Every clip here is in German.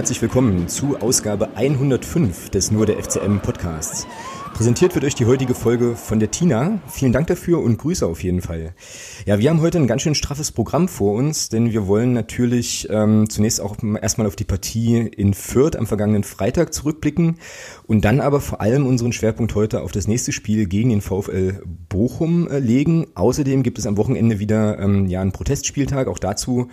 Herzlich willkommen zu Ausgabe 105 des Nur der FCM Podcasts. Präsentiert wird euch die heutige Folge von der Tina. Vielen Dank dafür und Grüße auf jeden Fall. Ja, wir haben heute ein ganz schön straffes Programm vor uns, denn wir wollen natürlich ähm, zunächst auch erstmal auf die Partie in Fürth am vergangenen Freitag zurückblicken und dann aber vor allem unseren Schwerpunkt heute auf das nächste Spiel gegen den VfL Bochum äh, legen. Außerdem gibt es am Wochenende wieder ähm, ja einen Protestspieltag. Auch dazu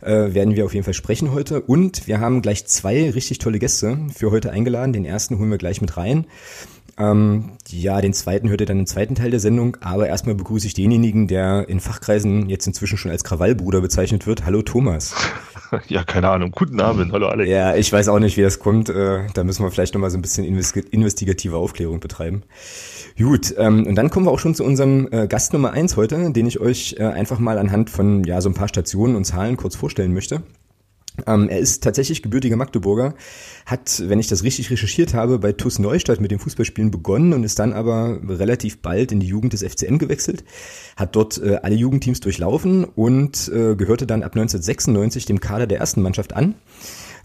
äh, werden wir auf jeden Fall sprechen heute. Und wir haben gleich zwei richtig tolle Gäste für heute eingeladen. Den ersten holen wir gleich mit rein. Ähm, ja, den zweiten hört ihr dann im zweiten Teil der Sendung, aber erstmal begrüße ich denjenigen, der in Fachkreisen jetzt inzwischen schon als Krawallbruder bezeichnet wird. Hallo Thomas. Ja, keine Ahnung. Guten Abend. Hallo Alex. Ja, ich weiß auch nicht, wie das kommt. Äh, da müssen wir vielleicht nochmal so ein bisschen investigative Aufklärung betreiben. Gut, ähm, und dann kommen wir auch schon zu unserem äh, Gast Nummer eins heute, den ich euch äh, einfach mal anhand von ja so ein paar Stationen und Zahlen kurz vorstellen möchte. Ähm, er ist tatsächlich gebürtiger Magdeburger, hat, wenn ich das richtig recherchiert habe, bei TuS Neustadt mit dem Fußballspielen begonnen und ist dann aber relativ bald in die Jugend des FCM gewechselt, hat dort äh, alle Jugendteams durchlaufen und äh, gehörte dann ab 1996 dem Kader der ersten Mannschaft an.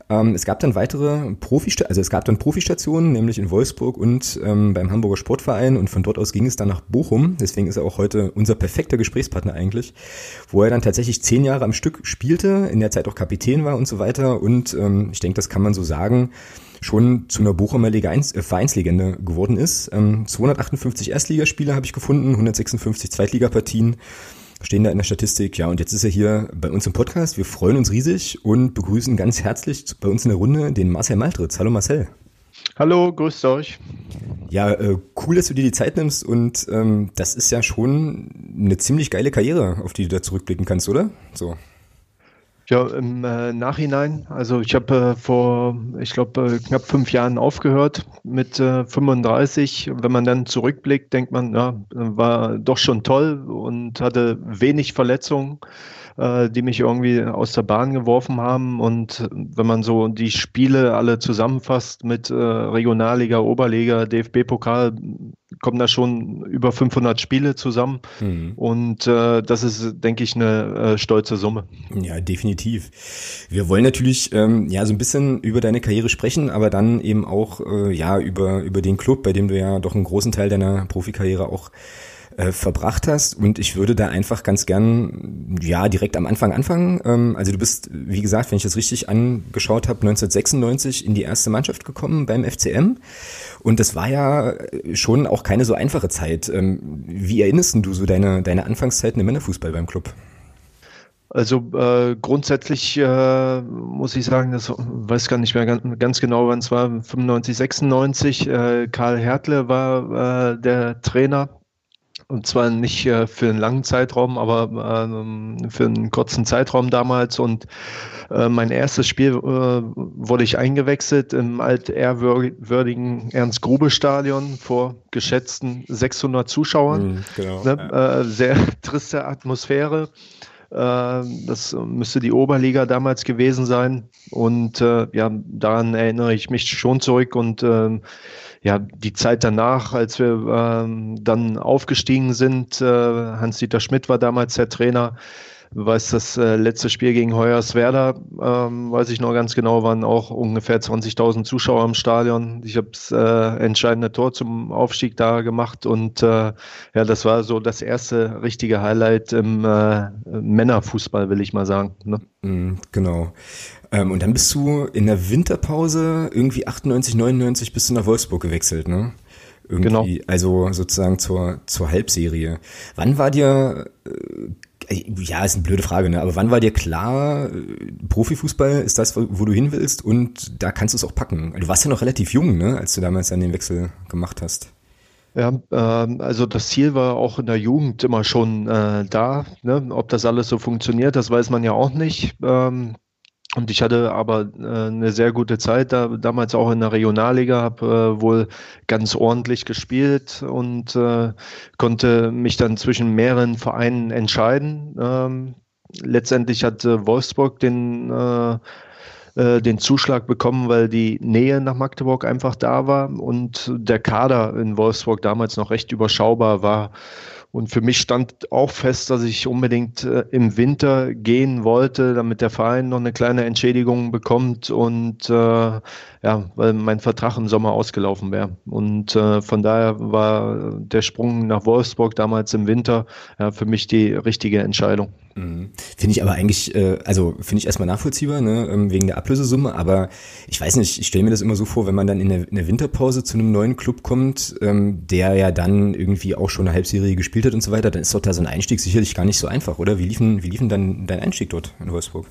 Ähm, es gab dann weitere Profi, also es gab dann Profistationen, nämlich in Wolfsburg und ähm, beim Hamburger Sportverein und von dort aus ging es dann nach Bochum. Deswegen ist er auch heute unser perfekter Gesprächspartner eigentlich, wo er dann tatsächlich zehn Jahre am Stück spielte, in der Zeit auch Kapitän war und so weiter. Und ähm, ich denke, das kann man so sagen schon zu einer Bochumer Liga 1, äh, Vereinslegende geworden ist. Ähm, 258 Erstligaspiele habe ich gefunden, 156 Zweitligapartien stehen da in der Statistik. Ja, und jetzt ist er hier bei uns im Podcast. Wir freuen uns riesig und begrüßen ganz herzlich bei uns in der Runde den Marcel Maltritz. Hallo Marcel. Hallo, grüßt euch. Ja, äh, cool, dass du dir die Zeit nimmst und ähm, das ist ja schon eine ziemlich geile Karriere, auf die du da zurückblicken kannst, oder? So. Ja, im äh, Nachhinein, also ich habe äh, vor, ich glaube, äh, knapp fünf Jahren aufgehört mit 35. Äh, Wenn man dann zurückblickt, denkt man, ja, war doch schon toll und hatte wenig Verletzungen äh, die mich irgendwie aus der Bahn geworfen haben. Und wenn man so die Spiele alle zusammenfasst mit äh, Regionalliga, Oberliga, DFB-Pokal, kommen da schon über 500 Spiele zusammen. Mhm. Und äh, das ist, denke ich, eine äh, stolze Summe. Ja, definitiv. Wir wollen natürlich ähm, ja so ein bisschen über deine Karriere sprechen, aber dann eben auch äh, ja über über den Club, bei dem du ja doch einen großen Teil deiner Profikarriere auch äh, verbracht hast. Und ich würde da einfach ganz gern, ja, direkt am Anfang anfangen. Ähm, also du bist, wie gesagt, wenn ich das richtig angeschaut habe, 1996 in die erste Mannschaft gekommen beim FCM. Und das war ja schon auch keine so einfache Zeit. Ähm, wie erinnerst du so deine, deine Anfangszeiten im Männerfußball beim Club? Also äh, grundsätzlich äh, muss ich sagen, das weiß gar nicht mehr ganz, ganz genau, wann es war, 95, 96. Äh, Karl Hertle war äh, der Trainer und zwar nicht äh, für einen langen Zeitraum, aber äh, für einen kurzen Zeitraum damals. Und äh, mein erstes Spiel äh, wurde ich eingewechselt im altehrwürdigen Ernst-Grube-Stadion vor geschätzten 600 Zuschauern. Mhm, genau, ne? Äh, sehr triste Atmosphäre. Äh, das müsste die Oberliga damals gewesen sein. Und ja, daran erinnere ich mich schon zurück. Und ähm, ja, die Zeit danach, als wir ähm, dann aufgestiegen sind, äh, Hans-Dieter Schmidt war damals der Trainer, weiß das äh, letzte Spiel gegen Hoyerswerda, ähm, weiß ich noch ganz genau, waren auch ungefähr 20.000 Zuschauer im Stadion. Ich habe das äh, entscheidende Tor zum Aufstieg da gemacht und äh, ja, das war so das erste richtige Highlight im äh, Männerfußball, will ich mal sagen. Ne? Mm, genau. Ähm, und dann bist du in der Winterpause irgendwie 98, 99 bist du nach Wolfsburg gewechselt, ne? Irgendwie, genau. Also sozusagen zur, zur Halbserie. Wann war dir, äh, ja, ist eine blöde Frage, ne? Aber wann war dir klar, äh, Profifußball ist das, wo du hin willst und da kannst du es auch packen? Du warst ja noch relativ jung, ne? Als du damals dann den Wechsel gemacht hast. Ja, ähm, also das Ziel war auch in der Jugend immer schon äh, da. Ne? Ob das alles so funktioniert, das weiß man ja auch nicht. Ähm, und ich hatte aber äh, eine sehr gute Zeit da, damals auch in der Regionalliga, habe äh, wohl ganz ordentlich gespielt und äh, konnte mich dann zwischen mehreren Vereinen entscheiden. Ähm, letztendlich hat Wolfsburg den äh, äh, den Zuschlag bekommen, weil die Nähe nach Magdeburg einfach da war und der Kader in Wolfsburg damals noch recht überschaubar war. Und für mich stand auch fest, dass ich unbedingt äh, im Winter gehen wollte, damit der Verein noch eine kleine Entschädigung bekommt. Und äh, ja, weil mein Vertrag im Sommer ausgelaufen wäre. Und äh, von daher war der Sprung nach Wolfsburg damals im Winter ja, für mich die richtige Entscheidung. Mhm. Finde ich aber eigentlich, äh, also finde ich erstmal nachvollziehbar, ne, ähm, wegen der Ablösesumme, aber ich weiß nicht, ich stelle mir das immer so vor, wenn man dann in der, in der Winterpause zu einem neuen Club kommt, ähm, der ja dann irgendwie auch schon eine Halbserie gespielt hat und so weiter, dann ist doch da so ein Einstieg sicherlich gar nicht so einfach, oder? Wie liefen, wie liefen dann dein Einstieg dort in Wolfsburg?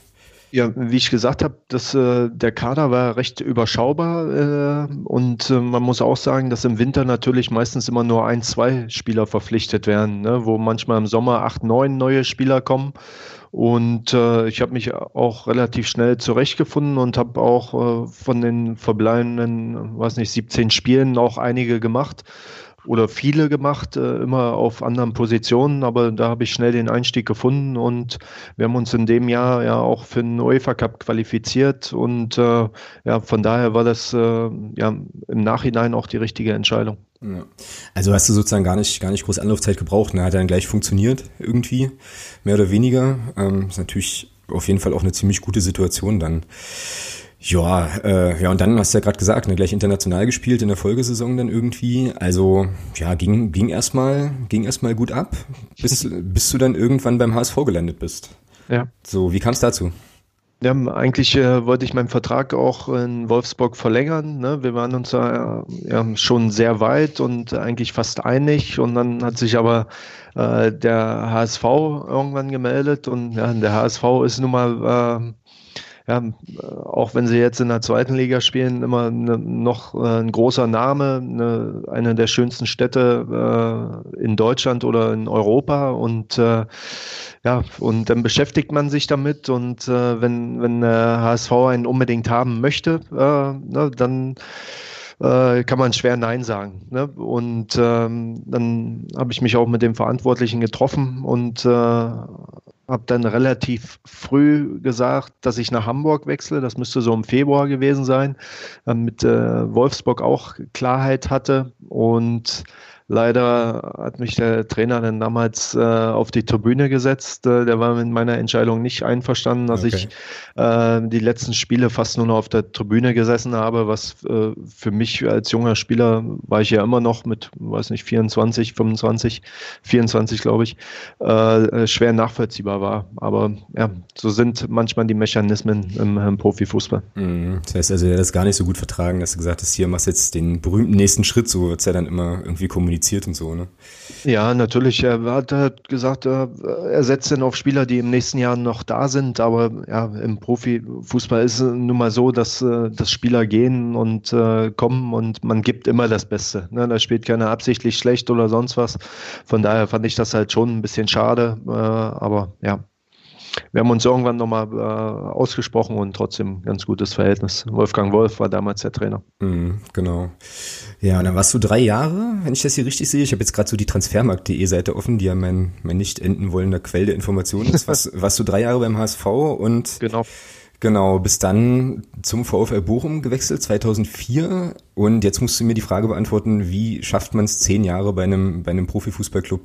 Ja, wie ich gesagt habe, dass äh, der Kader war recht überschaubar äh, und äh, man muss auch sagen, dass im Winter natürlich meistens immer nur ein, zwei Spieler verpflichtet werden, ne, wo manchmal im Sommer acht, neun neue Spieler kommen. Und äh, ich habe mich auch relativ schnell zurechtgefunden und habe auch äh, von den verbleibenden, weiß nicht, 17 Spielen auch einige gemacht oder viele gemacht, äh, immer auf anderen Positionen, aber da habe ich schnell den Einstieg gefunden und wir haben uns in dem Jahr ja auch für den UEFA Cup qualifiziert und äh, ja, von daher war das äh, ja im Nachhinein auch die richtige Entscheidung. Also hast du sozusagen gar nicht, gar nicht groß Anlaufzeit gebraucht, ne? Hat dann gleich funktioniert irgendwie, mehr oder weniger. Ähm, ist natürlich auf jeden Fall auch eine ziemlich gute Situation dann. Ja, äh, ja, und dann hast du ja gerade gesagt, ne, gleich international gespielt in der Folgesaison dann irgendwie. Also ja, ging, ging erstmal, ging erstmal gut ab, bis, bis du dann irgendwann beim HSV gelandet bist. Ja. So, wie kam es dazu? Ja, eigentlich äh, wollte ich meinen Vertrag auch in Wolfsburg verlängern. Ne? Wir waren uns da äh, ja, schon sehr weit und eigentlich fast einig. Und dann hat sich aber äh, der HSV irgendwann gemeldet. Und ja, der HSV ist nun mal äh, ja, auch wenn sie jetzt in der zweiten Liga spielen, immer ne, noch äh, ein großer Name, ne, eine der schönsten Städte äh, in Deutschland oder in Europa und äh, ja, und dann beschäftigt man sich damit und äh, wenn, wenn der HSV einen unbedingt haben möchte, äh, ne, dann äh, kann man schwer Nein sagen. Ne? Und ähm, dann habe ich mich auch mit dem Verantwortlichen getroffen und äh, habe dann relativ früh gesagt, dass ich nach Hamburg wechsle. Das müsste so im Februar gewesen sein, äh, mit äh, Wolfsburg auch Klarheit hatte und Leider hat mich der Trainer dann damals äh, auf die Tribüne gesetzt. Äh, der war mit meiner Entscheidung nicht einverstanden, dass okay. ich äh, die letzten Spiele fast nur noch auf der Tribüne gesessen habe, was äh, für mich als junger Spieler war ich ja immer noch mit, weiß nicht, 24, 25, 24 glaube ich, äh, schwer nachvollziehbar war. Aber ja, so sind manchmal die Mechanismen im, im Profifußball. Mhm. Das heißt also, er hat das gar nicht so gut vertragen, dass du gesagt hast, hier machst jetzt den berühmten nächsten Schritt, so wird es ja dann immer irgendwie kommuniziert kommuniziert und so, ne? Ja, natürlich. Er hat gesagt, äh, er setzt dann auf Spieler, die im nächsten Jahr noch da sind. Aber ja, im Profifußball ist es nun mal so, dass, äh, dass Spieler gehen und äh, kommen und man gibt immer das Beste. Ne? Da spielt keiner absichtlich schlecht oder sonst was. Von daher fand ich das halt schon ein bisschen schade. aber ja, wir haben uns irgendwann nochmal äh, ausgesprochen und trotzdem ganz gutes Verhältnis. Wolfgang Wolf war damals der Trainer. Mhm, genau. Ja, und dann warst du drei Jahre, wenn ich das hier richtig sehe. Ich habe jetzt gerade so die Transfermarkt.de Seite offen, die ja mein, mein nicht enden wollender Quell der Informationen ist. Was, warst du drei Jahre beim HSV und genau. Genau, bis dann zum VfL Bochum gewechselt, 2004. Und jetzt musst du mir die Frage beantworten, wie schafft man es zehn Jahre bei einem, bei einem Profifußballclub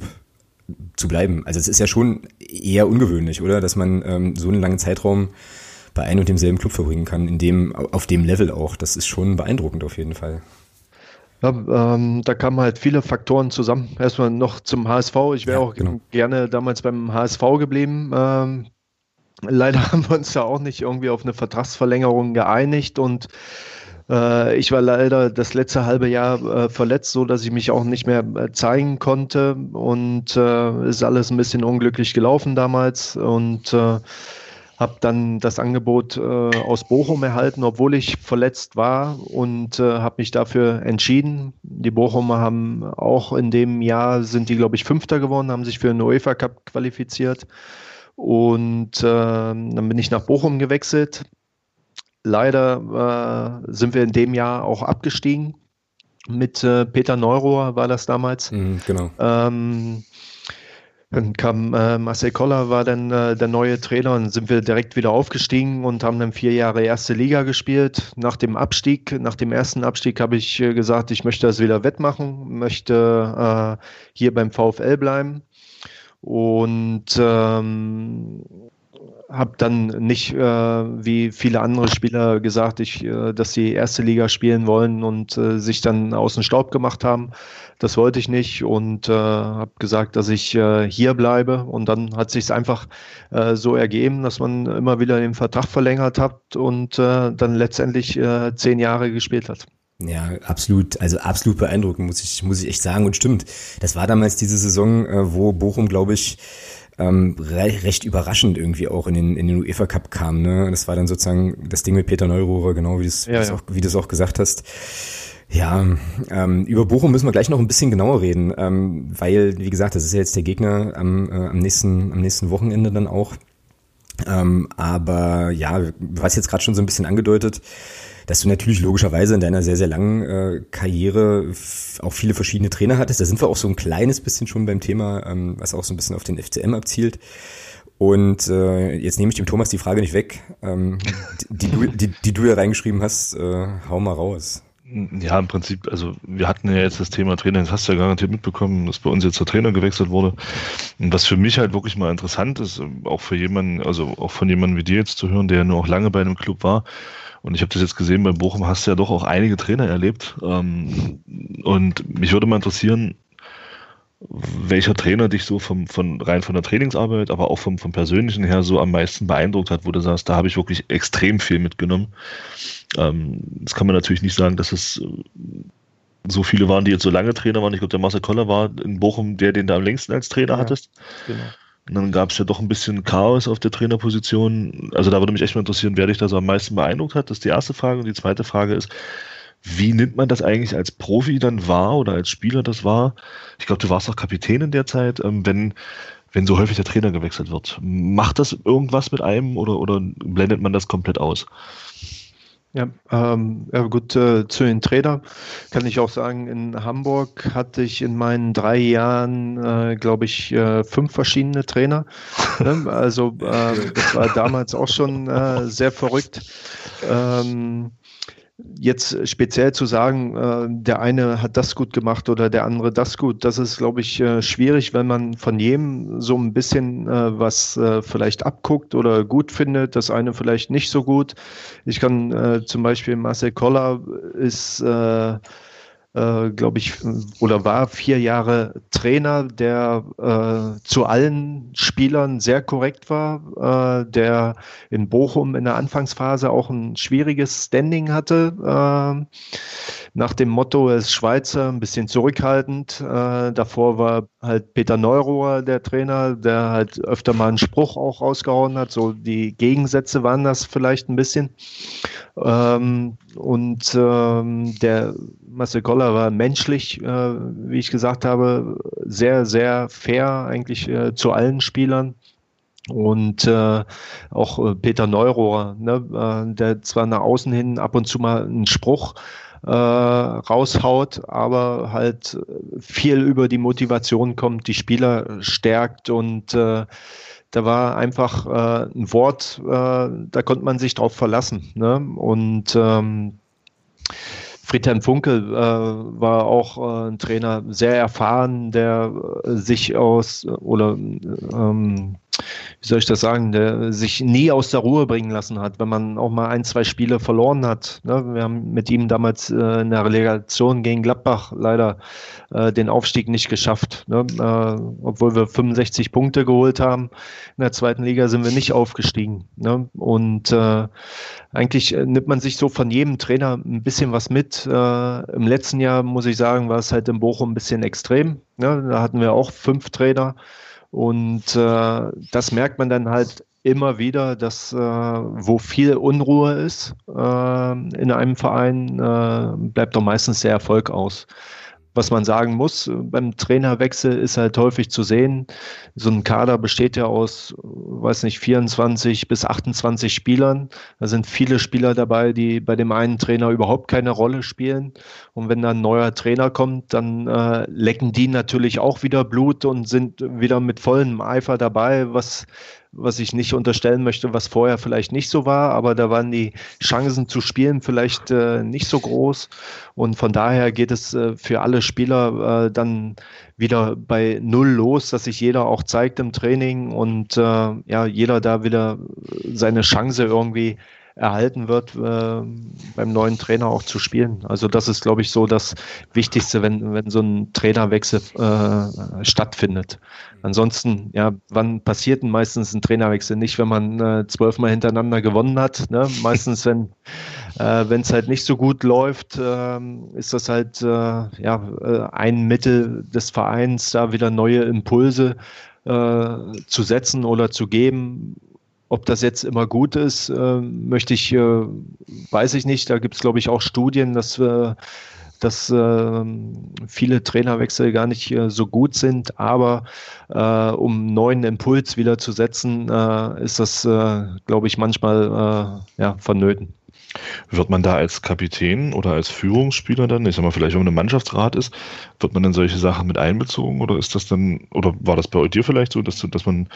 zu bleiben. Also es ist ja schon eher ungewöhnlich, oder? Dass man ähm, so einen langen Zeitraum bei einem und demselben Club verbringen kann, in dem, auf dem Level auch. Das ist schon beeindruckend auf jeden Fall. Ja, ähm, da kamen halt viele Faktoren zusammen. Erstmal noch zum HSV. Ich wäre ja, auch genau. gerne damals beim HSV geblieben. Ähm, leider haben wir uns ja auch nicht irgendwie auf eine Vertragsverlängerung geeinigt und äh, ich war leider das letzte halbe Jahr äh, verletzt, so dass ich mich auch nicht mehr äh, zeigen konnte. Und äh, ist alles ein bisschen unglücklich gelaufen damals. Und äh, habe dann das Angebot äh, aus Bochum erhalten, obwohl ich verletzt war. Und habe mich dafür entschieden. Die Bochumer haben auch in dem Jahr sind die, glaube ich, Fünfter geworden, haben sich für den UEFA Cup qualifiziert. Und äh, dann bin ich nach Bochum gewechselt Leider äh, sind wir in dem Jahr auch abgestiegen. Mit äh, Peter Neurohr war das damals. Mhm, genau. Ähm, Dann kam äh, Marcel Koller, war dann äh, der neue Trainer und sind wir direkt wieder aufgestiegen und haben dann vier Jahre erste Liga gespielt. Nach dem Abstieg, nach dem ersten Abstieg habe ich äh, gesagt, ich möchte das wieder wettmachen, möchte äh, hier beim VfL bleiben. Und ähm, habe dann nicht äh, wie viele andere Spieler gesagt, ich, äh, dass sie erste Liga spielen wollen und äh, sich dann aus dem Staub gemacht haben. Das wollte ich nicht und äh, habe gesagt, dass ich äh, hier bleibe. Und dann hat sich es einfach äh, so ergeben, dass man immer wieder den Vertrag verlängert hat und äh, dann letztendlich äh, zehn Jahre gespielt hat. Ja, absolut, also absolut beeindruckend, muss ich, muss ich echt sagen. Und stimmt, das war damals diese Saison, äh, wo Bochum, glaube ich, ähm, recht überraschend irgendwie auch in den, in den UEFA Cup kam. Ne? Das war dann sozusagen das Ding mit Peter Neururer, genau wie du es ja, ja. auch, wie auch gesagt hast. Ja, ähm, über Bochum müssen wir gleich noch ein bisschen genauer reden, ähm, weil, wie gesagt, das ist ja jetzt der Gegner am, äh, am, nächsten, am nächsten Wochenende dann auch. Ähm, aber ja, du hast jetzt gerade schon so ein bisschen angedeutet, dass du natürlich logischerweise in deiner sehr, sehr langen äh, Karriere auch viele verschiedene Trainer hattest. Da sind wir auch so ein kleines bisschen schon beim Thema, ähm, was auch so ein bisschen auf den FCM abzielt. Und äh, jetzt nehme ich dem Thomas die Frage nicht weg, ähm, die, die, die, die du ja reingeschrieben hast, äh, hau mal raus. Ja, im Prinzip, also wir hatten ja jetzt das Thema Trainer, das hast du ja garantiert mitbekommen, dass bei uns jetzt der Trainer gewechselt wurde. Und was für mich halt wirklich mal interessant ist, auch für jemanden, also auch von jemandem wie dir jetzt zu hören, der ja nur auch lange bei einem Club war, und ich habe das jetzt gesehen, bei Bochum hast du ja doch auch einige Trainer erlebt. Ähm, und mich würde mal interessieren, welcher Trainer dich so vom, von rein von der Trainingsarbeit, aber auch vom, vom Persönlichen her so am meisten beeindruckt hat, wo du sagst, da habe ich wirklich extrem viel mitgenommen. Ähm, das kann man natürlich nicht sagen, dass es so viele waren, die jetzt so lange Trainer waren. Ich glaube, der Marcel Koller war in Bochum der, den du am längsten als Trainer ja, hattest. Genau. Und dann gab es ja doch ein bisschen Chaos auf der Trainerposition. Also da würde mich echt mal interessieren, wer dich da so am meisten beeindruckt hat. Das ist die erste Frage. Und die zweite Frage ist, wie nimmt man das eigentlich als Profi dann wahr oder als Spieler das wahr? Ich glaube, du warst auch Kapitän in der Zeit, ähm, wenn, wenn so häufig der Trainer gewechselt wird. Macht das irgendwas mit einem oder, oder blendet man das komplett aus? Ja, ähm, ja gut, äh, zu den Trainer kann ich auch sagen, in Hamburg hatte ich in meinen drei Jahren, äh, glaube ich, äh, fünf verschiedene Trainer. Ne? Also äh, das war damals auch schon äh, sehr verrückt. Ähm, jetzt speziell zu sagen, äh, der eine hat das gut gemacht oder der andere das gut, das ist, glaube ich, äh, schwierig, wenn man von jedem so ein bisschen äh, was äh, vielleicht abguckt oder gut findet, das eine vielleicht nicht so gut. Ich kann äh, zum Beispiel Marcel Koller ist äh, glaube ich, oder war vier Jahre Trainer, der äh, zu allen Spielern sehr korrekt war, äh, der in Bochum in der Anfangsphase auch ein schwieriges Standing hatte. Äh, nach dem Motto, er ist Schweizer, ein bisschen zurückhaltend. Äh, davor war halt Peter Neurohr der Trainer, der halt öfter mal einen Spruch auch rausgehauen hat. So die Gegensätze waren das vielleicht ein bisschen. Ähm, und ähm, der Marcel Koller war menschlich, äh, wie ich gesagt habe, sehr, sehr fair eigentlich äh, zu allen Spielern. Und äh, auch äh, Peter Neurohr, ne, äh, der zwar nach außen hin ab und zu mal einen Spruch äh, raushaut, aber halt viel über die Motivation kommt, die Spieler stärkt und äh, da war einfach äh, ein Wort, äh, da konnte man sich drauf verlassen. Ne? Und ähm, Friedhelm Funkel äh, war auch äh, ein Trainer, sehr erfahren, der äh, sich aus oder ähm, wie soll ich das sagen, der sich nie aus der Ruhe bringen lassen hat, wenn man auch mal ein, zwei Spiele verloren hat. Ne? Wir haben mit ihm damals äh, in der Relegation gegen Gladbach leider äh, den Aufstieg nicht geschafft. Ne? Äh, obwohl wir 65 Punkte geholt haben. In der zweiten Liga sind wir nicht aufgestiegen. Ne? Und äh, eigentlich äh, nimmt man sich so von jedem Trainer ein bisschen was mit. Äh, Im letzten Jahr, muss ich sagen, war es halt in Bochum ein bisschen extrem. Ne? Da hatten wir auch fünf Trainer. Und äh, das merkt man dann halt immer wieder, dass äh, wo viel Unruhe ist äh, in einem Verein, äh, bleibt doch meistens der Erfolg aus. Was man sagen muss, beim Trainerwechsel ist halt häufig zu sehen, so ein Kader besteht ja aus, weiß nicht, 24 bis 28 Spielern. Da sind viele Spieler dabei, die bei dem einen Trainer überhaupt keine Rolle spielen. Und wenn dann ein neuer Trainer kommt, dann äh, lecken die natürlich auch wieder Blut und sind wieder mit vollem Eifer dabei, was was ich nicht unterstellen möchte, was vorher vielleicht nicht so war, aber da waren die Chancen zu spielen vielleicht äh, nicht so groß. Und von daher geht es äh, für alle Spieler äh, dann wieder bei Null los, dass sich jeder auch zeigt im Training und äh, ja, jeder da wieder seine Chance irgendwie erhalten wird, äh, beim neuen Trainer auch zu spielen. Also das ist, glaube ich, so das Wichtigste, wenn, wenn so ein Trainerwechsel äh, stattfindet. Ansonsten, ja, wann passiert denn meistens ein Trainerwechsel? Nicht, wenn man äh, zwölfmal hintereinander gewonnen hat. Ne? Meistens, wenn äh, es halt nicht so gut läuft, äh, ist das halt äh, ja, äh, ein Mittel des Vereins, da wieder neue Impulse äh, zu setzen oder zu geben ob das jetzt immer gut ist, äh, möchte ich, äh, weiß ich nicht. Da gibt es, glaube ich, auch Studien, dass, äh, dass äh, viele Trainerwechsel gar nicht äh, so gut sind. Aber äh, um neuen Impuls wieder zu setzen, ist das, glaube ich, manchmal ja, vonnöten. Wird man da als Kapitän oder als Führungsspieler dann, ich sag mal, vielleicht wenn man im Mannschaftsrat ist, wird man dann solche Sachen mit einbezogen oder ist das dann, oder war das bei dir vielleicht so, dass, dass man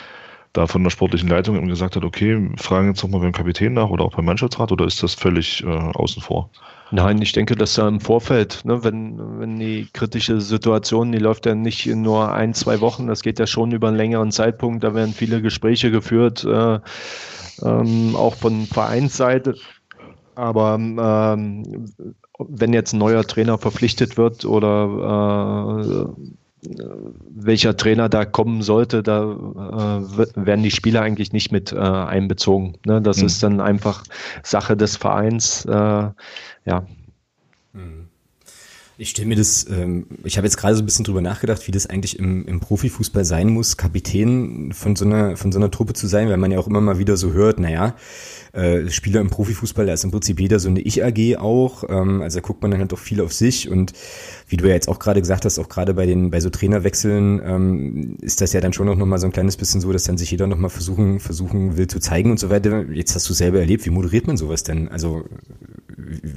da von der sportlichen Leitung eben gesagt hat, okay, fragen jetzt nochmal beim Kapitän nach oder auch beim Mannschaftsrat oder ist das völlig äh, außen vor? Nein, ich denke, dass da im Vorfeld, ne, wenn, wenn die kritische Situation, die läuft ja nicht in nur ein, zwei Wochen, das geht ja schon über einen längeren Zeitpunkt, da werden viele Gespräche geführt, äh, ähm, auch von Vereinsseite. Aber ähm, wenn jetzt ein neuer Trainer verpflichtet wird oder äh, welcher Trainer da kommen sollte, da äh, werden die Spieler eigentlich nicht mit äh, einbezogen. Ne? Das mhm. ist dann einfach Sache des Vereins. Äh, ja. Ich stelle mir das, ähm, ich habe jetzt gerade so ein bisschen drüber nachgedacht, wie das eigentlich im, im Profifußball sein muss, Kapitän von so einer von so einer Truppe zu sein, weil man ja auch immer mal wieder so hört, naja, äh, Spieler im Profifußball, da ist im Prinzip jeder so eine Ich-AG auch. Ähm, also da guckt man dann halt doch viel auf sich und wie du ja jetzt auch gerade gesagt hast, auch gerade bei den bei so Trainerwechseln ähm, ist das ja dann schon auch noch mal so ein kleines bisschen so, dass dann sich jeder noch mal versuchen versuchen will zu zeigen und so weiter. Jetzt hast du selber erlebt, wie moderiert man sowas denn? Also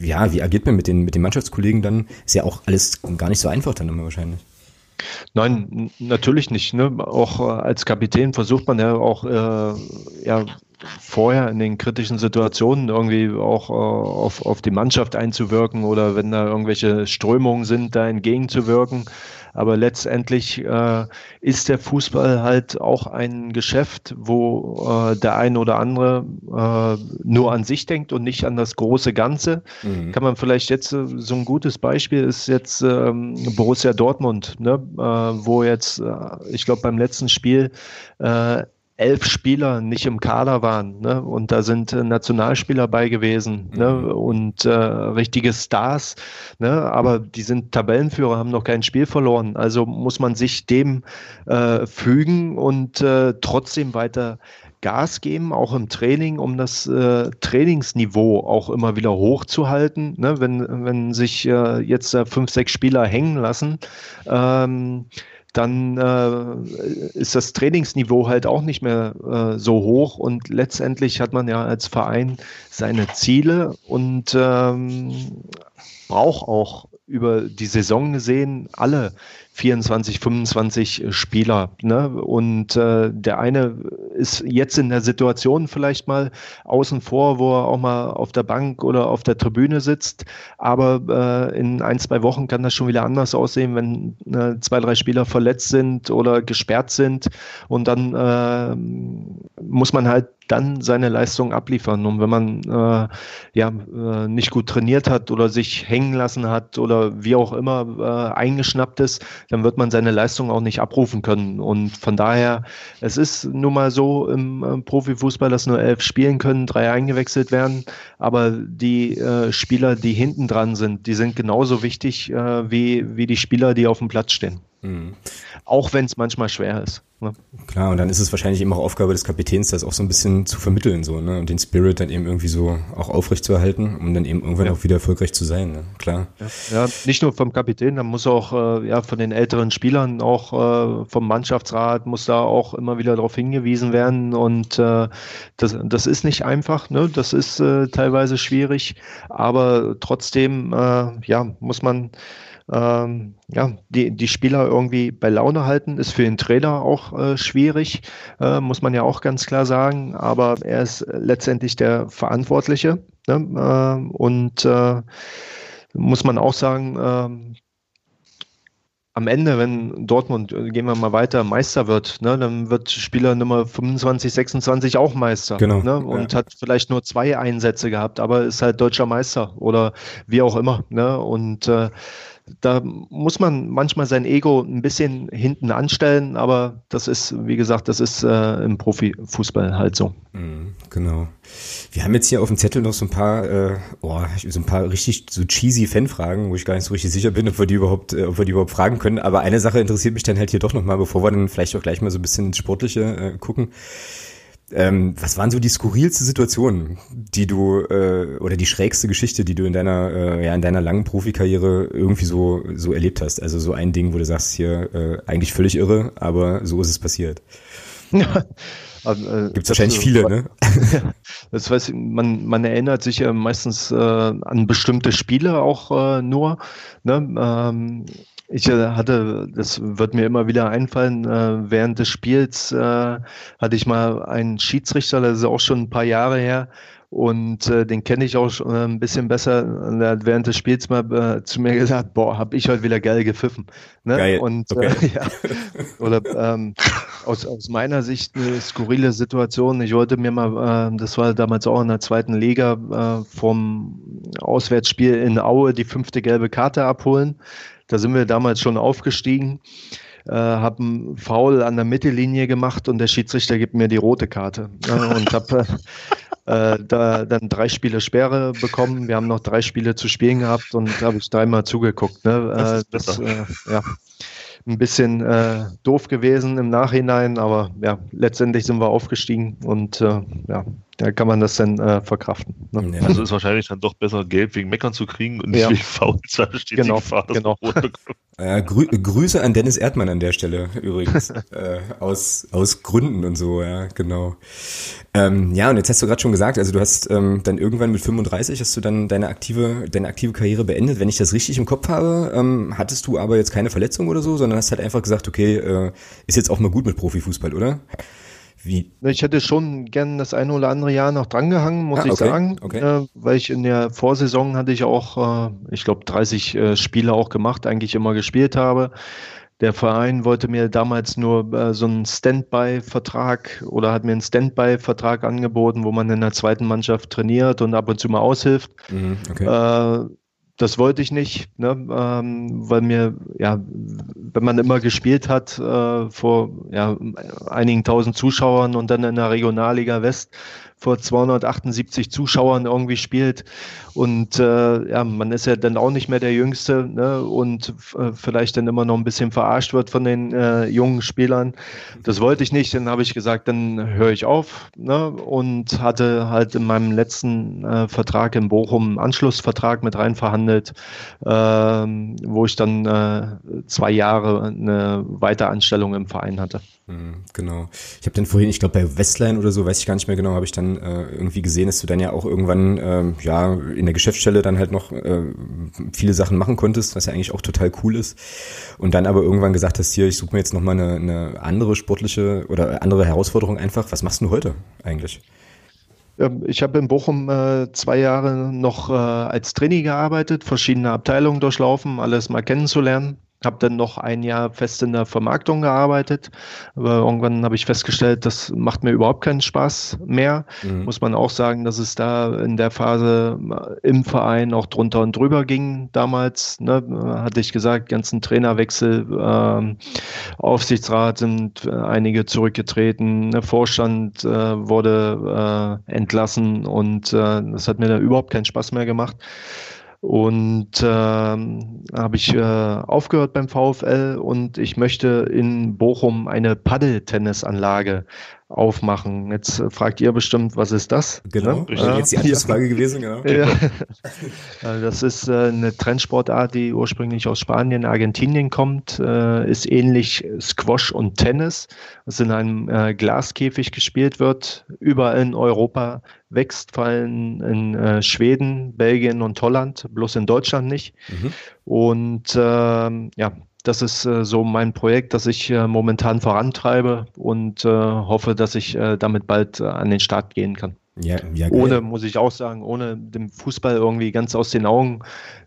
ja, wie agiert man mit den mit den Mannschaftskollegen dann? Ist ja auch alles gar nicht so einfach dann immer wahrscheinlich. Nein, natürlich nicht. Ne? Auch äh, als Kapitän versucht man ja auch äh, ja, vorher in den kritischen Situationen irgendwie auch äh, auf, auf die Mannschaft einzuwirken oder wenn da irgendwelche Strömungen sind, da entgegenzuwirken. Aber letztendlich äh, ist der Fußball halt auch ein Geschäft, wo äh, der eine oder andere äh, nur an sich denkt und nicht an das große Ganze. Mhm. Kann man vielleicht jetzt äh, so ein gutes Beispiel ist jetzt ähm, Borussia Dortmund, ne? äh, wo jetzt, äh, ich glaube beim letzten Spiel elf Spieler nicht im Kader waren. Ne? Und da sind äh, Nationalspieler bei gewesen ne? mhm. ne? und äh, richtige Stars. Ne? Aber die sind Tabellenführer, haben noch kein Spiel verloren. Also muss man sich dem äh, fügen und äh, trotzdem weiter Gas geben, auch im Training, um das äh, Trainingsniveau auch immer wieder hochzuhalten. Ne? Wenn, wenn sich äh, jetzt äh, fünf, sechs Spieler hängen lassen, ähm, dann äh, ist das Trainingsniveau halt auch nicht mehr äh, so hoch und letztendlich hat man ja als Verein seine Ziele und ähm, braucht auch über die Saison gesehen alle 24, 25 Spieler. Ne? Und äh, der eine ist jetzt in der Situation vielleicht mal außen vor, wo er auch mal auf der Bank oder auf der Tribüne sitzt. Aber äh, in ein, zwei Wochen kann das schon wieder anders aussehen, wenn äh, zwei, drei Spieler verletzt sind oder gesperrt sind. Und dann äh, muss man halt dann seine Leistung abliefern. Und wenn man äh, ja äh, nicht gut trainiert hat oder sich hängen lassen hat oder wie auch immer äh, eingeschnappt ist, dann wird man seine Leistung auch nicht abrufen können. Und von daher, es ist nun mal so im äh, Profifußball, dass nur elf spielen können, drei eingewechselt werden. Aber die äh, Spieler, die hinten dran sind, die sind genauso wichtig äh, wie, wie die Spieler, die auf dem Platz stehen. Mhm. Auch wenn es manchmal schwer ist. Ne? Klar, und dann ist es wahrscheinlich eben auch Aufgabe des Kapitäns, das auch so ein bisschen zu vermitteln, so, ne? Und den Spirit dann eben irgendwie so auch aufrecht zu erhalten, um dann eben irgendwann ja. auch wieder erfolgreich zu sein, ne? Klar. Ja, ja nicht nur vom Kapitän, dann muss auch äh, ja von den älteren Spielern, auch äh, vom Mannschaftsrat muss da auch immer wieder darauf hingewiesen werden. Und äh, das, das ist nicht einfach, ne? Das ist äh, teilweise schwierig, aber trotzdem äh, ja, muss man ähm, ja, die, die Spieler irgendwie bei Laune halten, ist für den Trainer auch äh, schwierig, äh, muss man ja auch ganz klar sagen. Aber er ist letztendlich der Verantwortliche. Ne? Äh, und muss man auch sagen, ähm, am Ende, wenn Dortmund, äh, gehen wir mal weiter, Meister wird, ne, dann wird Spieler Nummer 25, 26 auch Meister. Genau. Ne, und ja. hat vielleicht nur zwei Einsätze gehabt, aber ist halt deutscher Meister oder wie auch immer. Ne, und äh, da muss man manchmal sein Ego ein bisschen hinten anstellen, aber das ist, wie gesagt, das ist äh, im Profifußball halt so. Mhm, genau. Wir haben jetzt hier auf dem Zettel noch so ein paar, äh, oh, so ein paar richtig so cheesy Fanfragen, wo ich gar nicht so richtig sicher bin, ob wir die überhaupt, äh, ob wir die überhaupt fragen können. Aber eine Sache interessiert mich dann halt hier doch nochmal, bevor wir dann vielleicht auch gleich mal so ein bisschen ins Sportliche äh, gucken. Ähm, was waren so die skurrilste Situationen, die du äh, oder die schrägste Geschichte, die du in deiner äh, ja in deiner langen Profikarriere irgendwie so so erlebt hast? Also so ein Ding, wo du sagst hier äh, eigentlich völlig irre, aber so ist es passiert. Ja. Äh, Gibt es wahrscheinlich viele, ne? das weiß ich, man, man erinnert sich ja meistens äh, an bestimmte Spiele auch äh, nur. Ne? Ähm, ich äh, hatte, das wird mir immer wieder einfallen, äh, während des Spiels äh, hatte ich mal einen Schiedsrichter, das ist auch schon ein paar Jahre her, und äh, den kenne ich auch schon äh, ein bisschen besser. Und er hat während des Spiels mal äh, zu mir gesagt, boah, hab ich heute wieder geil gepfiffen. Ne? Geil. Und okay. äh, ja. oder ähm, aus, aus meiner Sicht eine skurrile Situation. Ich wollte mir mal, äh, das war damals auch in der zweiten Liga, äh, vom Auswärtsspiel in Aue die fünfte gelbe Karte abholen. Da sind wir damals schon aufgestiegen, äh, haben Foul an der Mittellinie gemacht und der Schiedsrichter gibt mir die rote Karte. Ne? Und habe äh, da dann drei Spiele Sperre bekommen. Wir haben noch drei Spiele zu spielen gehabt und da habe ich dreimal zugeguckt. Ne? Äh, das, das äh, ja ein bisschen äh, doof gewesen im Nachhinein, aber ja, letztendlich sind wir aufgestiegen und äh, ja, da kann man das dann äh, verkraften. Ne? Also ist wahrscheinlich dann doch besser, Geld wegen Meckern zu kriegen und nicht ja. wegen Fouls. Genau, genau. Äh, grü Grüße an Dennis Erdmann an der Stelle übrigens. äh, aus, aus Gründen und so, ja, genau. Ähm, ja, und jetzt hast du gerade schon gesagt, also du hast ähm, dann irgendwann mit 35 hast du dann deine aktive, deine aktive Karriere beendet. Wenn ich das richtig im Kopf habe, ähm, hattest du aber jetzt keine Verletzung oder so, sondern hast halt einfach gesagt, okay, äh, ist jetzt auch mal gut mit Profifußball, oder? Wie? Ich hätte schon gern das eine oder andere Jahr noch drangehangen, muss ah, okay, ich sagen. Okay. Äh, weil ich in der Vorsaison hatte ich auch, äh, ich glaube, 30 äh, Spiele auch gemacht, eigentlich immer gespielt habe. Der Verein wollte mir damals nur äh, so einen Standby-Vertrag oder hat mir einen Standby-Vertrag angeboten, wo man in der zweiten Mannschaft trainiert und ab und zu mal aushilft. Mhm, okay. Äh, das wollte ich nicht, ne? ähm, weil mir, ja, wenn man immer gespielt hat äh, vor ja, einigen tausend Zuschauern und dann in der Regionalliga West, vor 278 Zuschauern irgendwie spielt. Und äh, ja, man ist ja dann auch nicht mehr der Jüngste ne? und äh, vielleicht dann immer noch ein bisschen verarscht wird von den äh, jungen Spielern. Das wollte ich nicht. Dann habe ich gesagt, dann höre ich auf ne? und hatte halt in meinem letzten äh, Vertrag in Bochum einen Anschlussvertrag mit rein verhandelt, äh, wo ich dann äh, zwei Jahre eine Weiteranstellung im Verein hatte. Mhm, genau. Ich habe dann vorhin, ich glaube bei Westline oder so, weiß ich gar nicht mehr genau, habe ich dann äh, irgendwie gesehen, dass du dann ja auch irgendwann äh, ja in der Geschäftsstelle dann halt noch äh, viele Sachen machen konntest, was ja eigentlich auch total cool ist. Und dann aber irgendwann gesagt hast, hier, ich suche mir jetzt nochmal eine, eine andere sportliche oder andere Herausforderung einfach. Was machst du heute eigentlich? Ich habe in Bochum äh, zwei Jahre noch äh, als Trainee gearbeitet, verschiedene Abteilungen durchlaufen, alles mal kennenzulernen habe dann noch ein Jahr fest in der Vermarktung gearbeitet, aber irgendwann habe ich festgestellt, das macht mir überhaupt keinen Spaß mehr. Mhm. Muss man auch sagen, dass es da in der Phase äh, im Verein auch drunter und drüber ging damals. Ne, hatte ich gesagt, ganzen Trainerwechsel, äh, Aufsichtsrat sind äh, einige zurückgetreten, der Vorstand äh, wurde äh, entlassen und äh, das hat mir da überhaupt keinen Spaß mehr gemacht. Und äh, habe ich äh, aufgehört beim VfL und ich möchte in Bochum eine Paddeltennisanlage aufmachen. Jetzt äh, fragt ihr bestimmt, was ist das? Genau, ne? äh, jetzt die Anschlussfrage ja. gewesen, genau. Ja. das ist äh, eine Trendsportart, die ursprünglich aus Spanien, Argentinien kommt, äh, ist ähnlich Squash und Tennis, was in einem äh, Glaskäfig gespielt wird, überall in Europa wächst, vor allem in äh, Schweden, Belgien und Holland, bloß in Deutschland nicht. Mhm. Und ähm, ja, das ist äh, so mein Projekt, das ich äh, momentan vorantreibe und äh, hoffe, dass ich äh, damit bald äh, an den Start gehen kann. Ja, ja, ohne, muss ich auch sagen, ohne den Fußball irgendwie ganz aus den Augen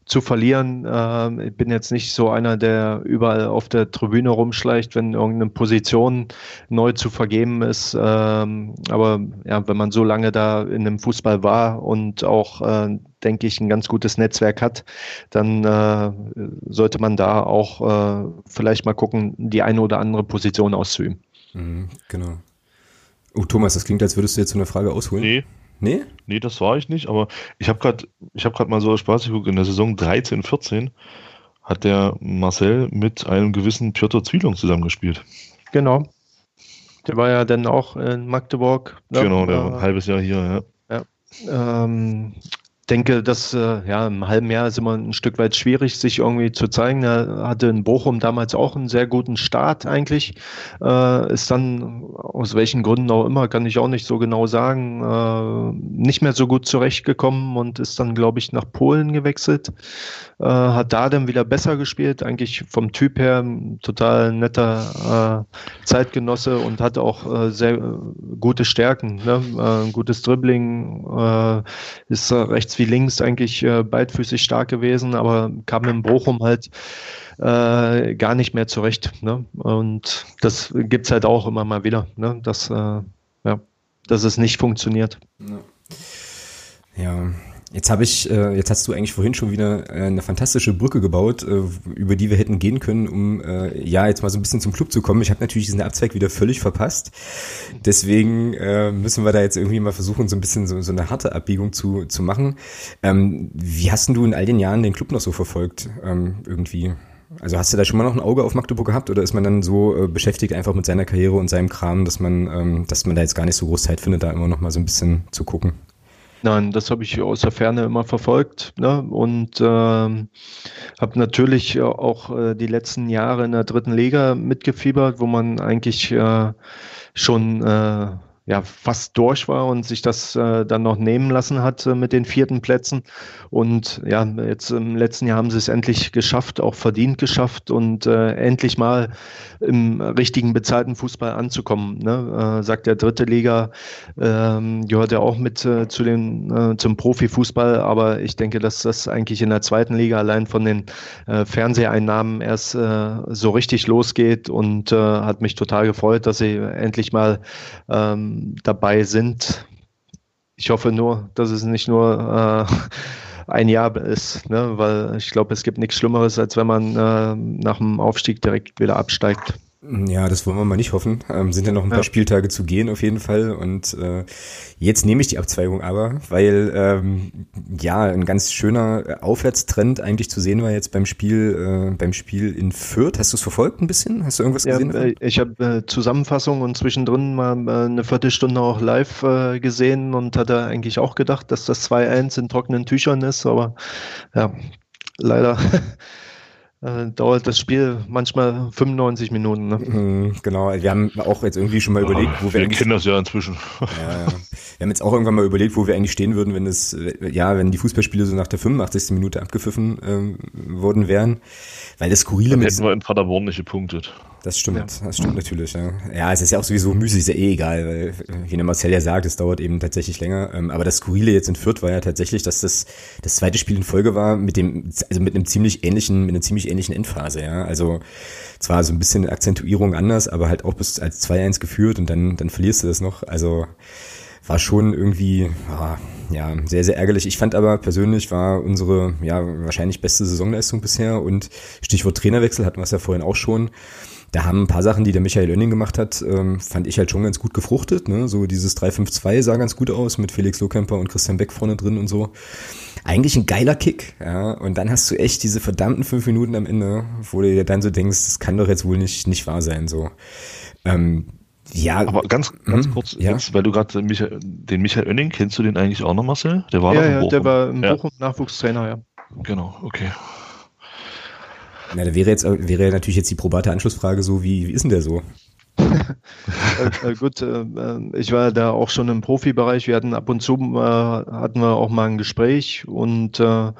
zu verlieren. Äh, ich bin jetzt nicht so einer, der überall auf der Tribüne rumschleicht, wenn irgendeine Position neu zu vergeben ist. Ähm, aber ja, wenn man so lange da in dem Fußball war und auch, äh, denke ich, ein ganz gutes Netzwerk hat, dann äh, sollte man da auch äh, vielleicht mal gucken, die eine oder andere Position auszuüben. Mhm, genau. Oh, Thomas, das klingt, als würdest du jetzt so eine Frage ausholen. Nee. Nee? Nee, das war ich nicht, aber ich habe gerade ich habe gerade mal so Spaß geguckt, in der Saison 13, 14 hat der Marcel mit einem gewissen Piotr Zwielung zusammengespielt. Genau. Der war ja dann auch in Magdeburg. Ne? Genau, der war ein halbes Jahr hier, ja. ja. Ähm, denke, dass äh, ja im halben Jahr ist immer ein Stück weit schwierig, sich irgendwie zu zeigen. Er hatte in Bochum damals auch einen sehr guten Start eigentlich. Äh, ist dann aus welchen Gründen auch immer, kann ich auch nicht so genau sagen, äh, nicht mehr so gut zurechtgekommen und ist dann, glaube ich, nach Polen gewechselt. Äh, hat da dann wieder besser gespielt, eigentlich vom Typ her total netter äh, Zeitgenosse und hat auch äh, sehr gute Stärken, ne? gutes Dribbling, ist rechts wie links eigentlich äh, beidfüßig stark gewesen, aber kam in Bochum halt äh, gar nicht mehr zurecht. Ne? Und das gibt es halt auch immer mal wieder, ne? dass, äh, ja, dass es nicht funktioniert. Ja. ja. Jetzt habe ich, äh, jetzt hast du eigentlich vorhin schon wieder äh, eine fantastische Brücke gebaut, äh, über die wir hätten gehen können, um äh, ja jetzt mal so ein bisschen zum Club zu kommen. Ich habe natürlich diesen Abzweig wieder völlig verpasst. Deswegen äh, müssen wir da jetzt irgendwie mal versuchen, so ein bisschen so, so eine harte Abbiegung zu, zu machen. Ähm, wie hast denn du in all den Jahren den Club noch so verfolgt? Ähm, irgendwie? Also hast du da schon mal noch ein Auge auf Magdeburg gehabt oder ist man dann so äh, beschäftigt einfach mit seiner Karriere und seinem Kram, dass man, ähm, dass man da jetzt gar nicht so groß Zeit findet, da immer noch mal so ein bisschen zu gucken? Nein, das habe ich aus der Ferne immer verfolgt ne? und ähm, habe natürlich auch äh, die letzten Jahre in der dritten Liga mitgefiebert, wo man eigentlich äh, schon äh, ja, fast durch war und sich das äh, dann noch nehmen lassen hat äh, mit den vierten Plätzen. Und ja, jetzt im letzten Jahr haben sie es endlich geschafft, auch verdient geschafft und äh, endlich mal im richtigen bezahlten Fußball anzukommen. Ne? Äh, sagt der dritte Liga, ähm, gehört ja auch mit äh, zu den, äh, zum Profifußball, aber ich denke, dass das eigentlich in der zweiten Liga allein von den Fernseheinnahmen erst so richtig losgeht und hat mich total gefreut, dass sie endlich mal ähm, dabei sind. Ich hoffe nur, dass es nicht nur äh, ein Jahr ist, ne? weil ich glaube, es gibt nichts Schlimmeres, als wenn man äh, nach dem Aufstieg direkt wieder absteigt. Ja, das wollen wir mal nicht hoffen. Ähm, sind ja noch ein paar ja. Spieltage zu gehen auf jeden Fall. Und äh, jetzt nehme ich die Abzweigung aber, weil ähm, ja ein ganz schöner Aufwärtstrend eigentlich zu sehen war jetzt beim Spiel äh, beim Spiel in Fürth. Hast du es verfolgt ein bisschen? Hast du irgendwas ja, gesehen? Äh, ich habe äh, Zusammenfassung und zwischendrin mal äh, eine Viertelstunde auch live äh, gesehen und hatte eigentlich auch gedacht, dass das 2-1 in trockenen Tüchern ist, aber ja, leider äh, dauert das Spiel manchmal 95 Minuten. Ne? Mhm, genau, wir haben auch jetzt irgendwie schon mal überlegt, wo wir. Wir kennen das ja inzwischen. Ja, wir haben jetzt auch irgendwann mal überlegt, wo wir eigentlich stehen würden, wenn es, ja, wenn die Fußballspiele so nach der 85. Minute abgepfiffen ähm, worden wären. Weil das Skurrile Dann mit. Hätten wir in Paderborn nicht gepunktet. Das stimmt, ja. das stimmt natürlich. Ja. ja, es ist ja auch sowieso müßig, ist ja eh egal, weil, wie der Marcel ja sagt, es dauert eben tatsächlich länger. Ähm, aber das Skurrile jetzt in Fürth war ja tatsächlich, dass das das zweite Spiel in Folge war mit dem, also mit einem ziemlich ähnlichen, mit einer ziemlich ähnlichen Endphase. Ja, also zwar so ein bisschen Akzentuierung anders, aber halt auch bis als 2-1 geführt und dann dann verlierst du das noch. Also war schon irgendwie ah, ja sehr sehr ärgerlich. Ich fand aber persönlich war unsere ja wahrscheinlich beste Saisonleistung bisher und Stichwort Trainerwechsel hatten wir es ja vorhin auch schon. Da haben ein paar Sachen, die der Michael Oenning gemacht hat, ähm, fand ich halt schon ganz gut gefruchtet. Ne? So dieses 3-5-2 sah ganz gut aus mit Felix Lohkemper und Christian Beck vorne drin und so. Eigentlich ein geiler Kick, ja. Und dann hast du echt diese verdammten fünf Minuten am Ende, wo du dir dann so denkst, das kann doch jetzt wohl nicht, nicht wahr sein. So. Ähm, ja, aber ganz, ganz hm, kurz, ja. jetzt, weil du gerade Michael, den Michael Oenning, kennst du den eigentlich auch noch, Marcel? Der war ja, ja der war im Bochum ja. Nachwuchstrainer, ja. Genau, okay. Na, da wäre jetzt wäre natürlich jetzt die probate Anschlussfrage so, wie, wie ist denn der so? äh, äh, gut, äh, äh, ich war da auch schon im Profibereich. Wir hatten ab und zu äh, hatten wir auch mal ein Gespräch und äh, wir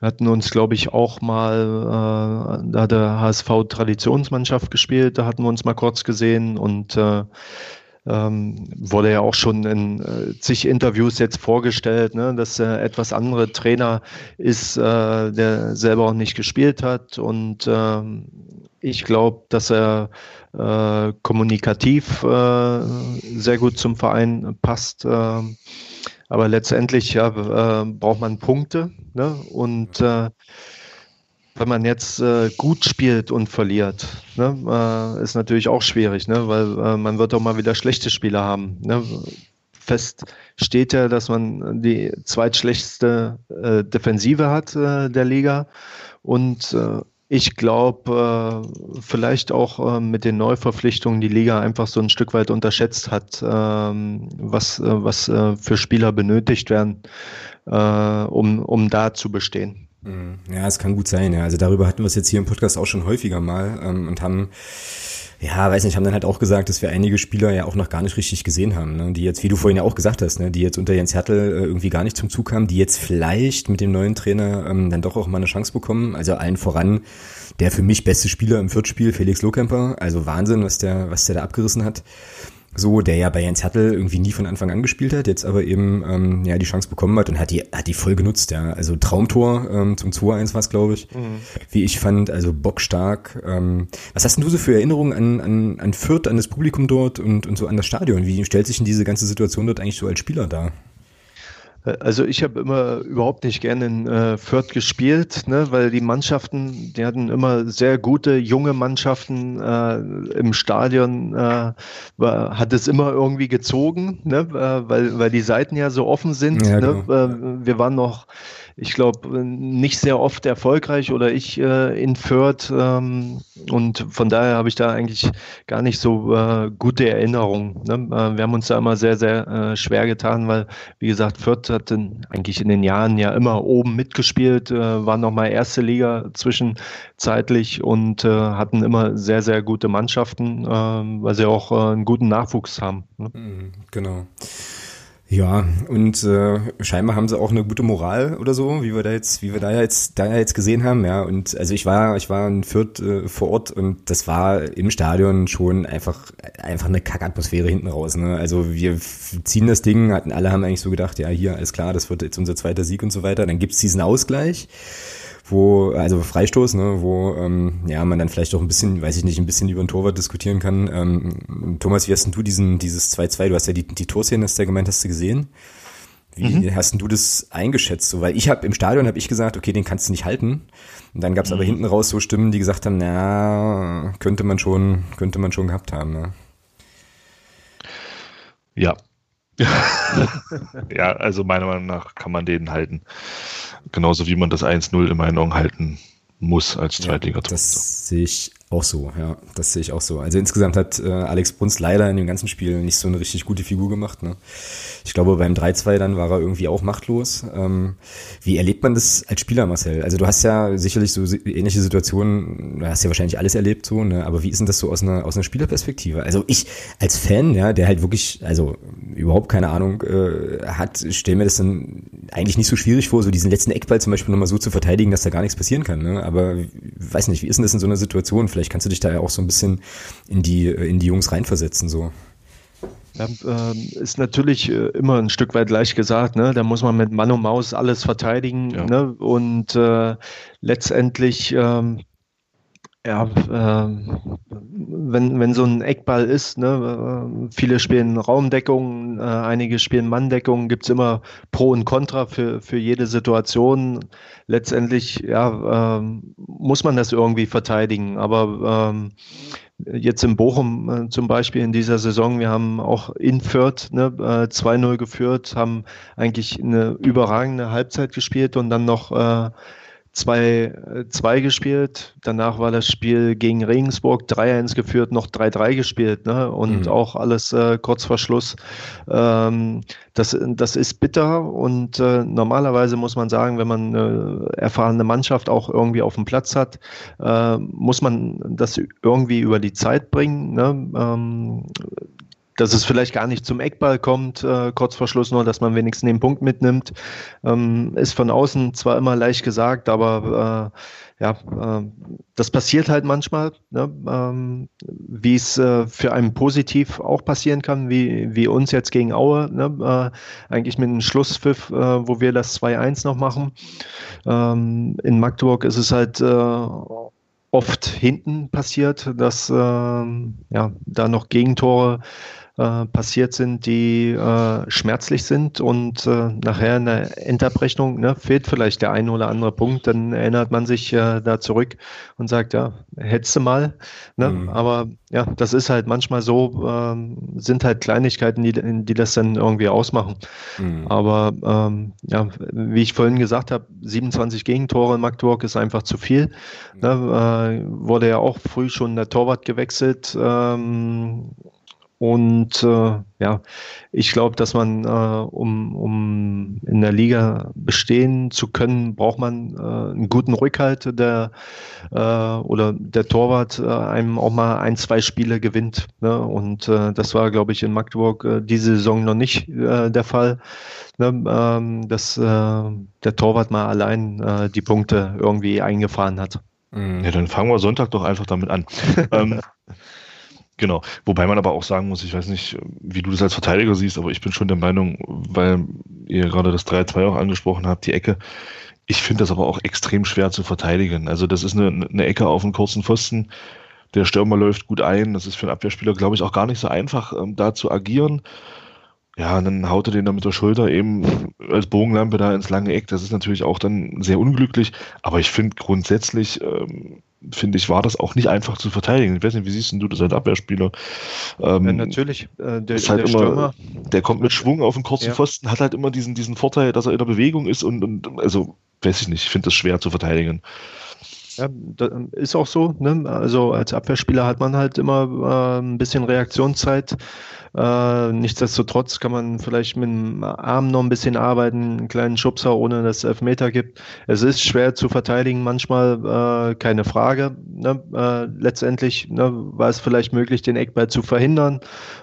hatten uns, glaube ich, auch mal, da hat der HSV Traditionsmannschaft gespielt, da hatten wir uns mal kurz gesehen und ähm, wurde ja auch schon in äh, zig Interviews jetzt vorgestellt, ne, dass er etwas andere Trainer ist, äh, der selber auch nicht gespielt hat. Und ähm, ich glaube, dass er äh, kommunikativ äh, sehr gut zum Verein passt. Äh, aber letztendlich ja, äh, braucht man Punkte. Ne? Und äh, wenn man jetzt äh, gut spielt und verliert, ne, äh, ist natürlich auch schwierig, ne, weil äh, man wird auch mal wieder schlechte Spieler haben. Ne. Fest steht ja, dass man die zweitschlechteste äh, Defensive hat äh, der Liga und äh, ich glaube, vielleicht auch mit den Neuverpflichtungen die Liga einfach so ein Stück weit unterschätzt hat, ähm, was, was für Spieler benötigt werden, um, um da zu bestehen. Mhm. Ja, es kann gut sein. Ja. Also darüber hatten wir es jetzt hier im Podcast auch schon häufiger mal ähm, und haben, ja, weiß nicht, haben dann halt auch gesagt, dass wir einige Spieler ja auch noch gar nicht richtig gesehen haben, ne? die jetzt, wie du vorhin ja auch gesagt hast, ne? die jetzt unter Jens Hertel äh, irgendwie gar nicht zum Zug kamen, die jetzt vielleicht mit dem neuen Trainer ähm, dann doch auch mal eine Chance bekommen. Also allen voran der für mich beste Spieler im Viertspiel, Felix Lohkemper. Also Wahnsinn, was der, was der da abgerissen hat so, der ja bei Jens Hertel irgendwie nie von Anfang an gespielt hat, jetzt aber eben ähm, ja die Chance bekommen hat und hat die, hat die voll genutzt, ja. Also Traumtor ähm, zum 2-1 war es, glaube ich, mhm. wie ich fand, also bockstark. Ähm, was hast denn du so für Erinnerungen an, an, an Fürth, an das Publikum dort und, und so an das Stadion? Wie stellt sich denn diese ganze Situation dort eigentlich so als Spieler dar? Also ich habe immer überhaupt nicht gerne in äh, Fürth gespielt, ne, weil die Mannschaften, die hatten immer sehr gute junge Mannschaften äh, im Stadion, äh, war, hat es immer irgendwie gezogen, ne, äh, weil, weil die Seiten ja so offen sind. Ja, ne, genau. äh, wir waren noch ich glaube, nicht sehr oft erfolgreich oder ich äh, in Fürth. Ähm, und von daher habe ich da eigentlich gar nicht so äh, gute Erinnerungen. Ne? Äh, wir haben uns da immer sehr, sehr äh, schwer getan, weil, wie gesagt, Fürth hat in, eigentlich in den Jahren ja immer oben mitgespielt, äh, war nochmal erste Liga zwischenzeitlich und äh, hatten immer sehr, sehr gute Mannschaften, weil sie auch einen guten Nachwuchs haben. Ne? Mhm, genau. Ja, und äh, scheinbar haben sie auch eine gute Moral oder so, wie wir da jetzt, wie wir da jetzt, da jetzt gesehen haben, ja. Und also ich war, ich war in Fürth äh, vor Ort und das war im Stadion schon einfach, einfach eine Kackatmosphäre hinten raus. Ne? Also wir ziehen das Ding, hatten alle haben eigentlich so gedacht, ja hier, alles klar, das wird jetzt unser zweiter Sieg und so weiter. Dann gibt's diesen Ausgleich wo, also Freistoß, ne, wo ähm, ja man dann vielleicht auch ein bisschen, weiß ich nicht, ein bisschen über den Torwart diskutieren kann. Ähm, Thomas, wie hast denn du diesen, dieses 2-2, du hast ja die, die Torszene, hast du ja gemeint, hast du gesehen? Wie mhm. hast denn du das eingeschätzt? So, weil ich habe im Stadion habe ich gesagt, okay, den kannst du nicht halten. Und dann gab es mhm. aber hinten raus so Stimmen, die gesagt haben, na, könnte man schon, könnte man schon gehabt haben. Ne? Ja. ja, also meiner Meinung nach kann man den halten. Genauso wie man das 1-0 in meinen Augen halten muss als Zweitliga. Ja, das sehe ich auch so, ja, das sehe ich auch so. Also insgesamt hat äh, Alex Bruns leider in dem ganzen Spiel nicht so eine richtig gute Figur gemacht. Ne? Ich glaube, beim 3-2 dann war er irgendwie auch machtlos. Ähm, wie erlebt man das als Spieler, Marcel? Also du hast ja sicherlich so ähnliche Situationen, du hast ja wahrscheinlich alles erlebt so, ne? aber wie ist denn das so aus einer, aus einer Spielerperspektive? Also ich als Fan, ja, der halt wirklich, also überhaupt keine Ahnung äh, hat, stell mir das dann eigentlich nicht so schwierig vor, so diesen letzten Eckball zum Beispiel nochmal so zu verteidigen, dass da gar nichts passieren kann. Ne? Aber weiß nicht, wie ist denn das in so einer Situation? Vielleicht kannst du dich da ja auch so ein bisschen in die, in die Jungs reinversetzen, so. Ja, äh, ist natürlich äh, immer ein Stück weit leicht gesagt, ne? Da muss man mit Mann und Maus alles verteidigen, ja. ne? Und äh, letztendlich ähm, Ja, äh, wenn, wenn so ein Eckball ist, ne, äh, viele spielen Raumdeckung, äh, einige spielen Manndeckung, gibt es immer Pro und Contra für, für jede Situation. Letztendlich ja, äh, muss man das irgendwie verteidigen. Aber ähm, jetzt in Bochum äh, zum Beispiel in dieser Saison, wir haben auch in Fürth ne, äh, 2-0 geführt, haben eigentlich eine überragende Halbzeit gespielt und dann noch äh, 2-2 äh, gespielt. Danach war das Spiel gegen Regensburg 3-1 geführt, noch 3-3 gespielt ne? und mhm. auch alles äh, kurz vor Schluss. Ähm, das, das ist bitter und äh, normalerweise muss man sagen, wenn man eine erfahrene Mannschaft auch irgendwie auf dem Platz hat, äh, muss man das irgendwie über die Zeit bringen. Ne? Ähm, dass es vielleicht gar nicht zum Eckball kommt, äh, kurz vor Schluss nur, dass man wenigstens den Punkt mitnimmt, ähm, ist von außen zwar immer leicht gesagt, aber äh, ja, äh, das passiert halt manchmal, ne? ähm, wie es äh, für einen positiv auch passieren kann, wie, wie uns jetzt gegen Aue, ne? äh, eigentlich mit einem Schlusspfiff, äh, wo wir das 2-1 noch machen. Ähm, in Magdeburg ist es halt oft hinten passiert, dass äh, ja, da noch Gegentore äh, passiert sind, die äh, schmerzlich sind und äh, nachher in der Endabrechnung ne, fehlt vielleicht der eine oder andere Punkt, dann erinnert man sich äh, da zurück und sagt, ja, hättest du mal. Ne? Mhm. Aber ja, das ist halt manchmal so, ähm, sind halt Kleinigkeiten, die, die das dann irgendwie ausmachen. Mhm. Aber ähm, ja, wie ich vorhin gesagt habe, 27 Gegentore in Magdeburg ist einfach zu viel. Mhm. Ne? Wurde ja auch früh schon der Torwart gewechselt. Ähm, und äh, ja, ich glaube, dass man, äh, um, um in der Liga bestehen zu können, braucht man äh, einen guten Rückhalt, der äh, oder der Torwart äh, einem auch mal ein, zwei Spiele gewinnt. Ne? Und äh, das war, glaube ich, in Magdeburg äh, diese Saison noch nicht äh, der Fall. Ne? Ähm, dass äh, der Torwart mal allein äh, die Punkte irgendwie eingefahren hat. Ja, dann fangen wir Sonntag doch einfach damit an. ähm, Genau. Wobei man aber auch sagen muss, ich weiß nicht, wie du das als Verteidiger siehst, aber ich bin schon der Meinung, weil ihr gerade das 3-2 auch angesprochen habt, die Ecke. Ich finde das aber auch extrem schwer zu verteidigen. Also das ist eine, eine Ecke auf einem kurzen Pfosten. Der Stürmer läuft gut ein. Das ist für einen Abwehrspieler, glaube ich, auch gar nicht so einfach, ähm, da zu agieren. Ja, und dann haut er den da mit der Schulter eben als Bogenlampe da ins lange Eck. Das ist natürlich auch dann sehr unglücklich. Aber ich finde grundsätzlich, ähm, finde ich, war das auch nicht einfach zu verteidigen. Ich weiß nicht, wie siehst du das als Abwehrspieler? Ähm, ja, natürlich. Äh, der, halt der, immer, der kommt mit Schwung auf den kurzen ja. Pfosten, hat halt immer diesen, diesen Vorteil, dass er in der Bewegung ist und, und also, weiß ich nicht, ich finde das schwer zu verteidigen. Ja, ist auch so. Ne? Also als Abwehrspieler hat man halt immer äh, ein bisschen Reaktionszeit. Äh, nichtsdestotrotz kann man vielleicht mit dem Arm noch ein bisschen arbeiten, einen kleinen Schubser, ohne dass es Elfmeter gibt. Es ist schwer zu verteidigen manchmal, äh, keine Frage. Ne? Äh, letztendlich ne, war es vielleicht möglich, den Eckball zu verhindern.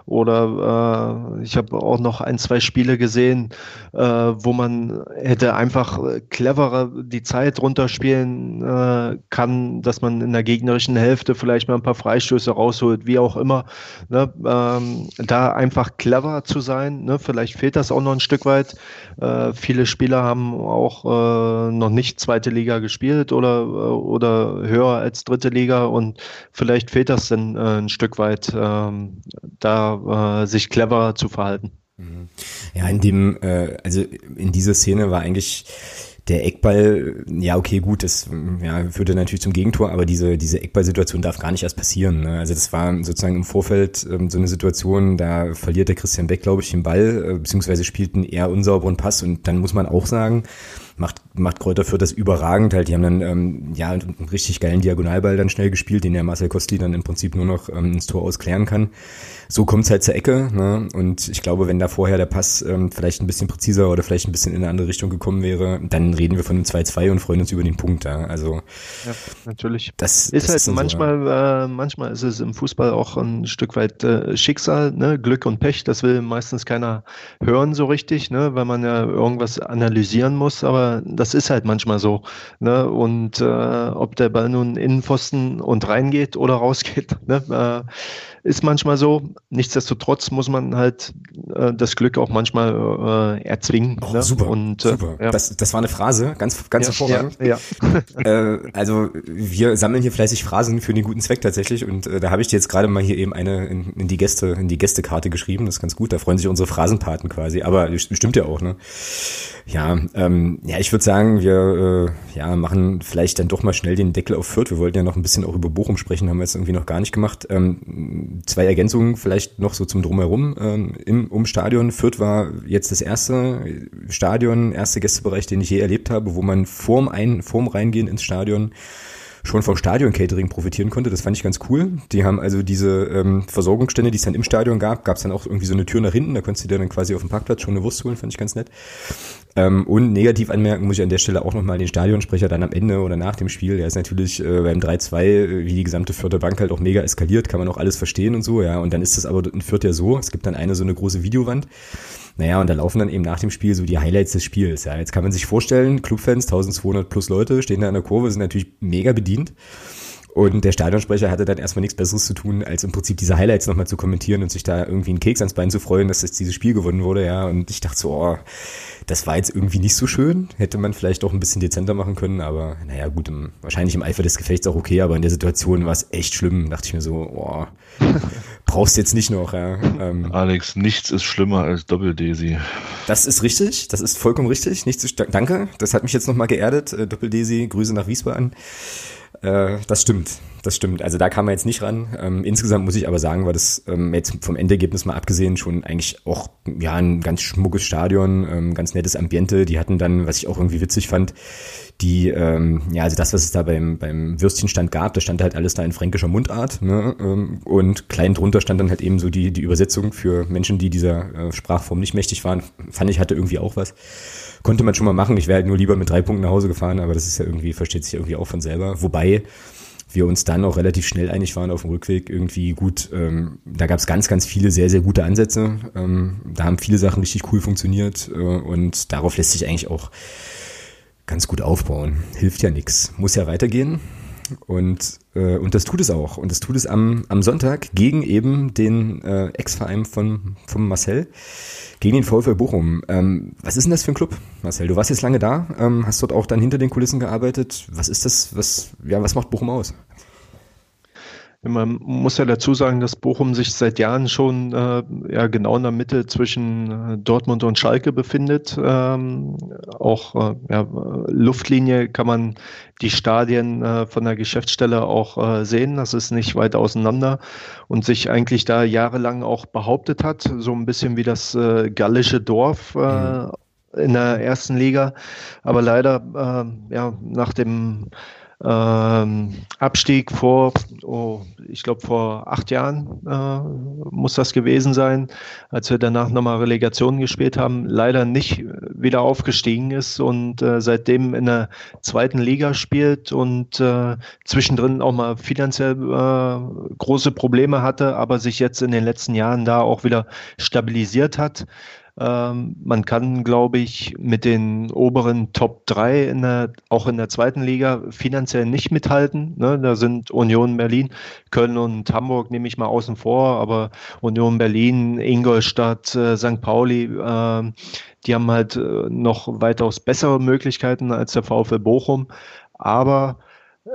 Oder äh, ich habe auch noch ein, zwei Spiele gesehen, äh, wo man hätte einfach cleverer die Zeit runterspielen äh, kann, dass man in der gegnerischen Hälfte vielleicht mal ein paar Freistöße rausholt, wie auch immer. Ne? Ähm, da einfach clever zu sein. Ne? Vielleicht fehlt das auch noch ein Stück weit. Äh, viele Spieler haben auch äh, noch nicht zweite Liga gespielt oder, äh, oder höher als dritte Liga und vielleicht fehlt das dann äh, ein Stück weit, ähm, da äh, sich clever zu verhalten. Mhm. Ja, in dem, äh, also in dieser Szene war eigentlich der Eckball, ja, okay, gut, das ja, führte natürlich zum Gegentor, aber diese, diese Eckballsituation darf gar nicht erst passieren. Ne? Also das war sozusagen im Vorfeld ähm, so eine Situation, da verliert der Christian Beck, glaube ich, den Ball, äh, beziehungsweise spielt einen eher unsauberen Pass und dann muss man auch sagen, macht, macht Kräuter für das überragend halt. Die haben dann ähm, ja einen richtig geilen Diagonalball dann schnell gespielt, den der Marcel Kostli dann im Prinzip nur noch ähm, ins Tor ausklären kann. So kommt's halt zur Ecke. Ne? Und ich glaube, wenn da vorher der Pass ähm, vielleicht ein bisschen präziser oder vielleicht ein bisschen in eine andere Richtung gekommen wäre, dann reden wir von einem 2-2 und freuen uns über den Punkt. Ja? Also ja, natürlich. Das ist das halt ist manchmal, so, äh, manchmal ist es im Fußball auch ein Stück weit äh, Schicksal, ne? Glück und Pech. Das will meistens keiner hören so richtig, ne? weil man ja irgendwas analysieren muss. Aber das ist halt manchmal so. Ne? Und äh, ob der Ball nun Innenpfosten und reingeht oder rausgeht, ne? äh, ist manchmal so. Nichtsdestotrotz muss man halt äh, das Glück auch manchmal äh, erzwingen. Oh, ne? Super. Und, äh, super. Ja. Das, das war eine Phrase, ganz, ganz ja, hervorragend. Ja, ja. äh, also wir sammeln hier fleißig Phrasen für den guten Zweck tatsächlich und äh, da habe ich dir jetzt gerade mal hier eben eine in, in, die Gäste, in die Gästekarte geschrieben. Das ist ganz gut. Da freuen sich unsere Phrasenpaten quasi. Aber stimmt ja auch, ne? Ja, ähm, ja, ich würde sagen, wir äh, ja, machen vielleicht dann doch mal schnell den Deckel auf Fürth. Wir wollten ja noch ein bisschen auch über Bochum sprechen, haben wir jetzt irgendwie noch gar nicht gemacht. Ähm, zwei Ergänzungen vielleicht noch so zum Drumherum ähm, im um Stadion. Fürth war jetzt das erste Stadion, erste Gästebereich, den ich je erlebt habe, wo man vorm, Ein vorm Reingehen ins Stadion schon vom Stadion-Catering profitieren konnte. Das fand ich ganz cool. Die haben also diese ähm, Versorgungsstände, die es dann im Stadion gab, gab es dann auch irgendwie so eine Tür nach hinten, da konntest du dir dann quasi auf dem Parkplatz schon eine Wurst holen, fand ich ganz nett. Ähm, und negativ anmerken muss ich an der Stelle auch nochmal den Stadionsprecher dann am Ende oder nach dem Spiel. Der ist natürlich äh, beim 3-2, äh, wie die gesamte vierte Bank halt auch mega eskaliert, kann man auch alles verstehen und so, ja. Und dann ist das aber in Fürth ja so, es gibt dann eine so eine große Videowand naja, und da laufen dann eben nach dem Spiel so die Highlights des Spiels. Ja, jetzt kann man sich vorstellen, Clubfans, 1200 plus Leute stehen da in der Kurve, sind natürlich mega bedient. Und der Stadionsprecher hatte dann erstmal nichts Besseres zu tun, als im Prinzip diese Highlights nochmal zu kommentieren und sich da irgendwie einen Keks ans Bein zu freuen, dass jetzt dieses Spiel gewonnen wurde, ja. Und ich dachte so, oh, das war jetzt irgendwie nicht so schön. Hätte man vielleicht auch ein bisschen dezenter machen können, aber naja, gut, im, wahrscheinlich im Eifer des Gefechts auch okay, aber in der Situation war es echt schlimm. Dachte ich mir so, oh, brauchst jetzt nicht noch, ja. Ähm, Alex, nichts ist schlimmer als Doppel-Desi. Das ist richtig, das ist vollkommen richtig. Nichts ist, danke, das hat mich jetzt nochmal geerdet. Äh, Doppel-Desi, Grüße nach Wiesbaden. Äh, das stimmt, das stimmt. Also da kam man jetzt nicht ran. Ähm, insgesamt muss ich aber sagen, war das ähm, jetzt vom Endergebnis mal abgesehen schon eigentlich auch ja ein ganz schmuckes Stadion, ähm, ganz nettes Ambiente. Die hatten dann, was ich auch irgendwie witzig fand, die ähm, ja also das, was es da beim beim Würstchenstand gab, da stand halt alles da in fränkischer Mundart ne? ähm, und klein drunter stand dann halt eben so die die Übersetzung für Menschen, die dieser äh, Sprachform nicht mächtig waren. Fand ich hatte irgendwie auch was konnte man schon mal machen. Ich wäre halt nur lieber mit drei Punkten nach Hause gefahren, aber das ist ja irgendwie, versteht sich irgendwie auch von selber. Wobei wir uns dann auch relativ schnell einig waren auf dem Rückweg irgendwie gut. Ähm, da gab es ganz, ganz viele sehr, sehr gute Ansätze. Ähm, da haben viele Sachen richtig cool funktioniert äh, und darauf lässt sich eigentlich auch ganz gut aufbauen. Hilft ja nichts. Muss ja weitergehen. Und, äh, und das tut es auch. Und das tut es am, am Sonntag gegen eben den äh, Ex-Verein von, von Marcel gegen den VfL Bochum. Ähm, was ist denn das für ein Club, Marcel? Du warst jetzt lange da, ähm, hast dort auch dann hinter den Kulissen gearbeitet. Was ist das? Was, ja, was macht Bochum aus? Man muss ja dazu sagen, dass Bochum sich seit Jahren schon äh, ja, genau in der Mitte zwischen äh, Dortmund und Schalke befindet. Ähm, auch äh, ja, Luftlinie kann man die Stadien äh, von der Geschäftsstelle auch äh, sehen. Das ist nicht weit auseinander und sich eigentlich da jahrelang auch behauptet hat, so ein bisschen wie das äh, gallische Dorf. Mhm. in der ersten Liga, aber leider ja nach dem ähm, Abstieg vor, oh, ich glaube vor acht Jahren äh, muss das gewesen sein, als wir danach nochmal Relegation gespielt haben, leider nicht wieder aufgestiegen ist und äh, seitdem in der zweiten Liga spielt und äh, zwischendrin auch mal finanziell äh, große Probleme hatte, aber sich jetzt in den letzten Jahren da auch wieder stabilisiert hat. Ähm, man kann, glaube ich, mit den oberen Top 3 in der, auch in der zweiten Liga finanziell nicht mithalten. Ne? Da sind Union Berlin, Köln und Hamburg nehme ich mal außen vor, aber Union Berlin, Ingolstadt, äh, St. Pauli, äh, die haben halt äh, noch weitaus bessere Möglichkeiten als der VfL Bochum. Aber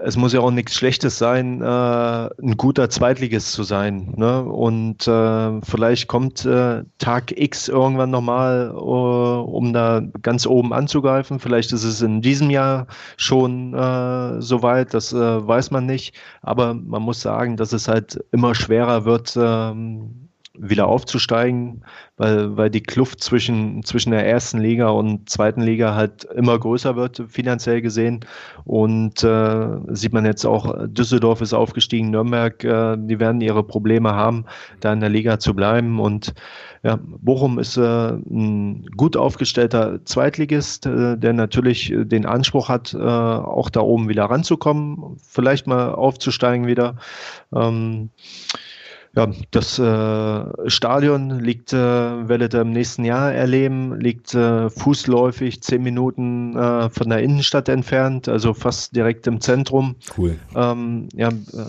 es muss ja auch nichts Schlechtes sein, äh, ein guter Zweitligist zu sein. Ne? Und äh, vielleicht kommt äh, Tag X irgendwann nochmal, äh, um da ganz oben anzugreifen. Vielleicht ist es in diesem Jahr schon äh, soweit, das äh, weiß man nicht. Aber man muss sagen, dass es halt immer schwerer wird, ähm, wieder aufzusteigen, weil, weil die Kluft zwischen, zwischen der ersten Liga und zweiten Liga halt immer größer wird, finanziell gesehen. Und äh, sieht man jetzt auch, Düsseldorf ist aufgestiegen, Nürnberg, äh, die werden ihre Probleme haben, da in der Liga zu bleiben. Und ja, Bochum ist äh, ein gut aufgestellter Zweitligist, äh, der natürlich den Anspruch hat, äh, auch da oben wieder ranzukommen, vielleicht mal aufzusteigen wieder. Ähm, Ja, das äh, Stadion liegt, äh, werdet ihr im nächsten Jahr erleben, liegt äh, fußläufig zehn Minuten äh, von der Innenstadt entfernt, also fast direkt im Zentrum. Cool. Ähm, ja,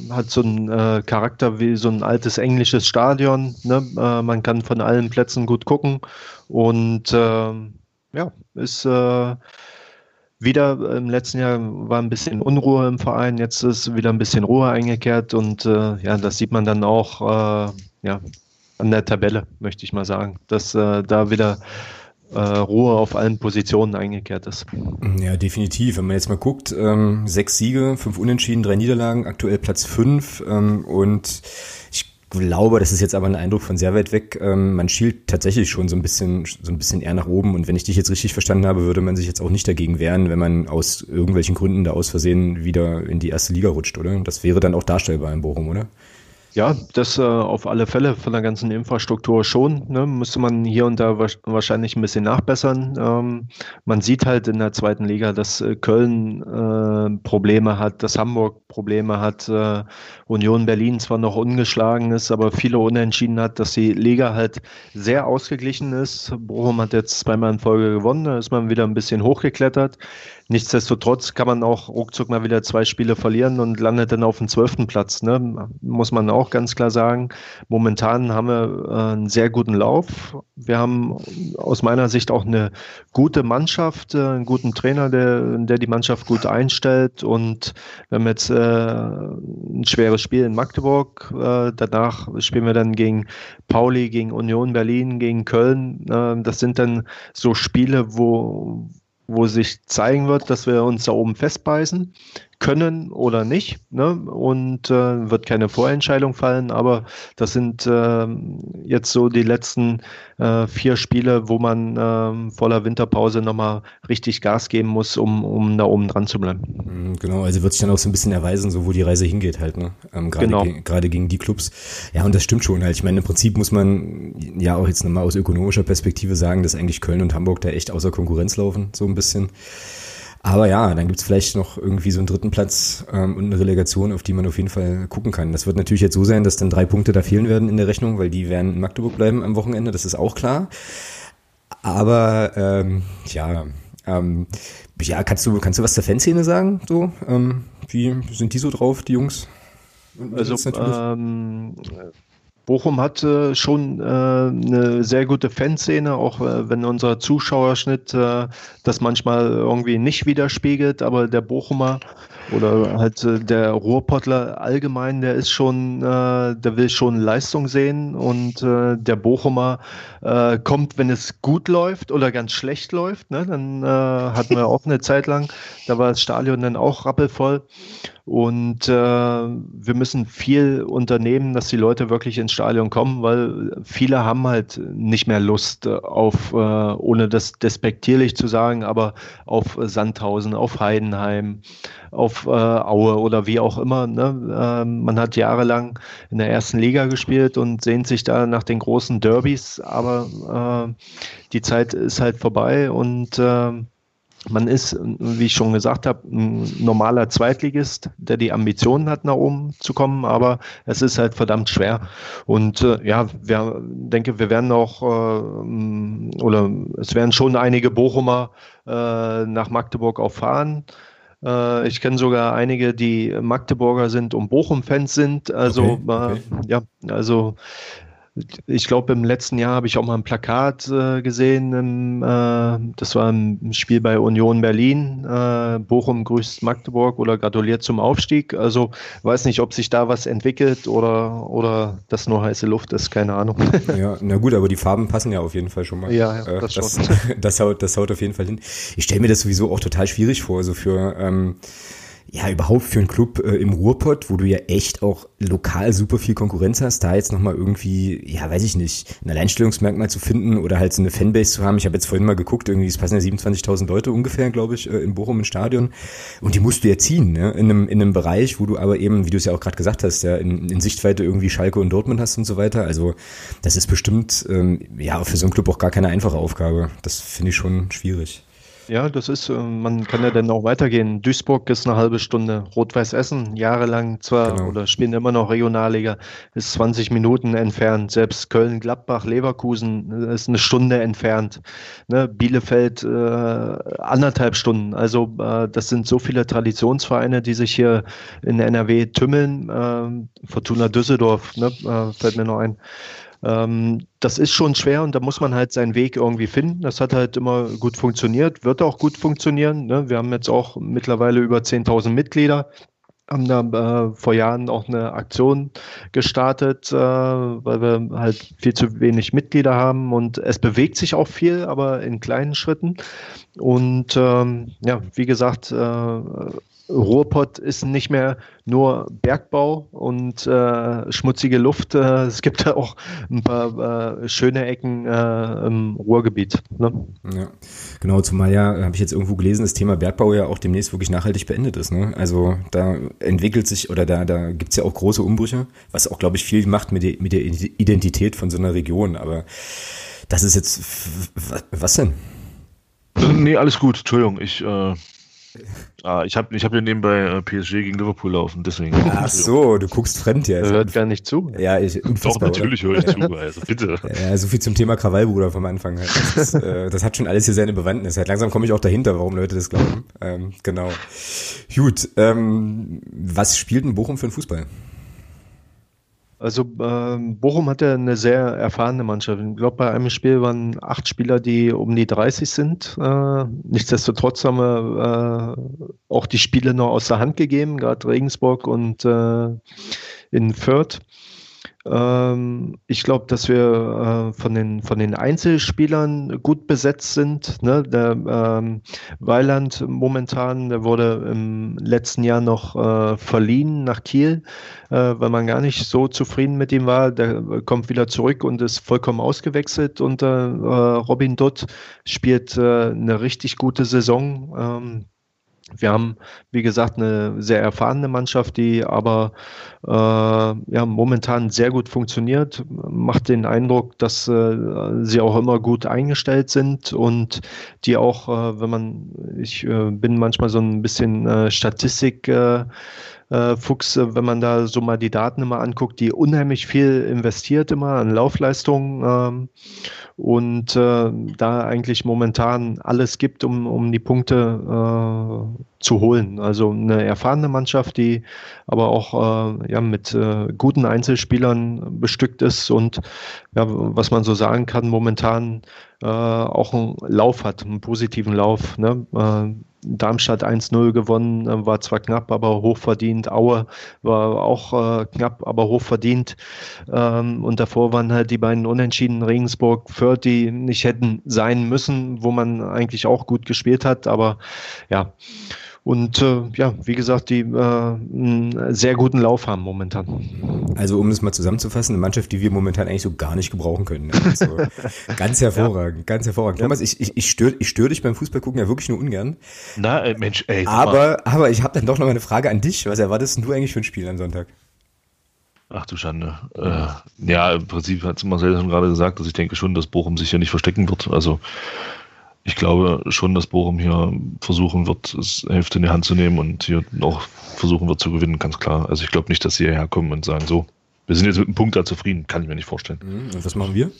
hat so einen äh, Charakter wie so ein altes englisches Stadion. Ne? Äh, man kann von allen Plätzen gut gucken und ähm, ja, ist äh, wieder im letzten Jahr war ein bisschen Unruhe im Verein, jetzt ist wieder ein bisschen Ruhe eingekehrt und äh, ja, das sieht man dann auch äh, ja, an der Tabelle, möchte ich mal sagen, dass äh, da wieder äh, Ruhe auf allen Positionen eingekehrt ist. Ja, definitiv. Wenn man jetzt mal guckt, ähm, sechs Siege, fünf Unentschieden, drei Niederlagen, aktuell Platz fünf ähm, und glaube, das ist jetzt aber ein Eindruck von sehr weit weg. Ähm, man schielt tatsächlich schon so ein bisschen, so ein bisschen eher nach oben. Und wenn ich dich jetzt richtig verstanden habe, würde man sich jetzt auch nicht dagegen wehren, wenn man aus irgendwelchen Gründen da aus Versehen wieder in die erste Liga rutscht, oder? Das wäre dann auch darstellbar in Bochum, oder? Ja, das äh, auf alle Fälle von der ganzen Infrastruktur schon. Ne? Müsste man hier und da wahrscheinlich ein bisschen nachbessern. Ähm, man sieht halt in der zweiten Liga, dass äh, Köln äh, Probleme hat, dass Hamburg Probleme hat, äh, Union Berlin zwar noch ungeschlagen ist, aber viele Unentschieden hat, dass die Liga halt sehr ausgeglichen ist. Bochum hat jetzt zweimal in Folge gewonnen, da ist man wieder ein bisschen hochgeklettert. Nichtsdestotrotz kann man auch ruckzuck mal wieder zwei Spiele verlieren und landet dann auf dem zwölften Platz. Ne? Muss man auch ganz klar sagen. Momentan haben wir äh, einen sehr guten Lauf. Wir haben aus meiner Sicht auch eine gute Mannschaft, äh, einen guten Trainer, der, der die Mannschaft gut einstellt. Und wir haben jetzt äh, ein schweres Spiel in Magdeburg. Danach spielen wir dann gegen Pauli, gegen Union Berlin, gegen Köln. Das sind dann so Spiele, wo wo sich zeigen wird, dass wir uns da oben festbeißen können oder nicht. Ne? Und äh, wird keine Vorentscheidung fallen, aber das sind äh, jetzt so die letzten äh, vier Spiele, wo man äh, voller Winterpause nochmal richtig Gas geben muss, um, um da oben dran zu bleiben. Mhm, genau, also wird sich dann auch so ein bisschen erweisen, so wo die Reise hingeht halt, ne? Ähm, gerade, genau. ge gerade gegen die Clubs. Ja, und das stimmt schon halt. Ich meine, im Prinzip muss man ja auch jetzt nochmal aus ökonomischer Perspektive sagen, dass eigentlich Köln und Hamburg da echt außer Konkurrenz laufen, so ein bisschen. Aber ja, dann gibt's vielleicht noch irgendwie so einen dritten Platz ähm, und eine Relegation, auf die man auf jeden Fall gucken kann. Das wird natürlich jetzt so sein, dass dann drei Punkte da fehlen werden in der Rechnung, weil die werden in Magdeburg bleiben am Wochenende, das ist auch klar. Aber ähm, ja, ähm, ja, kannst du, kannst du was zur Fanszene sagen? So, ähm, wie sind die so drauf, die Jungs? Also ähm, Bochum hat äh, schon äh, eine sehr gute Fanszene, auch äh, wenn unser Zuschauerschnitt äh, das manchmal irgendwie nicht widerspiegelt, aber der Bochumer oder halt äh, der Ruhrpottler allgemein, der ist schon, äh, der will schon Leistung sehen und äh, der Bochumer kommt, wenn es gut läuft oder ganz schlecht läuft. Ne? Dann hatten wir auch eine Zeit lang, da war das Stadion dann auch rappelvoll. Und äh, wir müssen viel unternehmen, dass die Leute wirklich ins Stadion kommen, weil viele haben halt nicht mehr Lust auf, äh, ohne das despektierlich zu sagen, aber auf Sandhausen, auf Heidenheim, auf äh, Aue oder wie auch immer. Ne? Äh, man hat jahrelang in der ersten Liga gespielt und sehnt sich da nach den großen Derbys, aber äh, die Zeit ist halt vorbei und äh, man ist, wie ich schon gesagt habe, ein normaler Zweitligist, der die Ambitionen hat, nach oben zu kommen, aber es ist halt verdammt schwer. Und äh, ja, wir denke, wir werden auch, äh, oder es werden schon einige Bochumer äh, nach Magdeburg auch fahren. Äh, ich kenne sogar einige, die Magdeburger sind und Bochum-Fans sind. Also okay, okay. ja, also ich glaube, im letzten Jahr habe ich auch mal ein Plakat äh, gesehen. Im, äh, das war ein Spiel bei Union Berlin. Äh, Bochum grüßt Magdeburg oder gratuliert zum Aufstieg. Also weiß nicht, ob sich da was entwickelt oder, oder das nur heiße Luft ist. Keine Ahnung. Ja, na gut, aber die Farben passen ja auf jeden Fall schon mal. Ja, ja das, das, das, haut, das haut auf jeden Fall hin. Ich stelle mir das sowieso auch total schwierig vor, so also für ähm, ja, überhaupt für einen Club äh, im Ruhrpott, wo du ja echt auch lokal super viel Konkurrenz hast, da jetzt nochmal irgendwie, ja, weiß ich nicht, ein Alleinstellungsmerkmal zu finden oder halt so eine Fanbase zu haben. Ich habe jetzt vorhin mal geguckt, irgendwie, es passen ja 27.000 Leute ungefähr, glaube ich, äh, in Bochum im Stadion. Und die musst du ja ziehen, ne? in, einem, in einem Bereich, wo du aber eben, wie du es ja auch gerade gesagt hast, ja, in, in Sichtweite irgendwie Schalke und Dortmund hast und so weiter. Also das ist bestimmt, ähm, ja, für so einen Club auch gar keine einfache Aufgabe. Das finde ich schon schwierig. Ja, das ist, äh, man kann ja dann auch weitergehen. Duisburg ist eine halbe Stunde. Rot-Weiß Essen, jahrelang zwar genau. oder spielen immer noch Regionalliga, ist 20 Minuten entfernt. Selbst Köln, Gladbach, Leverkusen äh, ist eine Stunde entfernt. Ne? Bielefeld äh, anderthalb Stunden. Also äh, das sind so viele Traditionsvereine, die sich hier in NRW tümmeln. Äh, Fortuna Düsseldorf, ne? Äh, fällt mir noch ein. Ähm, das ist schon schwer und da muss man halt seinen Weg irgendwie finden. Das hat halt immer gut funktioniert, wird auch gut funktionieren. Ne? Wir haben jetzt auch mittlerweile über 10.000 Mitglieder haben da äh, vor Jahren auch eine Aktion gestartet, äh, weil wir halt viel zu wenig Mitglieder haben und es bewegt sich auch viel, aber in kleinen Schritten. Und ähm, ja, wie gesagt, äh, Ruhrpott ist nicht mehr nur Bergbau und äh, schmutzige Luft. Äh, es gibt da auch ein paar äh, schöne Ecken äh, im Ruhrgebiet. Ne? Ja, genau, zumal ja, habe ich jetzt irgendwo gelesen, das Thema Bergbau ja auch demnächst wirklich nachhaltig beendet ist. Ne? Also da entwickelt sich oder da, da gibt es ja auch große Umbrüche, was auch, glaube ich, viel macht mit der, mit der Identität von so einer Region. Aber das ist jetzt, was denn? Nee, alles gut, Entschuldigung, ich äh, Ah, ich habe ich hab hier nebenbei äh, PSG gegen Liverpool laufen, deswegen. Ach so, du guckst fremd jetzt. Er hört gar nicht zu. Ja, ich, Doch, natürlich höre ich zu, also bitte. Ja, so viel zum Thema Krawallbruder vom Anfang. Halt. Das, äh, das, hat schon alles hier seine Bewandtnis. Halt langsam komme ich auch dahinter, warum Leute das glauben. Ähm, genau. Gut, ähm, was spielt ein Bochum für einen Fußball? Also ähm, Bochum hatte eine sehr erfahrene Mannschaft. Ich glaube, bei einem Spiel waren acht Spieler, die um die 30 sind. Äh, nichtsdestotrotz haben wir äh, auch die Spiele noch aus der Hand gegeben, gerade Regensburg und äh, in Fürth. Ähm, ich glaube, dass wir äh, von, den, von den Einzelspielern gut besetzt sind. Ne? Der ähm, Weiland momentan, der wurde im letzten Jahr noch äh, verliehen nach Kiel, äh, weil man gar nicht so zufrieden mit ihm war. Der kommt wieder zurück und ist vollkommen ausgewechselt unter äh, Robin Dutt, spielt äh, eine richtig gute Saison. Ähm, wir haben, wie gesagt, eine sehr erfahrene Mannschaft, die aber äh, ja, momentan sehr gut funktioniert. Macht den Eindruck, dass äh, sie auch immer gut eingestellt sind und die auch, äh, wenn man, ich äh, bin manchmal so ein bisschen äh, Statistik. Äh, äh, Fuchs, wenn man da so mal die Daten immer anguckt, die unheimlich viel investiert immer an Laufleistungen ähm, und äh, da eigentlich momentan alles gibt, um, um die Punkte äh, zu holen. Also eine erfahrene Mannschaft, die aber auch äh, ja, mit äh, guten Einzelspielern bestückt ist und ja, was man so sagen kann, momentan äh, auch einen Lauf hat, einen positiven Lauf. Ne? Äh, Darmstadt 1-0 gewonnen, äh, war zwar knapp, aber hochverdient. Aue war auch äh, knapp, aber hochverdient. Ähm, und davor waren halt die beiden Unentschieden Regensburg, Fürth, die nicht hätten sein müssen, wo man eigentlich auch gut gespielt hat. Aber ja, und äh, ja, wie gesagt, die äh, einen sehr guten Lauf haben momentan. Also um das mal zusammenzufassen, eine Mannschaft, die wir momentan eigentlich so gar nicht gebrauchen können. Also, ganz hervorragend, ja. ganz hervorragend. Ja. Thomas, ich, ich, ich störe ich stör dich beim Fußball gucken ja wirklich nur ungern. Na, äh, Mensch, ey. Aber, aber ich habe dann doch noch mal eine Frage an dich. Was erwartest du eigentlich für ein Spiel am Sonntag? Ach du Schande. Äh, ja, im Prinzip hat es Marcel schon gerade gesagt, dass ich denke schon, dass Bochum sich ja nicht verstecken wird. Also ich glaube schon, dass Bochum hier versuchen wird, das Hälfte in die Hand zu nehmen und hier auch versuchen wird zu gewinnen, ganz klar. Also ich glaube nicht, dass sie hierher kommen und sagen, so, wir sind jetzt mit einem Punkt da zufrieden, kann ich mir nicht vorstellen. Mhm. Und was machen wir?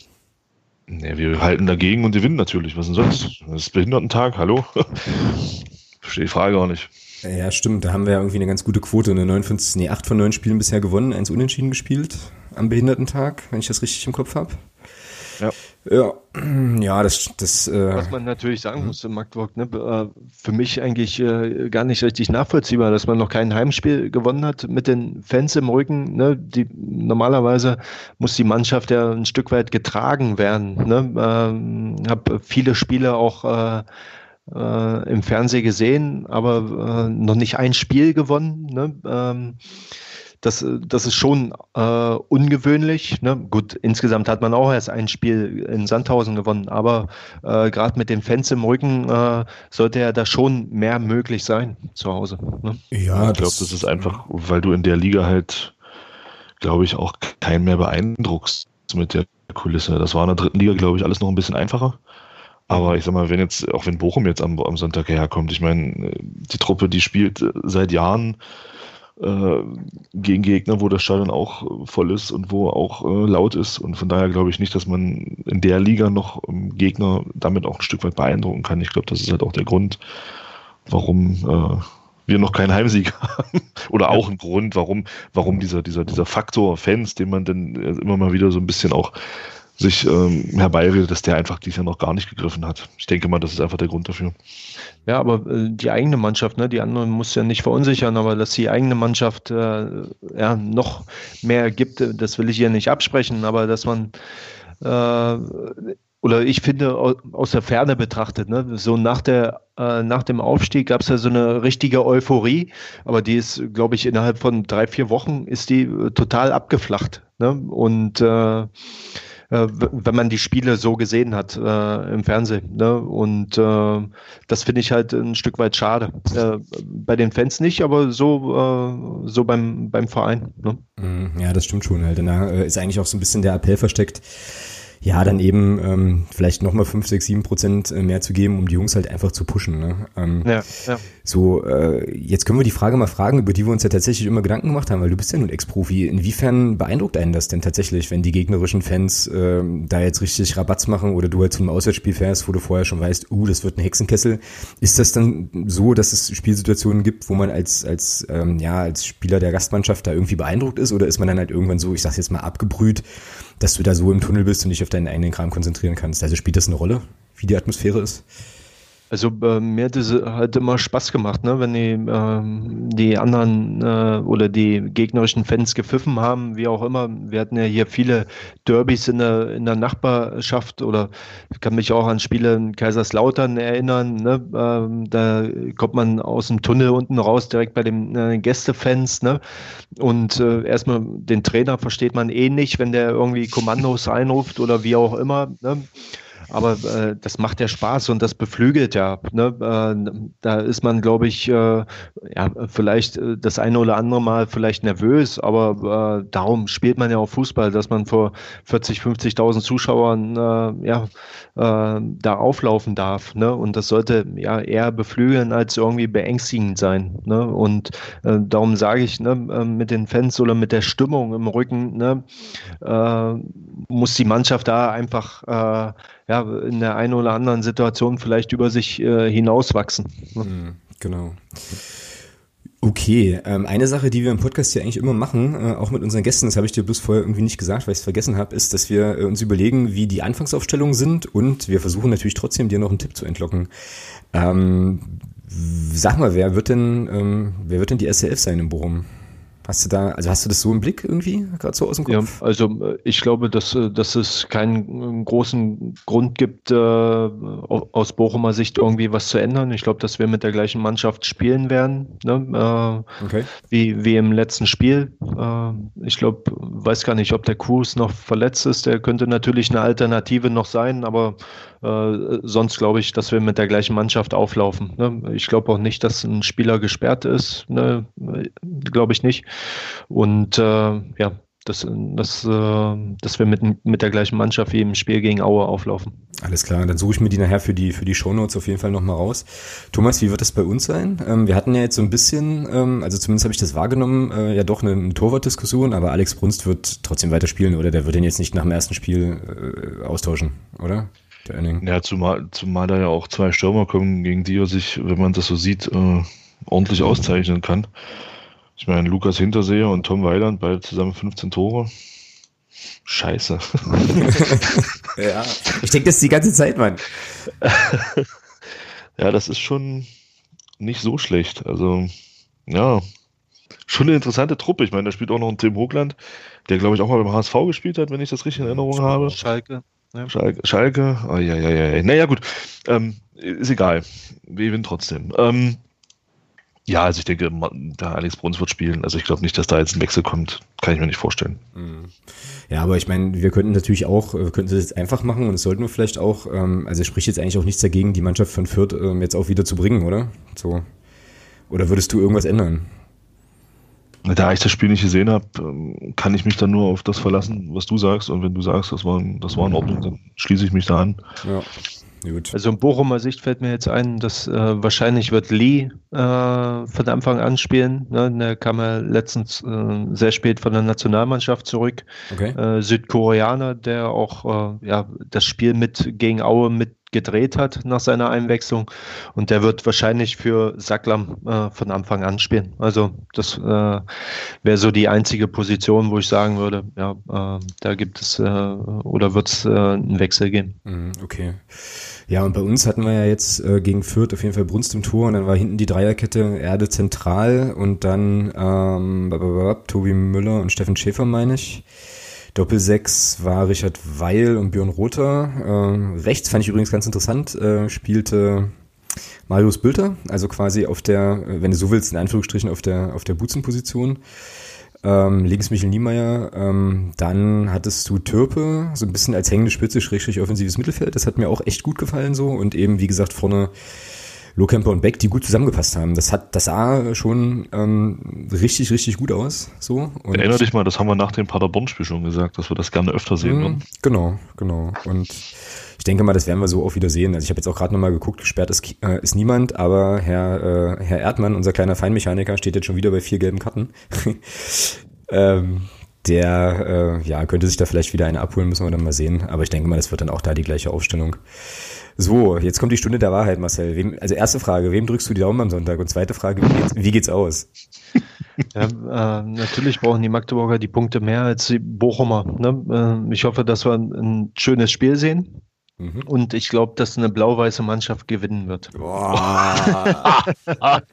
Ne, wir halten dagegen und gewinnen natürlich. Was denn sonst? Das ist Behindertentag, hallo? Verstehe die Frage auch nicht. Ja, stimmt. Da haben wir ja irgendwie eine ganz gute Quote. Eine 59, nee, 8 von 9 Spielen bisher gewonnen, eins unentschieden gespielt am Behindertentag, wenn ich das richtig im Kopf habe. Ja. Ja, ja, das, das. Äh, Was man natürlich sagen muss in Magdeburg, ne, äh, für mich eigentlich äh, gar nicht richtig nachvollziehbar, dass man noch kein Heimspiel gewonnen hat mit den Fans im Rücken. Ne, die, normalerweise muss die Mannschaft ja ein Stück weit getragen werden. Ne, ähm, habe viele Spiele auch äh, äh, im Fernsehen gesehen, aber äh, noch nicht ein Spiel gewonnen. Ne, ähm, das, das ist schon äh, ungewöhnlich. Ne? Gut, insgesamt hat man auch erst ein Spiel in Sandhausen gewonnen, aber äh, gerade mit den Fans im Rücken äh, sollte ja da schon mehr möglich sein zu Hause. Ne? Ja, ich glaube, das ist einfach, weil du in der Liga halt, glaube ich, auch keinen mehr beeindruckst mit der Kulisse. Das war in der dritten Liga, glaube ich, alles noch ein bisschen einfacher. Aber ich sag mal, wenn jetzt, auch wenn Bochum jetzt am, am Sonntag herkommt, ich meine, die Truppe, die spielt seit Jahren äh, gegen Gegner, wo das Stadion auch voll ist und wo auch äh, laut ist. Und von daher glaube ich nicht, dass man in der Liga noch ähm, Gegner damit auch ein Stück weit beeindrucken kann. Ich glaube, das ist halt auch der Grund, warum äh, wir noch keinen Heimsieg haben. Oder auch ein Grund, warum, warum dieser, dieser, dieser Faktor Fans, den man dann äh, immer mal wieder so ein bisschen auch sich ähm, herbeiredet, dass der einfach dieses Jahr noch gar nicht gegriffen hat. Ich denke mal, das ist einfach der Grund dafür. Ja, aber äh, die eigene Mannschaft, ne, die anderen muss ja nicht verunsichern, aber dass die eigene Mannschaft äh, ja noch mehr gibt, äh, das will ich hier nicht absprechen, aber dass man äh, oder ich finde aus der Ferne betrachtet, ne, so nach der äh, nach dem Aufstieg gab es ja so eine richtige Euphorie, aber die ist, glaube ich, innerhalb von drei vier Wochen ist die äh, total abgeflacht. Ne? Und äh, äh, wenn man die Spiele so gesehen hat äh, im Fernsehen. Ne? Und äh, das finde ich halt ein Stück weit schade. Äh, bei den Fans nicht, aber so, äh, so beim, beim Verein. Ne? Mhm, ja, das stimmt schon halt. Da äh, ist eigentlich auch so ein bisschen der Appell versteckt ja, dann eben ähm, vielleicht nochmal 5, 6, 7 Prozent äh, mehr zu geben, um die Jungs halt einfach zu pushen. Ne? Ähm, ja, ja. So, äh, jetzt können wir die Frage mal fragen, über die wir uns ja tatsächlich immer Gedanken gemacht haben, weil du bist ja nun Ex-Profi. Inwiefern beeindruckt einen das denn tatsächlich, wenn die gegnerischen Fans äh, da jetzt richtig Rabatz machen oder du halt zu einem Auswärtsspiel fährst, wo du vorher schon weißt, uh, das wird ein Hexenkessel. Ist das dann so, dass es Spielsituationen gibt, wo man als, als, ähm, ja, als Spieler der Gastmannschaft da irgendwie beeindruckt ist oder ist man dann halt irgendwann so, ich sag's jetzt mal, abgebrüht dass du da so im Tunnel bist und dich auf deinen eigenen Kram konzentrieren kannst. Also spielt das eine Rolle, wie die Atmosphäre ist? Also äh, mir hat es halt immer Spaß gemacht, ne? wenn die, ähm, die anderen äh, oder die gegnerischen Fans gepfiffen haben, wie auch immer. Wir hatten ja hier viele Derbys in der, in der Nachbarschaft oder ich kann mich auch an Spiele in Kaiserslautern erinnern. Ne? Ähm, da kommt man aus dem Tunnel unten raus, direkt bei den äh, Gästefans. Ne? Und äh, erstmal den Trainer versteht man eh nicht, wenn der irgendwie Kommandos einruft oder wie auch immer. Ne? Aber äh, das macht ja Spaß und das beflügelt ja. Ne? Äh, da ist man, glaube ich, äh, ja, vielleicht äh, das eine oder andere Mal vielleicht nervös, aber äh, darum spielt man ja auch Fußball, dass man vor 40, 50.000 Zuschauern äh, ja, da auflaufen darf. Ne? Und das sollte ja eher beflügeln als irgendwie beängstigend sein. Ne? Und darum sage ich, ne, äh, mit den Fans oder mit der Stimmung im Rücken, ne, muss die Mannschaft da einfach ja, in der einen oder anderen Situation vielleicht über sich äh, hinauswachsen. Mhm, genau. Okay, ähm, eine Sache, die wir im Podcast hier eigentlich immer machen, äh, auch mit unseren Gästen, das habe ich dir bloß vorher irgendwie nicht gesagt, weil ich es vergessen habe, ist, dass wir äh, uns überlegen, wie die Anfangsaufstellungen sind und wir versuchen natürlich trotzdem dir noch einen Tipp zu entlocken. Ähm, sag mal, wer wird denn, ähm, wer wird denn die SLF sein in Bochum? Hast du da, also hast du das so im Blick irgendwie, gerade so aus dem Kopf? Ja, also äh, ich glaube, dass, äh, dass es keinen äh, großen Grund gibt, äh, aus Bochumer Sicht irgendwie was zu ändern. Ich glaube, dass wir mit der gleichen Mannschaft spielen werden, ne? äh, okay. wie, wie im letzten Spiel. Äh, ich glaube, weiß gar nicht, ob der Cruz noch verletzt ist. Der könnte natürlich eine Alternative noch sein, aber äh, sonst glaube ich, dass wir mit der gleichen Mannschaft auflaufen. Ne? Ich glaube auch nicht, dass ein Spieler gesperrt ist. Ne? Glaube ich nicht. Und äh, ja, dass, dass, äh, dass wir mit, mit der gleichen Mannschaft wie im Spiel gegen Aue auflaufen. Alles klar, dann suche ich mir die nachher für die, für die Shownotes auf jeden Fall nochmal raus. Thomas, wie wird das bei uns sein? Ähm, wir hatten ja jetzt so ein bisschen, ähm, also zumindest habe ich das wahrgenommen, äh, ja doch eine, eine Torwartdiskussion, aber Alex Brunst wird trotzdem weiterspielen oder der wird den jetzt nicht nach dem ersten Spiel äh, austauschen, oder? Der Enning. Ja, zumal, zumal da ja auch zwei Stürmer kommen, gegen die er sich, wenn man das so sieht, äh, ordentlich auszeichnen kann. Ich meine, Lukas Hinterseher und Tom Weiland, beide zusammen 15 Tore. Scheiße. ja, ich denke das die ganze Zeit, Mann. ja, das ist schon nicht so schlecht. Also, ja, schon eine interessante Truppe. Ich meine, da spielt auch noch ein Tim Hochland, der, glaube ich, auch mal beim HSV gespielt hat, wenn ich das richtig in Erinnerung habe. Schalke. Ja. Schalke, Schalke. Oh, ja, ja, ja. Naja, gut. Ähm, ist egal. Wir gewinnen trotzdem. Ähm, ja, also ich denke, der Alex Bruns wird spielen. Also ich glaube nicht, dass da jetzt ein Wechsel kommt. Kann ich mir nicht vorstellen. Mhm. Ja, aber ich meine, wir könnten natürlich auch, wir könnten das jetzt einfach machen und das sollten wir vielleicht auch, ähm, also spricht jetzt eigentlich auch nichts dagegen, die Mannschaft von Fürth ähm, jetzt auch wieder zu bringen, oder? So. Oder würdest du irgendwas ändern? Da ich das Spiel nicht gesehen habe, ähm, kann ich mich dann nur auf das verlassen, was du sagst. Und wenn du sagst, das war, das war in Ordnung, dann schließe ich mich da an. Ja. Gut. Also in Bochumer Sicht fällt mir jetzt ein, dass äh, wahrscheinlich wird Lee äh, von Anfang an spielen. Ne? Der kam ja letztens äh, sehr spät von der Nationalmannschaft zurück. Okay. Äh, Südkoreaner, der auch äh, ja, das Spiel mit gegen Aue mit gedreht hat nach seiner Einwechslung. Und der wird wahrscheinlich für Sacklam äh, von Anfang an spielen. Also das äh, wäre so die einzige Position, wo ich sagen würde, ja, äh, da gibt es äh, oder wird es äh, einen Wechsel geben. Mhm, okay. Ja, und bei uns hatten wir ja jetzt äh, gegen Fürth auf jeden Fall Brunst im Tor und dann war hinten die Dreierkette Erde zentral und dann ähm, Tobi Müller und Steffen Schäfer, meine ich. Doppelsechs war Richard Weil und Björn Rother. Äh, rechts fand ich übrigens ganz interessant, äh, spielte Marius Bülter, also quasi auf der, wenn du so willst, in Anführungsstrichen auf der, auf der Butzenposition. Ähm, links Michel Niemeyer, ähm, dann hattest du Türpe, so ein bisschen als hängende Spitze, schrägstrich offensives Mittelfeld. Das hat mir auch echt gut gefallen so. Und eben, wie gesagt, vorne Lohkemper und Beck, die gut zusammengepasst haben. Das hat, das sah schon ähm, richtig, richtig gut aus. So. Und Erinner dich mal, das haben wir nach dem Paderborn-Spiel schon gesagt, dass wir das gerne öfter sehen würden. Genau, genau. Und ich denke mal, das werden wir so auch wieder sehen. Also ich habe jetzt auch gerade nochmal geguckt, gesperrt ist, äh, ist niemand, aber Herr, äh, Herr Erdmann, unser kleiner Feinmechaniker, steht jetzt schon wieder bei vier gelben Karten. ähm, der äh, ja, könnte sich da vielleicht wieder eine abholen, müssen wir dann mal sehen. Aber ich denke mal, das wird dann auch da die gleiche Aufstellung. So, jetzt kommt die Stunde der Wahrheit, Marcel. Wem, also erste Frage, wem drückst du die Daumen am Sonntag? Und zweite Frage, wie geht's, wie geht's aus? Ja, äh, natürlich brauchen die Magdeburger die Punkte mehr als die Bochumer. Ne? Äh, ich hoffe, dass wir ein, ein schönes Spiel sehen. Mhm. Und ich glaube, dass eine blau-weiße Mannschaft gewinnen wird. Boah.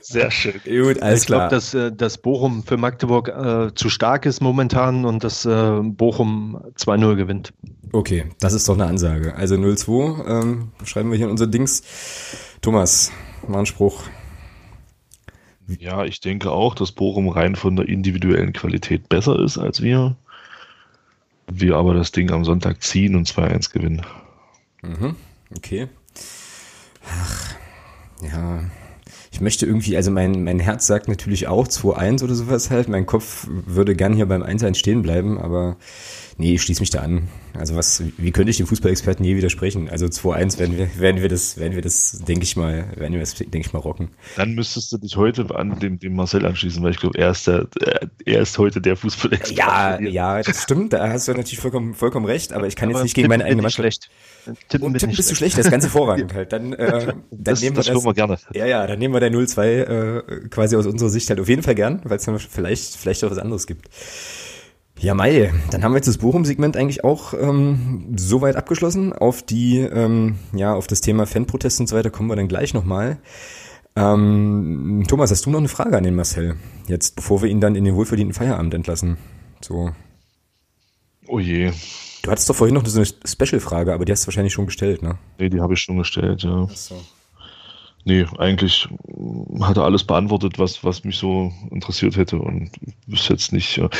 Sehr schön. Gut, alles ich glaube, dass, äh, dass Bochum für Magdeburg äh, zu stark ist momentan und dass äh, Bochum 2-0 gewinnt. Okay, das ist doch eine Ansage. Also 0-2 ähm, schreiben wir hier in unser Dings. Thomas, mal einen Spruch. Ja, ich denke auch, dass Bochum rein von der individuellen Qualität besser ist als wir. Wir aber das Ding am Sonntag ziehen und 2-1 gewinnen. Mhm, okay. Ach, ja. Ich möchte irgendwie, also mein, mein Herz sagt natürlich auch 2-1 oder sowas halt. Mein Kopf würde gern hier beim 1-1 stehen bleiben, aber Nee, ich schließe mich da an. Also was, wie könnte ich den Fußballexperten je widersprechen? Also 2-1 werden wir, werden wir das, werden wir das, denke ich mal, werden wir das, denke ich mal, rocken. Dann müsstest du dich heute an dem, dem Marcel anschließen, weil ich glaube, er ist der, er ist heute der Fußballexperte. Ja, ja, das stimmt, da hast du natürlich vollkommen, vollkommen recht, aber ich kann aber jetzt nicht gegen meine eigene Mannschaft. Schlecht. Tippen, Und tippen bist du schlecht, das ist ganz hervorragend halt. Dann, äh, dann das, nehmen wir das, das wir gerne. Ja, ja, dann nehmen wir der 0-2 äh, quasi aus unserer Sicht halt auf jeden Fall gern, weil es dann vielleicht, vielleicht auch was anderes gibt. Ja, Mai, dann haben wir jetzt das Bochum-Segment eigentlich auch ähm, soweit abgeschlossen. Auf die, ähm, ja, auf das Thema Fanprotest und so weiter kommen wir dann gleich nochmal. Ähm, Thomas, hast du noch eine Frage an den Marcel? Jetzt, bevor wir ihn dann in den wohlverdienten Feierabend entlassen. So. Oh je. Du hattest doch vorhin noch so eine Special-Frage, aber die hast du wahrscheinlich schon gestellt, ne? Nee, die habe ich schon gestellt, ja. Ach so. Nee, eigentlich hat er alles beantwortet, was, was mich so interessiert hätte und ist jetzt nicht. Äh,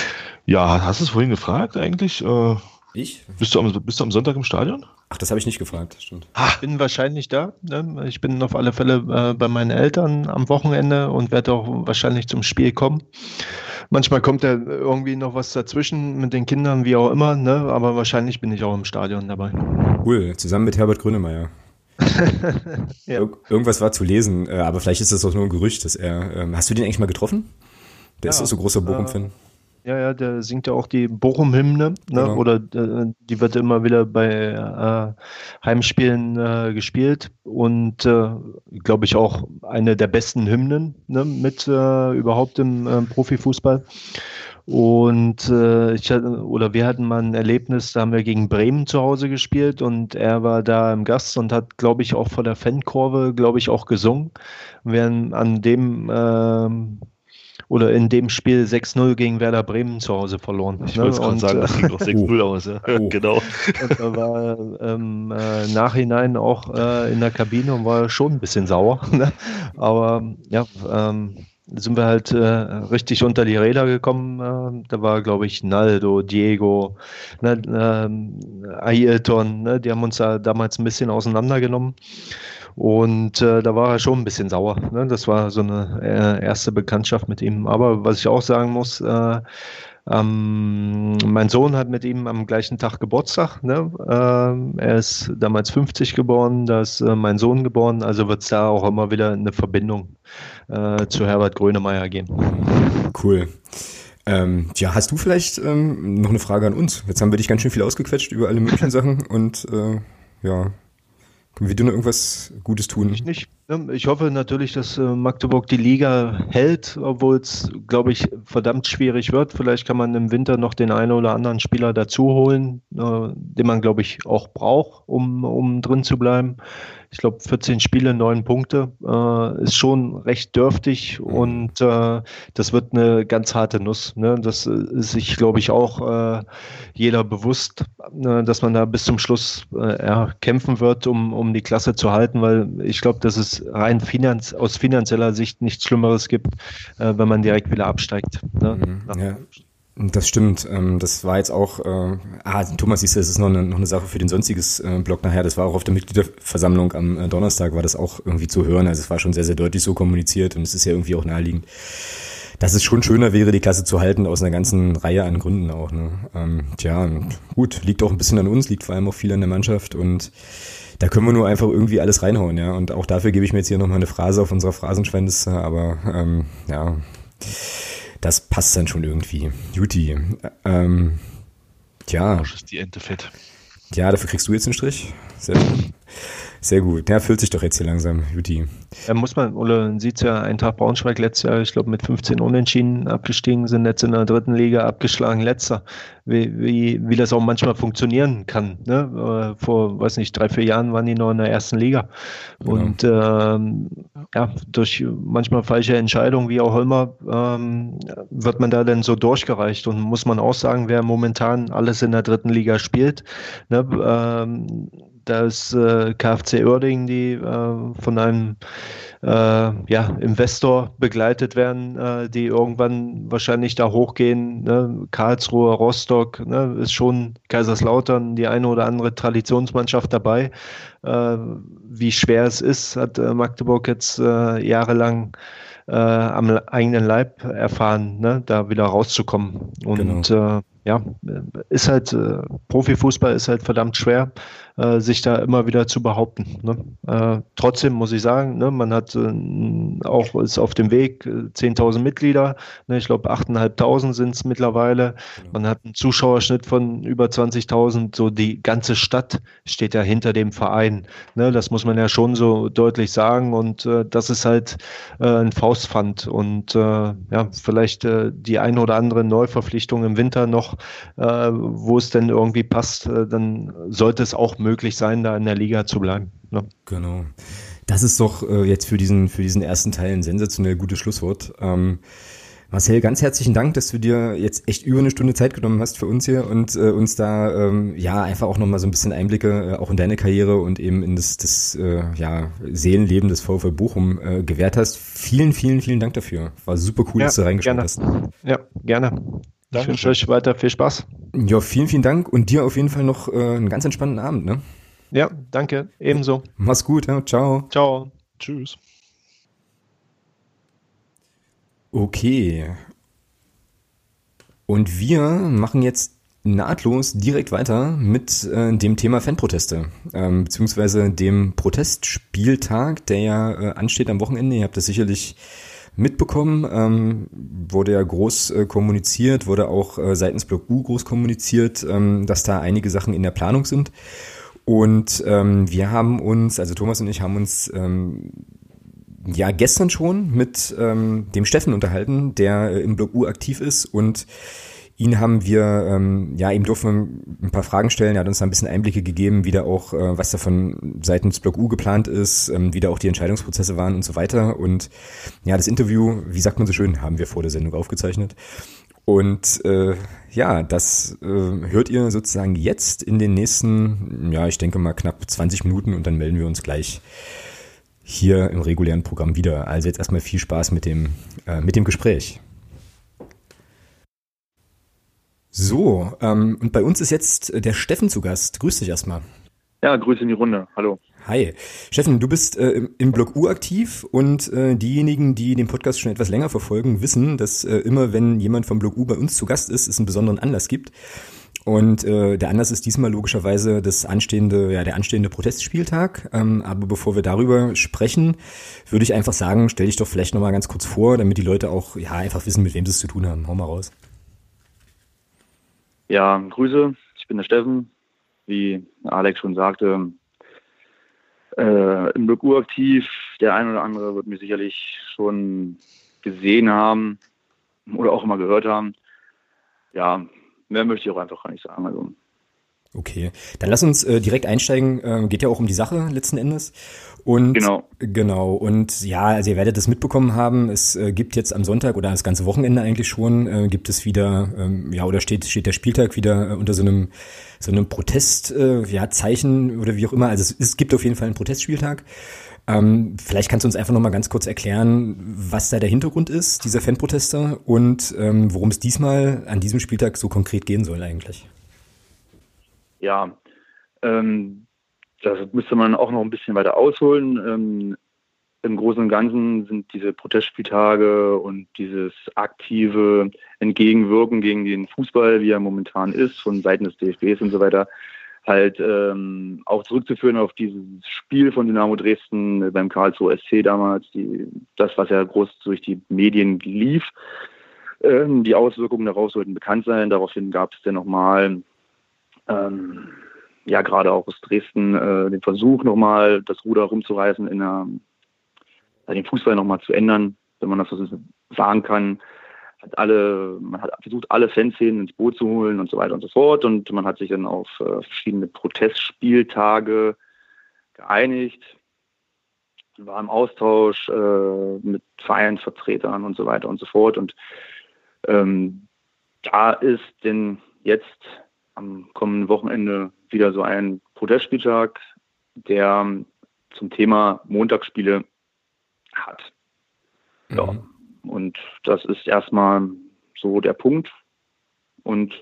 ja, hast du es vorhin gefragt eigentlich? Äh, ich? Bist du, am, bist du am Sonntag im Stadion? Ach, das habe ich nicht gefragt, stimmt. Ich bin wahrscheinlich da. Ne? Ich bin auf alle Fälle äh, bei meinen Eltern am Wochenende und werde auch wahrscheinlich zum Spiel kommen. Manchmal kommt ja irgendwie noch was dazwischen mit den Kindern, wie auch immer, ne? aber wahrscheinlich bin ich auch im Stadion dabei. Cool, zusammen mit Herbert Grönemeyer. ja. Ir irgendwas war zu lesen, äh, aber vielleicht ist das auch nur ein Gerücht, dass er. Ähm, hast du den eigentlich mal getroffen? Der ja, ist so großer Bochum-Fan. Äh, ja, ja, der singt ja auch die Bochum-Hymne, ne? Genau. oder äh, die wird immer wieder bei äh, Heimspielen äh, gespielt und äh, glaube ich auch eine der besten Hymnen ne? mit äh, überhaupt im äh, Profifußball. Und äh, ich hatte, oder wir hatten mal ein Erlebnis, da haben wir gegen Bremen zu Hause gespielt und er war da im Gast und hat, glaube ich, auch vor der Fankurve, glaube ich, auch gesungen. Wir haben an dem äh, oder in dem Spiel 6-0 gegen Werder Bremen zu Hause verloren. Ich ne? wollte gerade sagen, das ging doch 6-0 aus, ja. Oh. genau. Und er war im ähm, äh, Nachhinein auch äh, in der Kabine und war schon ein bisschen sauer. Ne? Aber ja, ähm, sind wir halt äh, richtig unter die Räder gekommen. Äh, da war, glaube ich, Naldo, Diego, ne, äh, Ailton, ne, die haben uns da damals ein bisschen auseinandergenommen. Und äh, da war er schon ein bisschen sauer. Ne? Das war so eine äh, erste Bekanntschaft mit ihm. Aber was ich auch sagen muss, äh, ähm, mein Sohn hat mit ihm am gleichen Tag Geburtstag. Ne? Ähm, er ist damals 50 geboren, da ist äh, mein Sohn geboren. Also wird es da auch immer wieder eine Verbindung äh, zu Herbert Grönemeyer geben. Cool. Ähm, ja, hast du vielleicht ähm, noch eine Frage an uns? Jetzt haben wir dich ganz schön viel ausgequetscht über alle möglichen Sachen und äh, ja, können wir dir noch irgendwas Gutes tun? Ich nicht. Ich hoffe natürlich, dass äh, Magdeburg die Liga hält, obwohl es, glaube ich, verdammt schwierig wird. Vielleicht kann man im Winter noch den einen oder anderen Spieler dazu holen, äh, den man, glaube ich, auch braucht, um, um drin zu bleiben ich glaube, 14 Spiele, 9 Punkte, äh, ist schon recht dürftig mhm. und äh, das wird eine ganz harte Nuss. Ne? Das ist sich, glaube ich, auch äh, jeder bewusst, äh, dass man da bis zum Schluss äh, ja, kämpfen wird, um, um die Klasse zu halten, weil ich glaube, dass es rein finanz aus finanzieller Sicht nichts Schlimmeres gibt, äh, wenn man direkt wieder absteigt. Ne? Mhm, ja. Das stimmt. Ähm, das war jetzt auch, äh, ah, Thomas siehst du, das ist noch eine, noch eine Sache für den sonstiges äh, Blog nachher. Das war auch auf der Mitgliederversammlung am äh, Donnerstag, war das auch irgendwie zu hören. Also es war schon sehr, sehr deutlich so kommuniziert und es ist ja irgendwie auch naheliegend, dass es schon schöner wäre, die Klasse zu halten, aus einer ganzen Reihe an Gründen auch. Ne? Ähm, tja, gut, liegt auch ein bisschen an uns, liegt vor allem auch viel an der Mannschaft und da können wir nur einfach irgendwie alles reinhauen, ja. Und auch dafür gebe ich mir jetzt hier nochmal eine Phrase auf unserer Phrasenschwendliste, aber ähm, ja das passt dann schon irgendwie. Juti. Ähm, tja. Arsch ist die Ente fett. Ja, dafür kriegst du jetzt einen Strich. Sehr, sehr gut. Ja, füllt sich doch jetzt hier langsam, Juti. Da muss man, oder sieht ja, Eintracht Braunschweig letztes Jahr, ich glaube, mit 15 Unentschieden abgestiegen, sind jetzt in der dritten Liga abgeschlagen, letzter. Wie, wie, wie das auch manchmal funktionieren kann. Ne? Äh, vor, weiß nicht, drei, vier Jahren waren die noch in der ersten Liga. Genau. Und ähm, ja, durch manchmal falsche Entscheidungen, wie auch immer, ähm, wird man da dann so durchgereicht. Und muss man auch sagen, wer momentan alles in der dritten Liga spielt, ne? ähm, da ist äh, KfC Oerding, die äh, von einem äh, ja, Investor begleitet werden, äh, die irgendwann wahrscheinlich da hochgehen. Ne? Karlsruhe, Rostock, ne? ist schon Kaiserslautern die eine oder andere Traditionsmannschaft dabei. Äh, wie schwer es ist, hat äh, Magdeburg jetzt jahrelang am eigenen Leib erfahren, ne? da wieder rauszukommen. Und genau. ja, ist halt, äh, Profifußball ist halt verdammt schwer, äh, sich da immer wieder zu behaupten. Ne? Äh, trotzdem muss ich sagen, ne, man hat äh, auch, ist auf dem Weg, 10.000 äh, Mitglieder, ne, ich glaube 8.500 sind es mittlerweile. Genau. Man hat einen Zuschauerschnitt von über 20.000, so die ganze Stadt steht ja hinter dem Verein. Ne? Das muss man ja schon so deutlich sagen und äh, das ist halt ein Faustpfand und ja, vielleicht die ein oder andere Neuverpflichtung im Winter noch äh, wo es denn irgendwie passt, äh, dann sollte es auch möglich sein, da in der Liga zu bleiben. Ne? Genau. Das ist doch äh, jetzt für diesen, für diesen ersten Teil ein sensationell gutes Schlusswort. Ähm, Marcel, ganz herzlichen Dank, dass du dir jetzt echt über eine Stunde Zeit genommen hast für uns hier und äh, uns da ähm, ja einfach auch nochmal so ein bisschen Einblicke äh, auch in deine Karriere und eben in das, das äh, ja, Seelenleben des VfL Bochum äh, gewährt hast. Vielen, vielen, vielen Dank dafür. War super cool, ja, dass du reingeschaut hast. Ja, gerne. Ich wünsche euch weiter viel Spaß. Ja, vielen, vielen Dank und dir auf jeden Fall noch äh, einen ganz entspannten Abend. Ne? Ja, danke. Ebenso. Mach's gut. Ja. Ciao. Ciao. Tschüss. Okay. Und wir machen jetzt nahtlos direkt weiter mit äh, dem Thema Fanproteste, ähm, beziehungsweise dem Protestspieltag, der ja äh, ansteht am Wochenende. Ihr habt das sicherlich mitbekommen, ähm, wurde ja groß äh, kommuniziert, wurde auch äh, seitens Block U groß kommuniziert, ähm, dass da einige Sachen in der Planung sind. Und ähm, wir haben uns, also Thomas und ich haben uns ähm, ja gestern schon mit ähm, dem Steffen unterhalten, der äh, im Block U aktiv ist und Ihn haben wir, ähm, ja, ihm durften wir ein paar Fragen stellen. Er hat uns da ein bisschen Einblicke gegeben, wie da auch, äh, was da von seitens Block U geplant ist, ähm, wie da auch die Entscheidungsprozesse waren und so weiter. Und ja, das Interview, wie sagt man so schön, haben wir vor der Sendung aufgezeichnet. Und äh, ja, das äh, hört ihr sozusagen jetzt in den nächsten, ja, ich denke mal knapp 20 Minuten und dann melden wir uns gleich hier im regulären Programm wieder. Also jetzt erstmal viel Spaß mit dem, äh, mit dem Gespräch. So, ähm, und bei uns ist jetzt der Steffen zu Gast. Grüß dich erstmal. Ja, Grüße in die Runde. Hallo. Hi. Steffen, du bist äh, im Blog U aktiv und äh, diejenigen, die den Podcast schon etwas länger verfolgen, wissen, dass äh, immer, wenn jemand vom Blog U bei uns zu Gast ist, es einen besonderen Anlass gibt. Und äh, der Anlass ist diesmal logischerweise das anstehende, ja, der anstehende Protestspieltag. Ähm, aber bevor wir darüber sprechen, würde ich einfach sagen, stell dich doch vielleicht nochmal ganz kurz vor, damit die Leute auch ja einfach wissen, mit wem sie es zu tun haben. Hau mal raus. Ja, Grüße, ich bin der Steffen. Wie Alex schon sagte, äh, im Blog aktiv. Der ein oder andere wird mir sicherlich schon gesehen haben oder auch immer gehört haben. Ja, mehr möchte ich auch einfach gar nicht sagen. Also Okay, dann lass uns äh, direkt einsteigen. Ähm, geht ja auch um die Sache letzten Endes. Und genau. Genau. Und ja, also ihr werdet das mitbekommen haben. Es äh, gibt jetzt am Sonntag oder das ganze Wochenende eigentlich schon äh, gibt es wieder ähm, ja oder steht steht der Spieltag wieder äh, unter so einem so einem Protest äh, ja Zeichen oder wie auch immer. Also es, es gibt auf jeden Fall einen Protestspieltag. Ähm, vielleicht kannst du uns einfach noch mal ganz kurz erklären, was da der Hintergrund ist, dieser Fanproteste und ähm, worum es diesmal an diesem Spieltag so konkret gehen soll eigentlich. Ja, ähm, das müsste man auch noch ein bisschen weiter ausholen. Ähm, Im Großen und Ganzen sind diese Protestspieltage und dieses aktive Entgegenwirken gegen den Fußball, wie er momentan ist, von Seiten des DFBs und so weiter, halt ähm, auch zurückzuführen auf dieses Spiel von Dynamo Dresden beim Karlsruhe SC damals, die, das, was ja groß durch die Medien lief. Ähm, die Auswirkungen darauf sollten bekannt sein. Daraufhin gab es dann nochmal ähm, ja gerade auch aus Dresden äh, den Versuch nochmal das Ruder rumzureißen, in der, den Fußball nochmal zu ändern, wenn man das so sagen kann. Hat alle, man hat versucht, alle Fanszenen ins Boot zu holen und so weiter und so fort. Und man hat sich dann auf äh, verschiedene Protestspieltage geeinigt, war im Austausch äh, mit Vereinsvertretern und so weiter und so fort. Und ähm, da ist denn jetzt am kommenden Wochenende wieder so ein Protestspieltag, der zum Thema Montagsspiele hat. Ja. Mhm. Und das ist erstmal so der Punkt. Und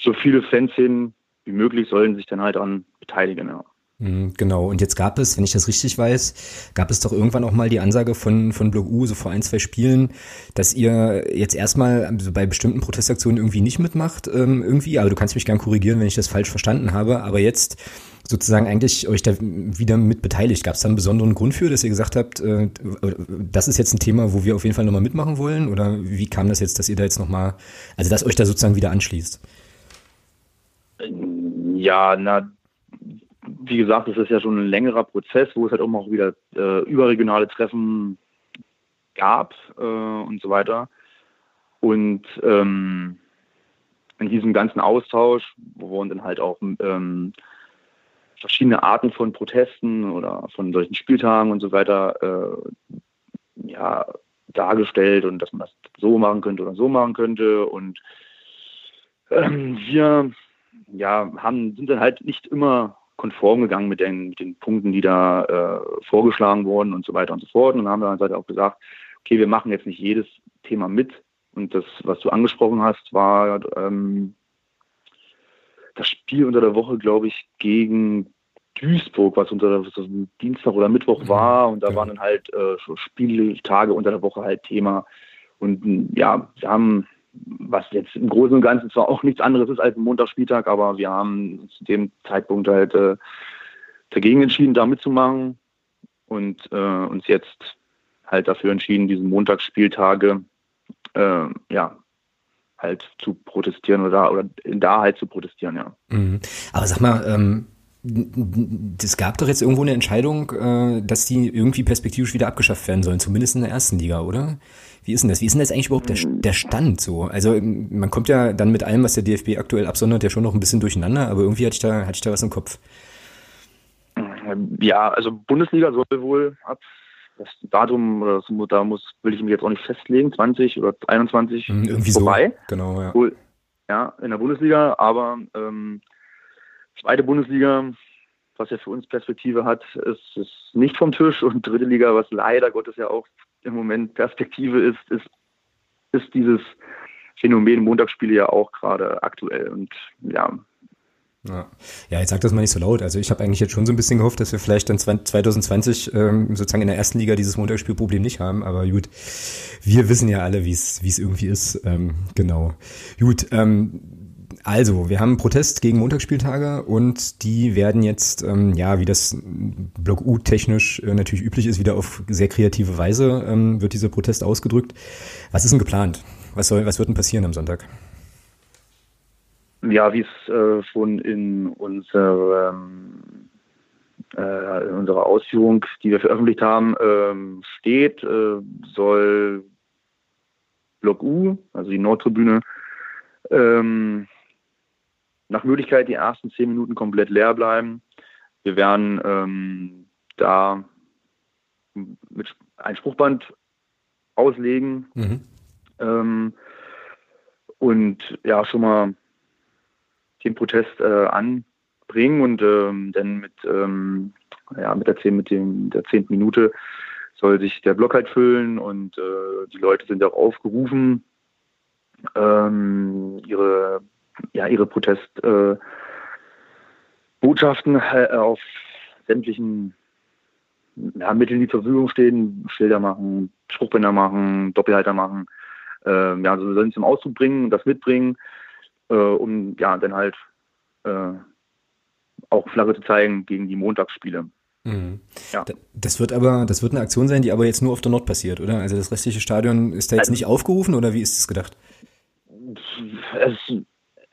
so viele Fans hin wie möglich sollen sich dann halt daran beteiligen. Ja. Mhm, genau, und jetzt gab es, wenn ich das richtig weiß, gab es doch irgendwann auch mal die Ansage von, von Blog U, so vor ein, zwei Spielen, dass ihr jetzt erstmal also bei bestimmten Protestaktionen irgendwie nicht mitmacht, ähm, irgendwie, aber du kannst mich gern korrigieren, wenn ich das falsch verstanden habe, aber jetzt sozusagen eigentlich euch da wieder mit beteiligt. Gab es da einen besonderen Grund für, dass ihr gesagt habt, äh, das ist jetzt ein Thema, wo wir auf jeden Fall nochmal mitmachen wollen? Oder wie kam das jetzt, dass ihr da jetzt nochmal, also dass euch da sozusagen wieder anschließt? Ja, na, wie gesagt, das ist ja schon ein längerer Prozess, wo es halt auch wieder äh, überregionale Treffen gab äh, und so weiter. Und ähm, in diesem ganzen Austausch wurden dann halt auch ähm, verschiedene Arten von Protesten oder von solchen Spieltagen und so weiter äh, ja, dargestellt und dass man das so machen könnte oder so machen könnte. Und ähm, wir ja, haben, sind dann halt nicht immer konform gegangen mit den, mit den Punkten, die da äh, vorgeschlagen wurden und so weiter und so fort. Und dann haben wir dann halt auch gesagt, okay, wir machen jetzt nicht jedes Thema mit. Und das, was du angesprochen hast, war ähm, das Spiel unter der Woche, glaube ich, gegen Duisburg, was unter was Dienstag oder Mittwoch mhm. war. Und da waren dann halt äh, Spieltage unter der Woche halt Thema. Und ja, wir haben was jetzt im Großen und Ganzen zwar auch nichts anderes ist als ein Montagsspieltag, aber wir haben zu dem Zeitpunkt halt äh, dagegen entschieden, da mitzumachen und äh, uns jetzt halt dafür entschieden, diese Montagsspieltage äh, ja halt zu protestieren oder, oder da halt zu protestieren, ja. Mhm. Aber sag mal, ähm, es gab doch jetzt irgendwo eine Entscheidung, äh, dass die irgendwie perspektivisch wieder abgeschafft werden sollen, zumindest in der ersten Liga, oder? Wie ist denn das? Wie ist denn das eigentlich überhaupt der, der Stand so? Also man kommt ja dann mit allem, was der DFB aktuell absondert, ja schon noch ein bisschen durcheinander, aber irgendwie hatte ich da, hatte ich da was im Kopf. Ja, also Bundesliga soll wohl ab das Datum, oder das, da muss, will ich mich jetzt auch nicht festlegen, 20 oder 21 hm, irgendwie vorbei. So, genau, ja. Wohl, ja, in der Bundesliga, aber ähm, zweite Bundesliga, was ja für uns Perspektive hat, ist, ist nicht vom Tisch und dritte Liga, was leider Gottes ja auch im Moment Perspektive ist, ist, ist dieses Phänomen Montagsspiele ja auch gerade aktuell und ja, Ja. jetzt sag das mal nicht so laut. Also ich habe eigentlich jetzt schon so ein bisschen gehofft, dass wir vielleicht dann 2020 ähm, sozusagen in der ersten Liga dieses Montagsspielproblem nicht haben. Aber gut, wir wissen ja alle, wie es wie es irgendwie ist. Ähm, genau. Gut. Ähm, also, wir haben Protest gegen Montagsspieltage und die werden jetzt, ähm, ja, wie das Block U technisch äh, natürlich üblich ist, wieder auf sehr kreative Weise ähm, wird dieser Protest ausgedrückt. Was ist denn geplant? Was soll, was wird denn passieren am Sonntag? Ja, wie es äh, schon in, unser, ähm, äh, in unserer Ausführung, die wir veröffentlicht haben, ähm, steht, äh, soll Block U, also die Nordtribüne, ähm, nach Möglichkeit die ersten zehn Minuten komplett leer bleiben. Wir werden ähm, da mit ein Spruchband auslegen mhm. ähm, und ja schon mal den Protest äh, anbringen und ähm, dann mit ähm, ja mit der zehn, mit dem der zehnten Minute soll sich der Block halt füllen und äh, die Leute sind auch aufgerufen, ähm, ihre ja, ihre Protestbotschaften äh, auf sämtlichen ja, Mitteln, die zur Verfügung stehen, Schilder machen, Spruchbänder machen, Doppelhalter machen, äh, ja, also sollen zum Ausdruck bringen, das mitbringen, äh, um ja dann halt äh, auch Flagge zu zeigen gegen die Montagsspiele. Mhm. Ja. Das wird aber, das wird eine Aktion sein, die aber jetzt nur auf der Nord passiert, oder? Also das restliche Stadion ist da jetzt also, nicht aufgerufen oder wie ist es gedacht? Es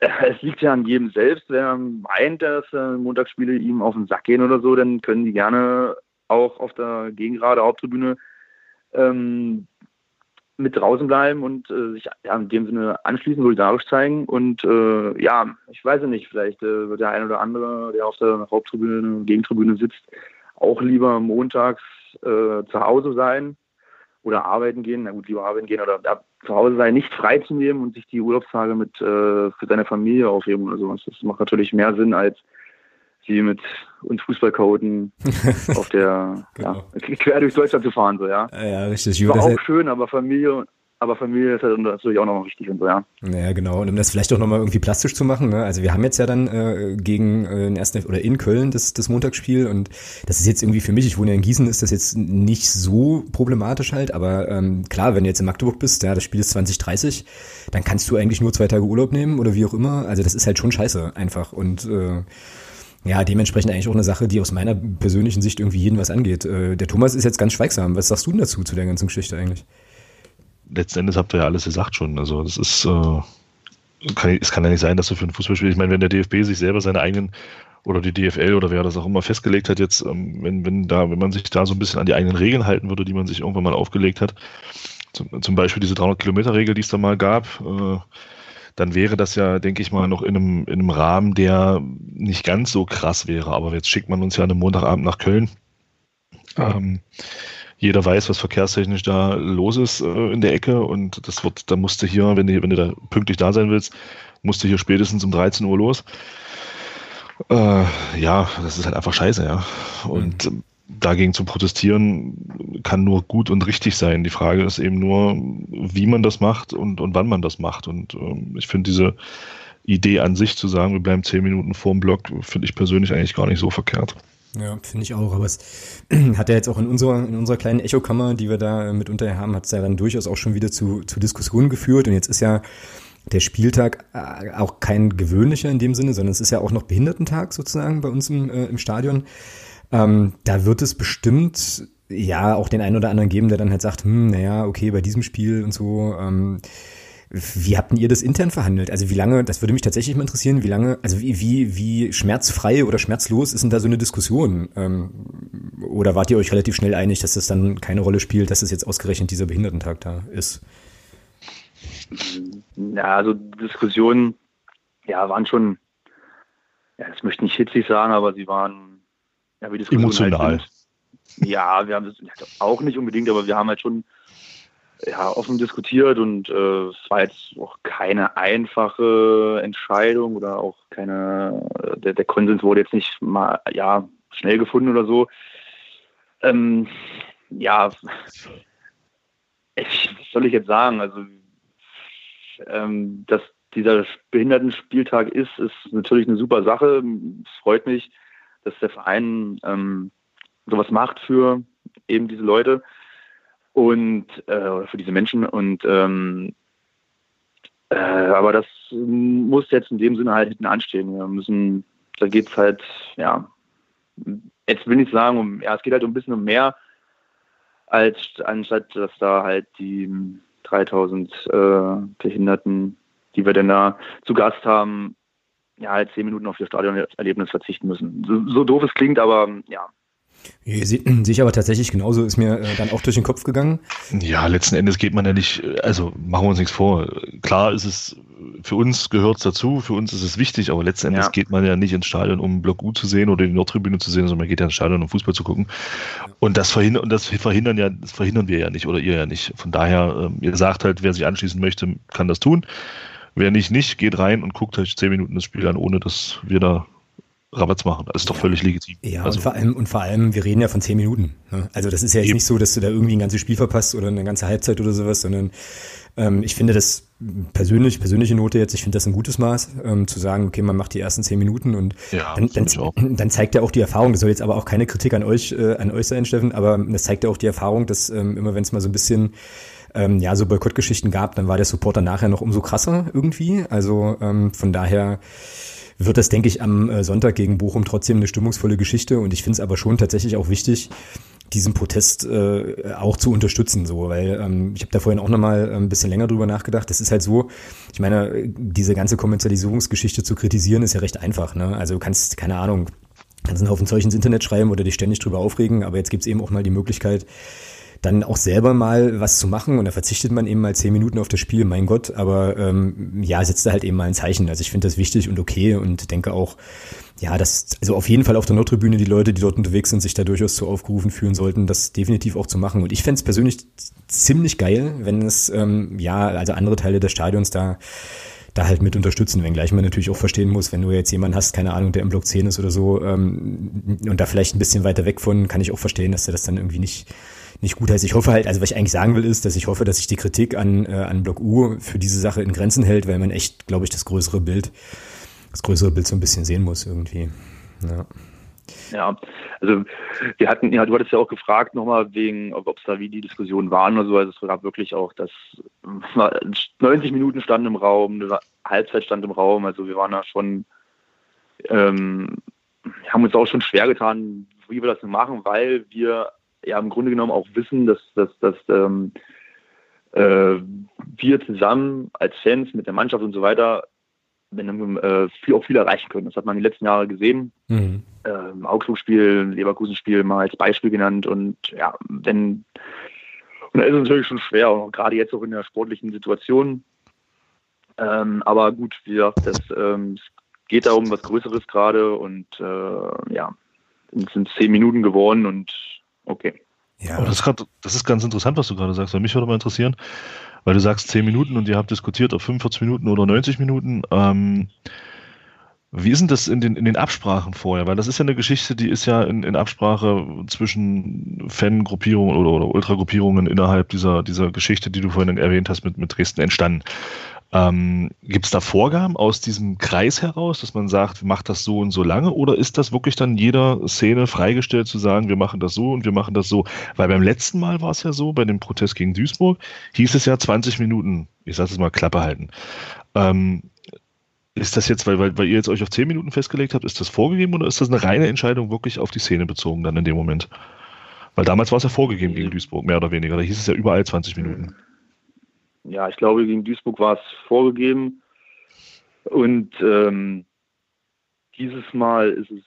es liegt ja an jedem selbst. Wer meint, dass äh, Montagsspiele ihm auf den Sack gehen oder so, dann können die gerne auch auf der Gegengrade Haupttribüne ähm, mit draußen bleiben und äh, sich ja, in dem Sinne anschließen, solidarisch zeigen. Und äh, ja, ich weiß ja nicht, vielleicht äh, wird der ein oder andere, der auf der Haupttribüne, Gegentribüne sitzt, auch lieber montags äh, zu Hause sein oder arbeiten gehen, na gut, lieber arbeiten gehen oder ja, zu Hause sein, nicht freizunehmen und sich die Urlaubstage mit äh, für seine Familie aufheben oder sowas. Das macht natürlich mehr Sinn, als sie mit uns Fußballcoden auf der genau. ja, quer durch Deutschland zu fahren, so ja. Ja, richtig. War auch schön, aber Familie aber Familie ist halt natürlich auch noch wichtig und so, ja. Ja, genau. Und um das vielleicht auch nochmal irgendwie plastisch zu machen, ne? also wir haben jetzt ja dann äh, gegen äh, den ersten oder in Köln das, das Montagsspiel und das ist jetzt irgendwie für mich, ich wohne ja in Gießen, ist das jetzt nicht so problematisch halt, aber ähm, klar, wenn du jetzt in Magdeburg bist, ja, das Spiel ist 2030, dann kannst du eigentlich nur zwei Tage Urlaub nehmen oder wie auch immer. Also das ist halt schon scheiße einfach und äh, ja, dementsprechend eigentlich auch eine Sache, die aus meiner persönlichen Sicht irgendwie jeden was angeht. Äh, der Thomas ist jetzt ganz schweigsam. Was sagst du denn dazu, zu der ganzen Geschichte eigentlich? Letzten Endes habt ihr ja alles gesagt schon. Also das ist, äh, kann, es kann ja nicht sein, dass du für ein Fußballspiel, ich meine, wenn der DFB sich selber seine eigenen oder die DFL oder wer das auch immer festgelegt hat jetzt, ähm, wenn, wenn da, wenn man sich da so ein bisschen an die eigenen Regeln halten würde, die man sich irgendwann mal aufgelegt hat, zum, zum Beispiel diese 300 Kilometer Regel, die es da mal gab, äh, dann wäre das ja, denke ich mal, noch in einem, in einem Rahmen, der nicht ganz so krass wäre. Aber jetzt schickt man uns ja an einem Montagabend nach Köln. Ähm, jeder weiß, was verkehrstechnisch da los ist äh, in der Ecke und das wird, da musst du hier, wenn du, wenn du da pünktlich da sein willst, musst du hier spätestens um 13 Uhr los. Äh, ja, das ist halt einfach scheiße, ja. Und mhm. dagegen zu protestieren kann nur gut und richtig sein. Die Frage ist eben nur, wie man das macht und, und wann man das macht. Und ähm, ich finde diese Idee an sich zu sagen, wir bleiben zehn Minuten vorm Block, finde ich persönlich eigentlich gar nicht so verkehrt. Ja, finde ich auch. Aber es hat ja jetzt auch in unserer, in unserer kleinen Echokammer, die wir da mitunter haben, hat es ja dann durchaus auch schon wieder zu, zu Diskussionen geführt. Und jetzt ist ja der Spieltag äh, auch kein gewöhnlicher in dem Sinne, sondern es ist ja auch noch Behindertentag sozusagen bei uns im, äh, im Stadion. Ähm, da wird es bestimmt ja auch den einen oder anderen geben, der dann halt sagt, hm, naja, okay, bei diesem Spiel und so, ähm, wie habt ihr das intern verhandelt? Also wie lange, das würde mich tatsächlich mal interessieren, wie lange, also wie, wie, wie schmerzfrei oder schmerzlos ist denn da so eine Diskussion? Ähm, oder wart ihr euch relativ schnell einig, dass das dann keine Rolle spielt, dass es jetzt ausgerechnet dieser Behindertentag da ist? Ja, also Diskussionen, ja, waren schon, ja, das möchte ich nicht hitzig sagen, aber sie waren, ja, wie Diskussionen halt Emotional. Halt sind. Ja, wir haben das auch nicht unbedingt, aber wir haben halt schon ja, offen diskutiert und äh, es war jetzt auch keine einfache Entscheidung oder auch keine, äh, der, der Konsens wurde jetzt nicht mal ja, schnell gefunden oder so. Ähm, ja, ich, was soll ich jetzt sagen? Also, ähm, dass dieser Behindertenspieltag ist, ist natürlich eine super Sache. Es freut mich, dass der Verein ähm, sowas macht für eben diese Leute und äh, für diese Menschen und ähm, äh, aber das muss jetzt in dem Sinne halt hinten anstehen. Wir müssen, da geht es halt, ja, jetzt will ich sagen, um, ja, es geht halt ein bisschen um mehr, als anstatt dass da halt die 3000 äh, Behinderten, die wir denn da zu Gast haben, ja, halt zehn Minuten auf ihr Stadionerlebnis verzichten müssen. So, so doof es klingt, aber ja, Sehe ich aber tatsächlich genauso, ist mir äh, dann auch durch den Kopf gegangen. Ja, letzten Endes geht man ja nicht, also machen wir uns nichts vor. Klar ist es, für uns gehört es dazu, für uns ist es wichtig, aber letzten Endes ja. geht man ja nicht ins Stadion, um Block U zu sehen oder die Nordtribüne zu sehen, sondern man geht ja ins Stadion, um Fußball zu gucken. Und das verhindern, und das verhindern ja, das verhindern wir ja nicht oder ihr ja nicht. Von daher, äh, ihr sagt halt, wer sich anschließen möchte, kann das tun. Wer nicht, nicht, geht rein und guckt euch zehn Minuten das Spiel an, ohne dass wir da Rabatz machen. Das ist doch völlig legitim. Ja, also. und, vor allem, und vor allem, wir reden ja von zehn Minuten. Ne? Also das ist ja jetzt Eben. nicht so, dass du da irgendwie ein ganzes Spiel verpasst oder eine ganze Halbzeit oder sowas, sondern ähm, ich finde das persönlich, persönliche Note jetzt, ich finde das ein gutes Maß, ähm, zu sagen, okay, man macht die ersten zehn Minuten und ja, dann, dann, dann, zeigt ja auch die Erfahrung, das soll jetzt aber auch keine Kritik an euch, äh, an euch sein, Steffen, aber das zeigt ja auch die Erfahrung, dass ähm, immer wenn es mal so ein bisschen ähm, ja, so Boykottgeschichten gab, dann war der Support dann nachher noch umso krasser irgendwie. Also ähm, von daher wird das, denke ich, am äh, Sonntag gegen Bochum trotzdem eine stimmungsvolle Geschichte. Und ich finde es aber schon tatsächlich auch wichtig, diesen Protest äh, auch zu unterstützen, so, weil ähm, ich habe da vorhin auch nochmal ein bisschen länger drüber nachgedacht. Das ist halt so, ich meine, diese ganze Kommerzialisierungsgeschichte zu kritisieren ist ja recht einfach. Ne? Also du kannst, keine Ahnung, kannst einen Haufen Zeug ins Internet schreiben oder dich ständig drüber aufregen, aber jetzt gibt's eben auch mal die Möglichkeit, dann auch selber mal was zu machen und da verzichtet man eben mal zehn Minuten auf das Spiel, mein Gott, aber ähm, ja, setzt da halt eben mal ein Zeichen. Also ich finde das wichtig und okay und denke auch, ja, dass also auf jeden Fall auf der Nordtribüne die Leute, die dort unterwegs sind, sich da durchaus zu aufgerufen fühlen sollten, das definitiv auch zu machen. Und ich fände es persönlich ziemlich geil, wenn es ähm, ja, also andere Teile des Stadions da da halt mit unterstützen, wenngleich man natürlich auch verstehen muss, wenn du jetzt jemanden hast, keine Ahnung, der im Block 10 ist oder so ähm, und da vielleicht ein bisschen weiter weg von, kann ich auch verstehen, dass der das dann irgendwie nicht nicht gut heißt. Ich hoffe halt, also was ich eigentlich sagen will, ist, dass ich hoffe, dass sich die Kritik an, äh, an Block U für diese Sache in Grenzen hält, weil man echt, glaube ich, das größere Bild, das größere Bild so ein bisschen sehen muss irgendwie. Ja. Ja, also wir hatten, ja, du hattest ja auch gefragt nochmal wegen, ob es da wie die Diskussionen waren oder so. Also es gab wirklich auch, dass 90 Minuten standen im Raum, eine Halbzeit stand im Raum. Also wir waren da schon, ähm, haben uns auch schon schwer getan, wie wir das machen, weil wir ja im Grunde genommen auch wissen, dass, dass, dass ähm, äh, wir zusammen als Fans mit der Mannschaft und so weiter wenn, äh, viel, auch viel erreichen können. Das hat man die letzten Jahre gesehen. Mhm. Ähm, Augsburg-Spiel, Leverkusen-Spiel mal als Beispiel genannt. Und ja, wenn und da ist es natürlich schon schwer, auch gerade jetzt auch in der sportlichen Situation. Ähm, aber gut, wie gesagt, das, ähm, es geht darum, was Größeres gerade und äh, ja, es sind zehn Minuten geworden und Okay. Ja, aber das ist, grad, das ist ganz interessant, was du gerade sagst. Weil mich würde mal interessieren, weil du sagst 10 Minuten und ihr habt diskutiert auf 45 Minuten oder 90 Minuten. Ähm, wie ist denn das in den, in den Absprachen vorher? Weil das ist ja eine Geschichte, die ist ja in, in Absprache zwischen Fangruppierungen oder, oder Ultragruppierungen innerhalb dieser, dieser Geschichte, die du vorhin erwähnt hast, mit, mit Dresden entstanden. Ähm, Gibt es da Vorgaben aus diesem Kreis heraus, dass man sagt, macht das so und so lange? Oder ist das wirklich dann jeder Szene freigestellt zu sagen, wir machen das so und wir machen das so? Weil beim letzten Mal war es ja so, bei dem Protest gegen Duisburg, hieß es ja 20 Minuten, ich sage es mal, Klappe halten. Ähm, ist das jetzt, weil, weil, weil ihr jetzt euch auf 10 Minuten festgelegt habt, ist das vorgegeben oder ist das eine reine Entscheidung wirklich auf die Szene bezogen dann in dem Moment? Weil damals war es ja vorgegeben gegen Duisburg, mehr oder weniger. Da hieß es ja überall 20 Minuten ja, ich glaube, gegen Duisburg war es vorgegeben. Und ähm, dieses Mal ist es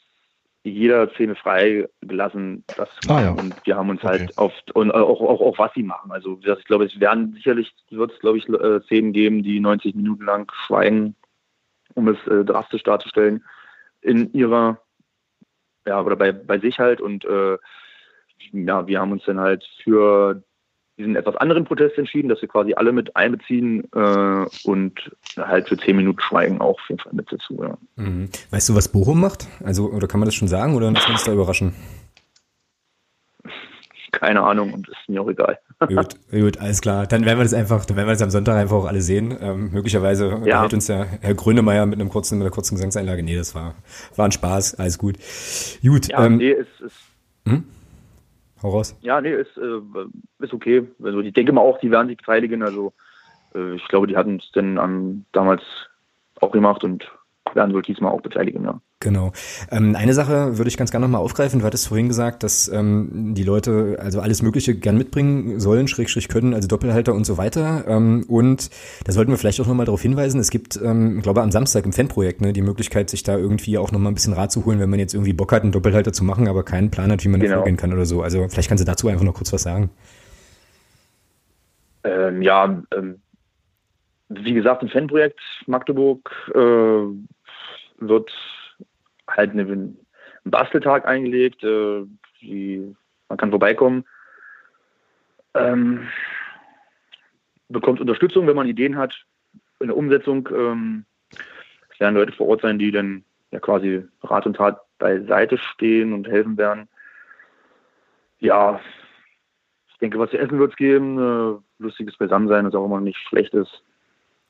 jeder Szene frei gelassen, das. Ah, ja. Und wir haben uns halt okay. halt oft und auch, auch, auch was sie machen. Also ich glaube, es werden sicherlich wird es, glaube ich, äh, Szenen geben, die 90 Minuten lang schweigen, um es äh, drastisch darzustellen, in ihrer, ja, oder bei, bei sich halt. Und äh, ja, wir haben uns dann halt für diesen etwas anderen Protest entschieden, dass wir quasi alle mit einbeziehen äh, und halt für zehn Minuten Schweigen auch auf jeden Fall mit dazu. Ja. Mhm. Weißt du, was Bochum macht? Also, oder kann man das schon sagen oder lassen wir uns da überraschen? keine Ahnung und ist mir auch egal. gut, gut, alles klar. Dann werden wir das einfach, dann werden wir das am Sonntag einfach auch alle sehen. Ähm, möglicherweise ja. hält uns ja Herr Grönemeyer mit einem kurzen, mit einer kurzen Gesangseinlage. Nee, das war, war ein Spaß, alles gut. Gut. Ja, ähm, nee, ist, ist hm? Hau raus. Ja, nee, ist, äh, ist okay. Also ich denke mal auch, die werden sich beteiligen. Also äh, ich glaube, die hatten es denn ähm, damals auch gemacht und werden wohl diesmal auch beteiligen, ja. Genau. Ähm, eine Sache würde ich ganz gerne nochmal aufgreifen. Du hattest vorhin gesagt, dass ähm, die Leute also alles Mögliche gern mitbringen sollen, Schrägstrich können, also Doppelhalter und so weiter. Ähm, und da sollten wir vielleicht auch nochmal darauf hinweisen, es gibt, ähm, ich glaube am Samstag im Fanprojekt, ne, die Möglichkeit, sich da irgendwie auch nochmal ein bisschen Rat zu holen, wenn man jetzt irgendwie Bock hat, einen Doppelhalter zu machen, aber keinen Plan hat, wie man genau. da vorgehen kann oder so. Also vielleicht kannst du dazu einfach noch kurz was sagen. Ähm, ja, ähm, wie gesagt, ein Fanprojekt Magdeburg äh, wird halt eine, einen Basteltag eingelegt. Äh, die, man kann vorbeikommen. Ähm, bekommt Unterstützung, wenn man Ideen hat. In der Umsetzung ähm, es werden Leute vor Ort sein, die dann ja quasi Rat und Tat beiseite stehen und helfen werden. Ja, ich denke, was zu essen wird es geben. Äh, lustiges Beisammensein, das auch immer nicht schlecht ist.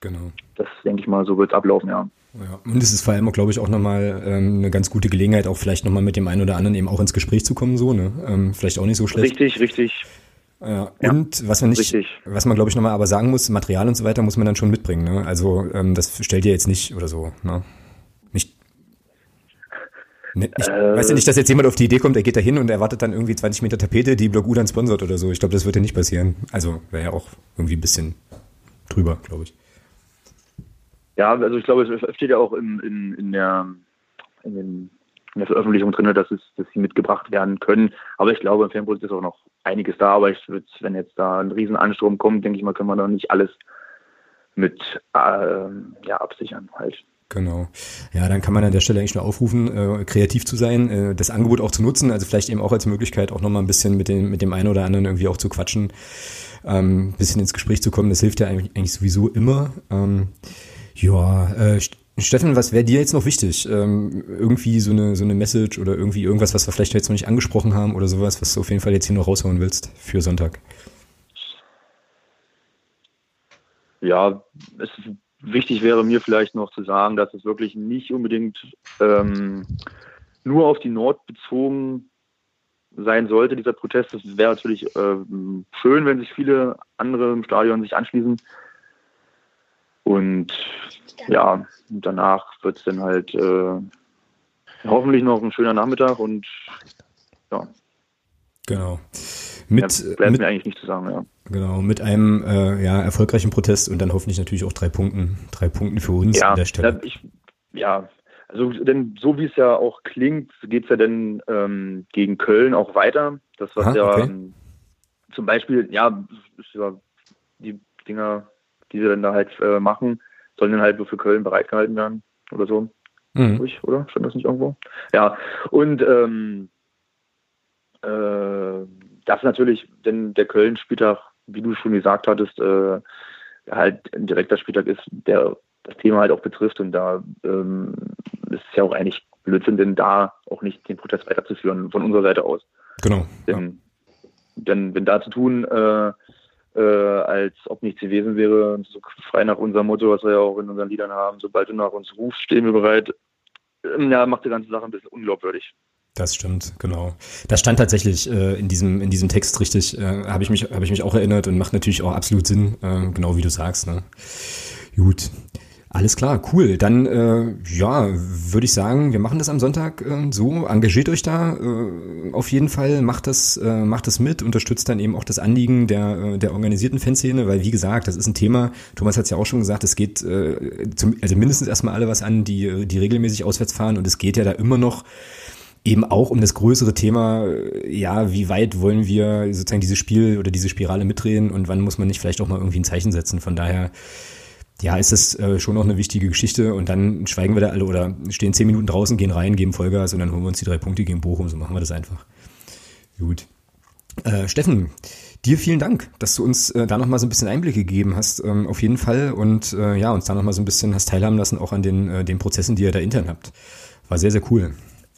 Genau. Das denke ich mal, so wird es ablaufen, ja. Ja, und es ist vor allem, glaube ich, auch nochmal ähm, eine ganz gute Gelegenheit, auch vielleicht nochmal mit dem einen oder anderen eben auch ins Gespräch zu kommen, so, ne? Ähm, vielleicht auch nicht so schlecht. Richtig, richtig. Ja, ja, und was man nicht, richtig. was man glaube ich nochmal aber sagen muss, Material und so weiter muss man dann schon mitbringen. Ne? Also ähm, das stellt ihr jetzt nicht oder so. Ne? Nicht, nicht, nicht äh, weißt du nicht, dass jetzt jemand auf die Idee kommt, er geht da hin und erwartet dann irgendwie 20 Meter Tapete, die Blog U dann sponsert oder so. Ich glaube, das wird ja nicht passieren. Also wäre ja auch irgendwie ein bisschen drüber, glaube ich. Ja, also ich glaube, es steht ja auch in, in, in, der, in, den, in der Veröffentlichung drin, dass, es, dass sie mitgebracht werden können. Aber ich glaube, im Fanprojekt ist auch noch einiges da. Aber ich würde, wenn jetzt da ein Riesenanstrom kommt, denke ich mal, können wir da nicht alles mit äh, ja, absichern halt. Genau. Ja, dann kann man an der Stelle eigentlich nur aufrufen, äh, kreativ zu sein, äh, das Angebot auch zu nutzen, also vielleicht eben auch als Möglichkeit, auch nochmal ein bisschen mit dem, mit dem einen oder anderen irgendwie auch zu quatschen, ähm, bisschen ins Gespräch zu kommen. Das hilft ja eigentlich, eigentlich sowieso immer. Ähm, ja, äh, Steffen, was wäre dir jetzt noch wichtig? Ähm, irgendwie so eine, so eine Message oder irgendwie irgendwas, was wir vielleicht jetzt noch nicht angesprochen haben oder sowas, was du auf jeden Fall jetzt hier noch raushauen willst für Sonntag? Ja, es wichtig wäre mir vielleicht noch zu sagen, dass es wirklich nicht unbedingt ähm, nur auf die Nord bezogen sein sollte, dieser Protest. Es wäre natürlich äh, schön, wenn sich viele andere im Stadion sich anschließen. Und ja, danach wird es dann halt äh, hoffentlich noch ein schöner Nachmittag und ja. Genau. Mit, ja, bleibt mit, mir eigentlich nicht zu sagen, ja. Genau, mit einem äh, ja, erfolgreichen Protest und dann hoffentlich natürlich auch drei Punkten, drei Punkten für uns ja, an der Stelle. Ja, ich, ja, also denn so wie es ja auch klingt, geht es ja dann ähm, gegen Köln auch weiter. Das was Aha, ja okay. zum Beispiel, ja, ja, die Dinger, die sie dann da halt äh, machen, sollen dann halt nur für Köln bereitgehalten werden oder so. Mhm. Ich, oder? Stand das nicht irgendwo? Ja, und ähm, äh, das ist natürlich, denn der Köln-Spieltag, wie du schon gesagt hattest, äh, halt ein direkter Spieltag ist, der das Thema halt auch betrifft und da ähm, ist es ja auch eigentlich Blödsinn, denn da auch nicht den Protest weiterzuführen von unserer Seite aus. Genau. Denn, ja. denn wenn da zu tun, äh, äh, als ob nichts gewesen wäre, so frei nach unserem Motto, was wir ja auch in unseren Liedern haben, sobald du nach uns rufst, stehen wir bereit, ähm, ja, macht die ganze Sache ein bisschen unglaubwürdig. Das stimmt, genau. Das stand tatsächlich äh, in diesem in diesem Text richtig. Äh, habe ich mich habe ich mich auch erinnert und macht natürlich auch absolut Sinn, äh, genau wie du sagst. Ne? Gut. Alles klar, cool. Dann äh, ja, würde ich sagen, wir machen das am Sonntag äh, so. Engagiert euch da äh, auf jeden Fall, macht das, äh, macht das mit, unterstützt dann eben auch das Anliegen der, äh, der organisierten Fanszene, weil wie gesagt, das ist ein Thema. Thomas hat es ja auch schon gesagt, es geht äh, zum, also mindestens erstmal alle was an, die die regelmäßig auswärts fahren und es geht ja da immer noch eben auch um das größere Thema, äh, ja, wie weit wollen wir sozusagen dieses Spiel oder diese Spirale mitdrehen und wann muss man nicht vielleicht auch mal irgendwie ein Zeichen setzen. Von daher ja, ist das äh, schon noch eine wichtige Geschichte und dann schweigen wir da alle oder stehen zehn Minuten draußen, gehen rein, geben Vollgas und dann holen wir uns die drei Punkte gegen Bochum, so machen wir das einfach. Gut. Äh, Steffen, dir vielen Dank, dass du uns äh, da nochmal so ein bisschen Einblicke gegeben hast, ähm, auf jeden Fall und äh, ja, uns da nochmal so ein bisschen hast teilhaben lassen, auch an den, äh, den Prozessen, die ihr da intern habt. War sehr, sehr cool.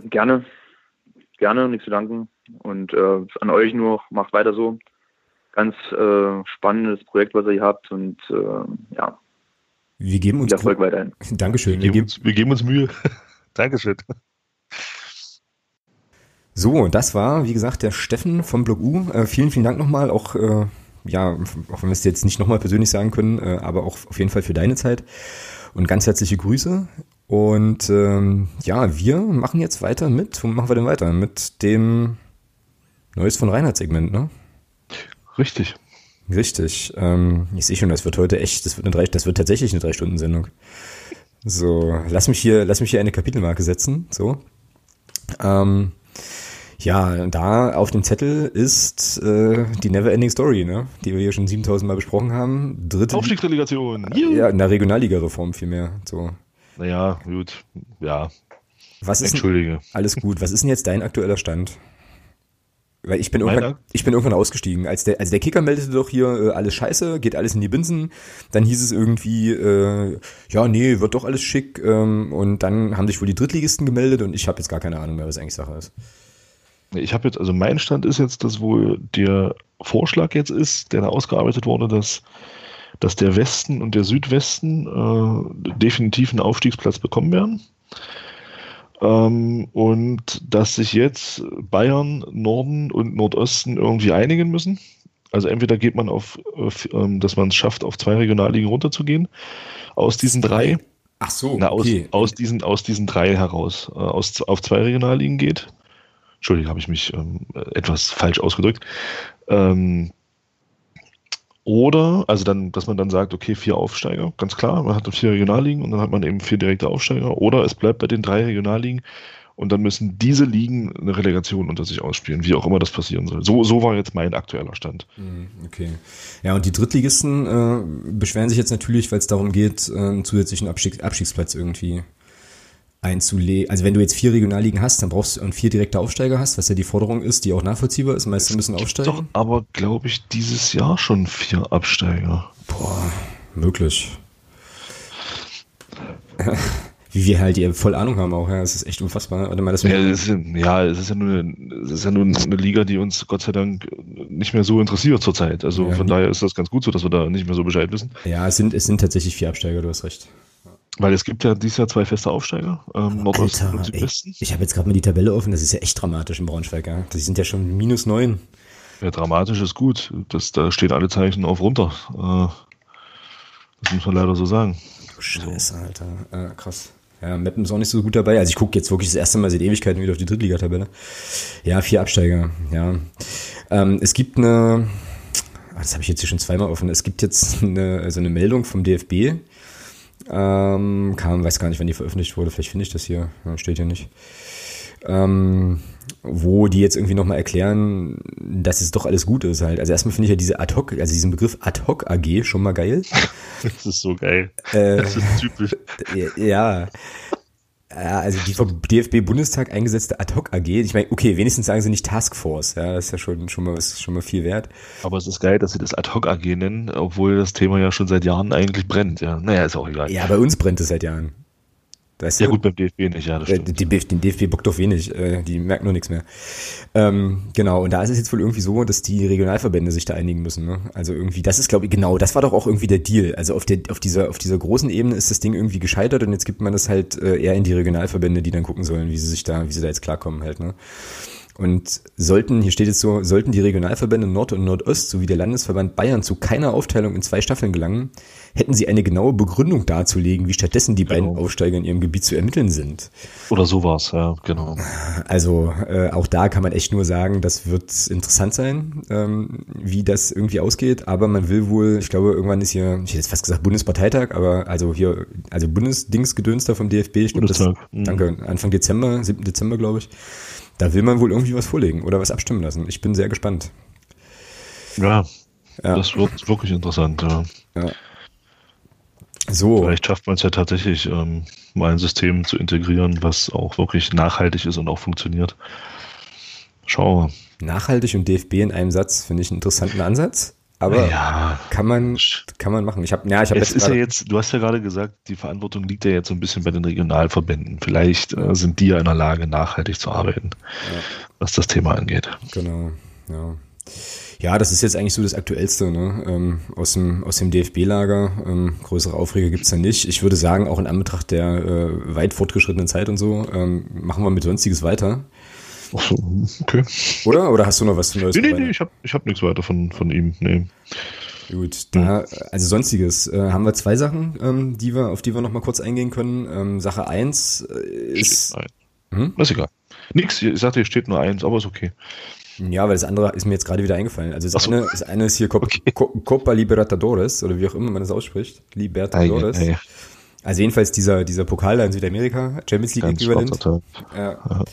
Gerne, gerne, nichts zu danken. Und äh, an euch nur, macht weiter so. Ganz äh, spannendes Projekt, was ihr hier habt und äh, ja. Wir geben uns Erfolg weiterhin. Dankeschön. Wir geben, uns, wir geben uns Mühe. Dankeschön. So, das war, wie gesagt, der Steffen vom Blog U. Äh, vielen, vielen Dank nochmal, auch, äh, ja, auch wenn wir es jetzt nicht nochmal persönlich sagen können, äh, aber auch auf jeden Fall für deine Zeit. Und ganz herzliche Grüße. Und ähm, ja, wir machen jetzt weiter mit, wo machen wir denn weiter? Mit dem Neues von Reinhard-Segment, ne? Richtig. Richtig. Ähm, ich sehe schon, das wird heute echt, das wird, eine drei, das wird tatsächlich eine Drei-Stunden-Sendung. So, lass mich hier, lass mich hier eine Kapitelmarke setzen. So. Ähm, ja, da auf dem Zettel ist äh, die Neverending Story, ne? die wir hier schon 7000 Mal besprochen haben. Dritte Aufstiegsrelegation. Juhu. Ja, in der Regionalliga-Reform vielmehr. So. Naja, gut. Ja. Was ist Entschuldige. Denn, alles gut. Was ist denn jetzt dein aktueller Stand? Weil ich bin, irgendwann, ich bin irgendwann ausgestiegen. Als der, also der Kicker meldete doch hier, äh, alles scheiße, geht alles in die Binsen. Dann hieß es irgendwie, äh, ja, nee, wird doch alles schick. Ähm, und dann haben sich wohl die Drittligisten gemeldet und ich habe jetzt gar keine Ahnung mehr, was eigentlich Sache ist. Ich habe jetzt, also mein Stand ist jetzt, dass wohl der Vorschlag jetzt ist, der da ausgearbeitet wurde, dass, dass der Westen und der Südwesten äh, definitiv einen Aufstiegsplatz bekommen werden. Ähm, und dass sich jetzt Bayern, Norden und Nordosten irgendwie einigen müssen. Also entweder geht man auf, auf ähm, dass man es schafft, auf zwei Regionalligen runterzugehen, aus diesen drei. Ach so, Na, aus, okay. aus, diesen, aus diesen drei heraus, äh, aus, auf zwei Regionalligen geht. Entschuldigung, habe ich mich ähm, etwas falsch ausgedrückt. Ähm, oder, also dann, dass man dann sagt, okay, vier Aufsteiger, ganz klar, man hat vier Regionalligen und dann hat man eben vier direkte Aufsteiger. Oder es bleibt bei den drei Regionalligen und dann müssen diese Ligen eine Relegation unter sich ausspielen, wie auch immer das passieren soll. So, so war jetzt mein aktueller Stand. Mhm, okay. Ja, und die Drittligisten äh, beschweren sich jetzt natürlich, weil es darum geht, äh, einen zusätzlichen Abstieg, Abstiegsplatz irgendwie einzulegen. Also wenn du jetzt vier Regionalligen hast, dann brauchst du und vier direkte Aufsteiger hast, was ja die Forderung ist, die auch nachvollziehbar ist. Meistens müssen aufsteigen. Doch, aber glaube ich dieses Jahr schon vier Absteiger. Boah, möglich. Wie wir halt hier voll Ahnung haben auch, ja, es ist echt unfassbar. Warte mal, das ja, es ist, ja, es ist ja nur eine, es ist ja nur eine Liga, die uns Gott sei Dank nicht mehr so interessiert zurzeit. Also ja, von daher ist das ganz gut so, dass wir da nicht mehr so Bescheid wissen. Ja, es sind, es sind tatsächlich vier Absteiger, du hast recht. Weil es gibt ja dieses Jahr zwei feste Aufsteiger, ähm, Nordosten und Südwesten. Ich, ich habe jetzt gerade mal die Tabelle offen, das ist ja echt dramatisch in Braunschweig, ja. Die sind ja schon minus neun. Ja, dramatisch ist gut. Das, da stehen alle Zeichen auf runter. Äh, das muss man leider so sagen. Scheiße, Alter. Äh, krass. Ja, Meppen ist auch nicht so gut dabei. Also ich gucke jetzt wirklich das erste Mal seit Ewigkeiten wieder auf die Drittligatabelle. Ja, vier Absteiger, ja. Ähm, es gibt eine, ah, das habe ich jetzt hier schon zweimal offen, es gibt jetzt eine, also eine Meldung vom DFB, ähm, kam, weiß gar nicht, wann die veröffentlicht wurde, vielleicht finde ich das hier, steht hier nicht. Ähm, wo die jetzt irgendwie nochmal erklären, dass es doch alles gut ist halt. Also erstmal finde ich ja diese Ad hoc, also diesen Begriff Ad hoc AG schon mal geil. Das ist so geil. Äh, das ist typisch. Ja. Ja, also die vom DFB-Bundestag eingesetzte Ad-Hoc AG, ich meine, okay, wenigstens sagen sie nicht Taskforce, ja, das ist ja schon, schon, mal, schon mal viel wert. Aber es ist geil, dass sie das Ad-Hoc AG nennen, obwohl das Thema ja schon seit Jahren eigentlich brennt, ja. Naja, ist auch egal. Ja, bei uns brennt es seit Jahren. Weißt ja, gut, beim DFB nicht, ja, das äh, stimmt. Den, den DFB bockt doch wenig, äh, die merken nur nichts mehr. Ähm, genau, und da ist es jetzt wohl irgendwie so, dass die Regionalverbände sich da einigen müssen. Ne? Also irgendwie, das ist, glaube ich, genau, das war doch auch irgendwie der Deal. Also auf, der, auf, dieser, auf dieser großen Ebene ist das Ding irgendwie gescheitert und jetzt gibt man das halt äh, eher in die Regionalverbände, die dann gucken sollen, wie sie sich da, wie sie da jetzt klarkommen halt. Ne? Und sollten, hier steht jetzt so, sollten die Regionalverbände Nord und Nordost sowie der Landesverband Bayern zu keiner Aufteilung in zwei Staffeln gelangen, hätten sie eine genaue Begründung darzulegen, wie stattdessen die genau. beiden Aufsteiger in ihrem Gebiet zu ermitteln sind. Oder sowas, ja, genau. Also äh, auch da kann man echt nur sagen, das wird interessant sein, ähm, wie das irgendwie ausgeht. Aber man will wohl, ich glaube, irgendwann ist hier, ich hätte jetzt fast gesagt Bundesparteitag, aber also hier, also Bundesdingsgedönster vom DFB, ich glaube, das, mhm. danke, Anfang Dezember, 7. Dezember, glaube ich. Da will man wohl irgendwie was vorlegen oder was abstimmen lassen. Ich bin sehr gespannt. Ja, ja. das wird wirklich interessant. Ja. ja. So. Vielleicht schafft man es ja tatsächlich, ähm, mal ein System zu integrieren, was auch wirklich nachhaltig ist und auch funktioniert. Schauen wir. Nachhaltig und DFB in einem Satz finde ich einen interessanten Ansatz. Aber ja. kann man kann man machen. Ich habe ja, ich habe jetzt ist ja jetzt, du hast ja gerade gesagt, die Verantwortung liegt ja jetzt so ein bisschen bei den Regionalverbänden. Vielleicht äh, sind die ja in der Lage nachhaltig zu arbeiten, ja. was das Thema angeht. Genau. Ja. Ja, das ist jetzt eigentlich so das Aktuellste ne? ähm, aus dem, aus dem DFB-Lager. Ähm, größere Aufreger gibt's da nicht. Ich würde sagen, auch in Anbetracht der äh, weit fortgeschrittenen Zeit und so, ähm, machen wir mit Sonstiges weiter. Ach so, okay. Oder? Oder hast du noch was Neues? Nee, nee, nee, ich habe ich hab nichts weiter von, von ihm. Nee. Gut, da, also sonstiges äh, haben wir zwei Sachen, ähm, die wir, auf die wir noch mal kurz eingehen können. Ähm, Sache eins äh, ist. Hm? Ist egal. Nix, ich sagte, hier steht nur eins, aber ist okay. Ja, weil das andere ist mir jetzt gerade wieder eingefallen. Also das, so. eine, das eine ist hier Cop okay. Copa Libertadores, oder wie auch immer man das ausspricht. Libertadores. Ah, ja, ja. Also jedenfalls dieser, dieser Pokal da in Südamerika, Champions League Äquivalent. Ja.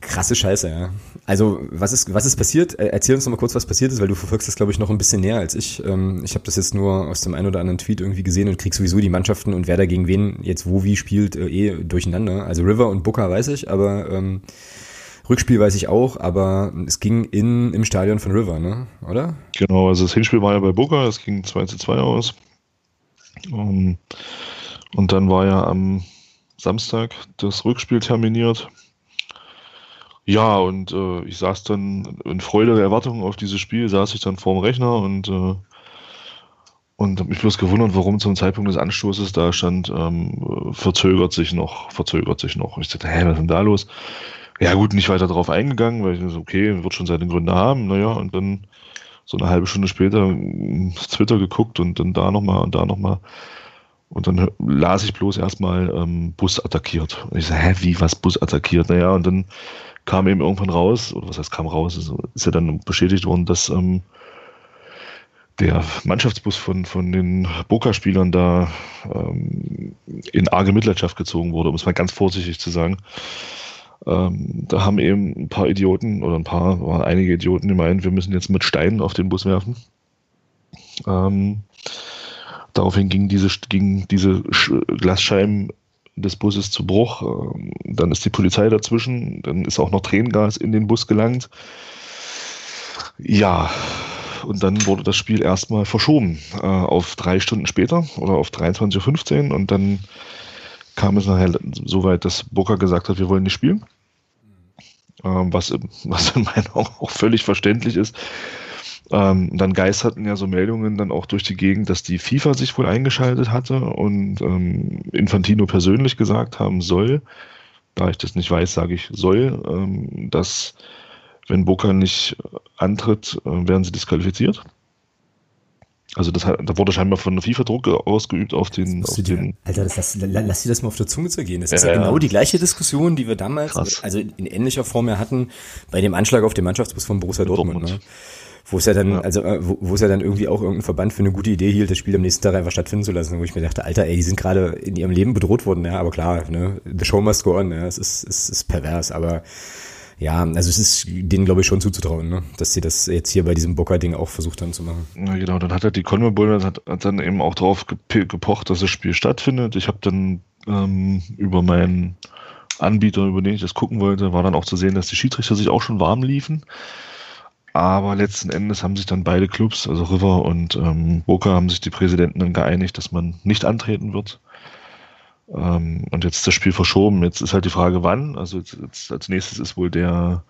Krasse Scheiße, ja. Also, was ist, was ist passiert? Äh, erzähl uns noch mal kurz, was passiert ist, weil du verfolgst das, glaube ich, noch ein bisschen näher als ich. Ähm, ich habe das jetzt nur aus dem einen oder anderen Tweet irgendwie gesehen und krieg sowieso die Mannschaften und wer da gegen wen jetzt wo wie spielt, äh, eh durcheinander. Also River und Booker weiß ich, aber ähm, Rückspiel weiß ich auch, aber es ging in, im Stadion von River, ne? oder? Genau, also das Hinspiel war ja bei Booker, es ging 2 zu 2 aus. Ähm, und dann war ja am Samstag das Rückspiel terminiert. Ja, und äh, ich saß dann in Freude der Erwartung auf dieses Spiel, saß ich dann vorm Rechner und, äh, und habe mich bloß gewundert, warum zum Zeitpunkt des Anstoßes da stand, ähm, verzögert sich noch, verzögert sich noch. Ich dachte, hä, was ist denn da los? Ja, gut, nicht weiter darauf eingegangen, weil ich so, okay, wird schon seine Gründe haben, naja, und dann so eine halbe Stunde später Twitter geguckt und dann da nochmal und da nochmal. Und dann las ich bloß erstmal ähm, Bus attackiert. Und ich so, hä, wie, was Bus attackiert? Naja, und dann kam eben irgendwann raus, oder was heißt kam raus, ist, ist ja dann bestätigt worden, dass ähm, der Mannschaftsbus von, von den Boca-Spielern da ähm, in arge Mitleidenschaft gezogen wurde, um es mal ganz vorsichtig zu sagen. Ähm, da haben eben ein paar Idioten oder ein paar, waren einige Idioten, die meinen, wir müssen jetzt mit Steinen auf den Bus werfen. Ähm, daraufhin ging diese, ging diese Glasscheiben des Busses zu Bruch. Ähm, dann ist die Polizei dazwischen. Dann ist auch noch Tränengas in den Bus gelangt. Ja, und dann wurde das Spiel erstmal verschoben äh, auf drei Stunden später oder auf 23.15 Uhr und dann kam es nachher so weit, dass Boca gesagt hat, wir wollen nicht spielen. Ähm, was, was in meinen Augen auch völlig verständlich ist. Ähm, dann geisterten ja so Meldungen dann auch durch die Gegend, dass die FIFA sich wohl eingeschaltet hatte und ähm, Infantino persönlich gesagt haben soll, da ich das nicht weiß, sage ich soll, ähm, dass wenn Boca nicht antritt, äh, werden sie disqualifiziert. Also das, da wurde scheinbar von der FIFA Druck ausgeübt auf den. Auf den Alter, das, lass, lass dir das mal auf der Zunge zergehen. Das ja, ist ja, ja, genau die gleiche Diskussion, die wir damals, Krass. also in ähnlicher Form ja hatten, bei dem Anschlag auf den Mannschaftsbus von Borussia Dortmund. Dortmund. Ne? Wo es ja dann, ja. also äh, wo, wo es ja dann irgendwie auch irgendein Verband für eine gute Idee hielt, das Spiel am nächsten Tag einfach stattfinden zu lassen, wo ich mir dachte, Alter, ey, die sind gerade in ihrem Leben bedroht worden, ja, aber klar, ne, the show must go on, ja, es ist, es ist pervers, aber ja, also es ist denen, glaube ich, schon zuzutrauen, ne? dass sie das jetzt hier bei diesem Bocker-Ding auch versucht haben zu machen. Ja, genau. Dann hat er die Conmebol hat, hat dann eben auch darauf gepocht, dass das Spiel stattfindet. Ich habe dann ähm, über meinen Anbieter, über den ich das gucken wollte, war dann auch zu sehen, dass die Schiedsrichter sich auch schon warm liefen. Aber letzten Endes haben sich dann beide Clubs, also River und ähm, Boca, haben sich die Präsidenten dann geeinigt, dass man nicht antreten wird. Ähm, und jetzt ist das Spiel verschoben. Jetzt ist halt die Frage, wann. Also jetzt, jetzt als nächstes ist wohl der,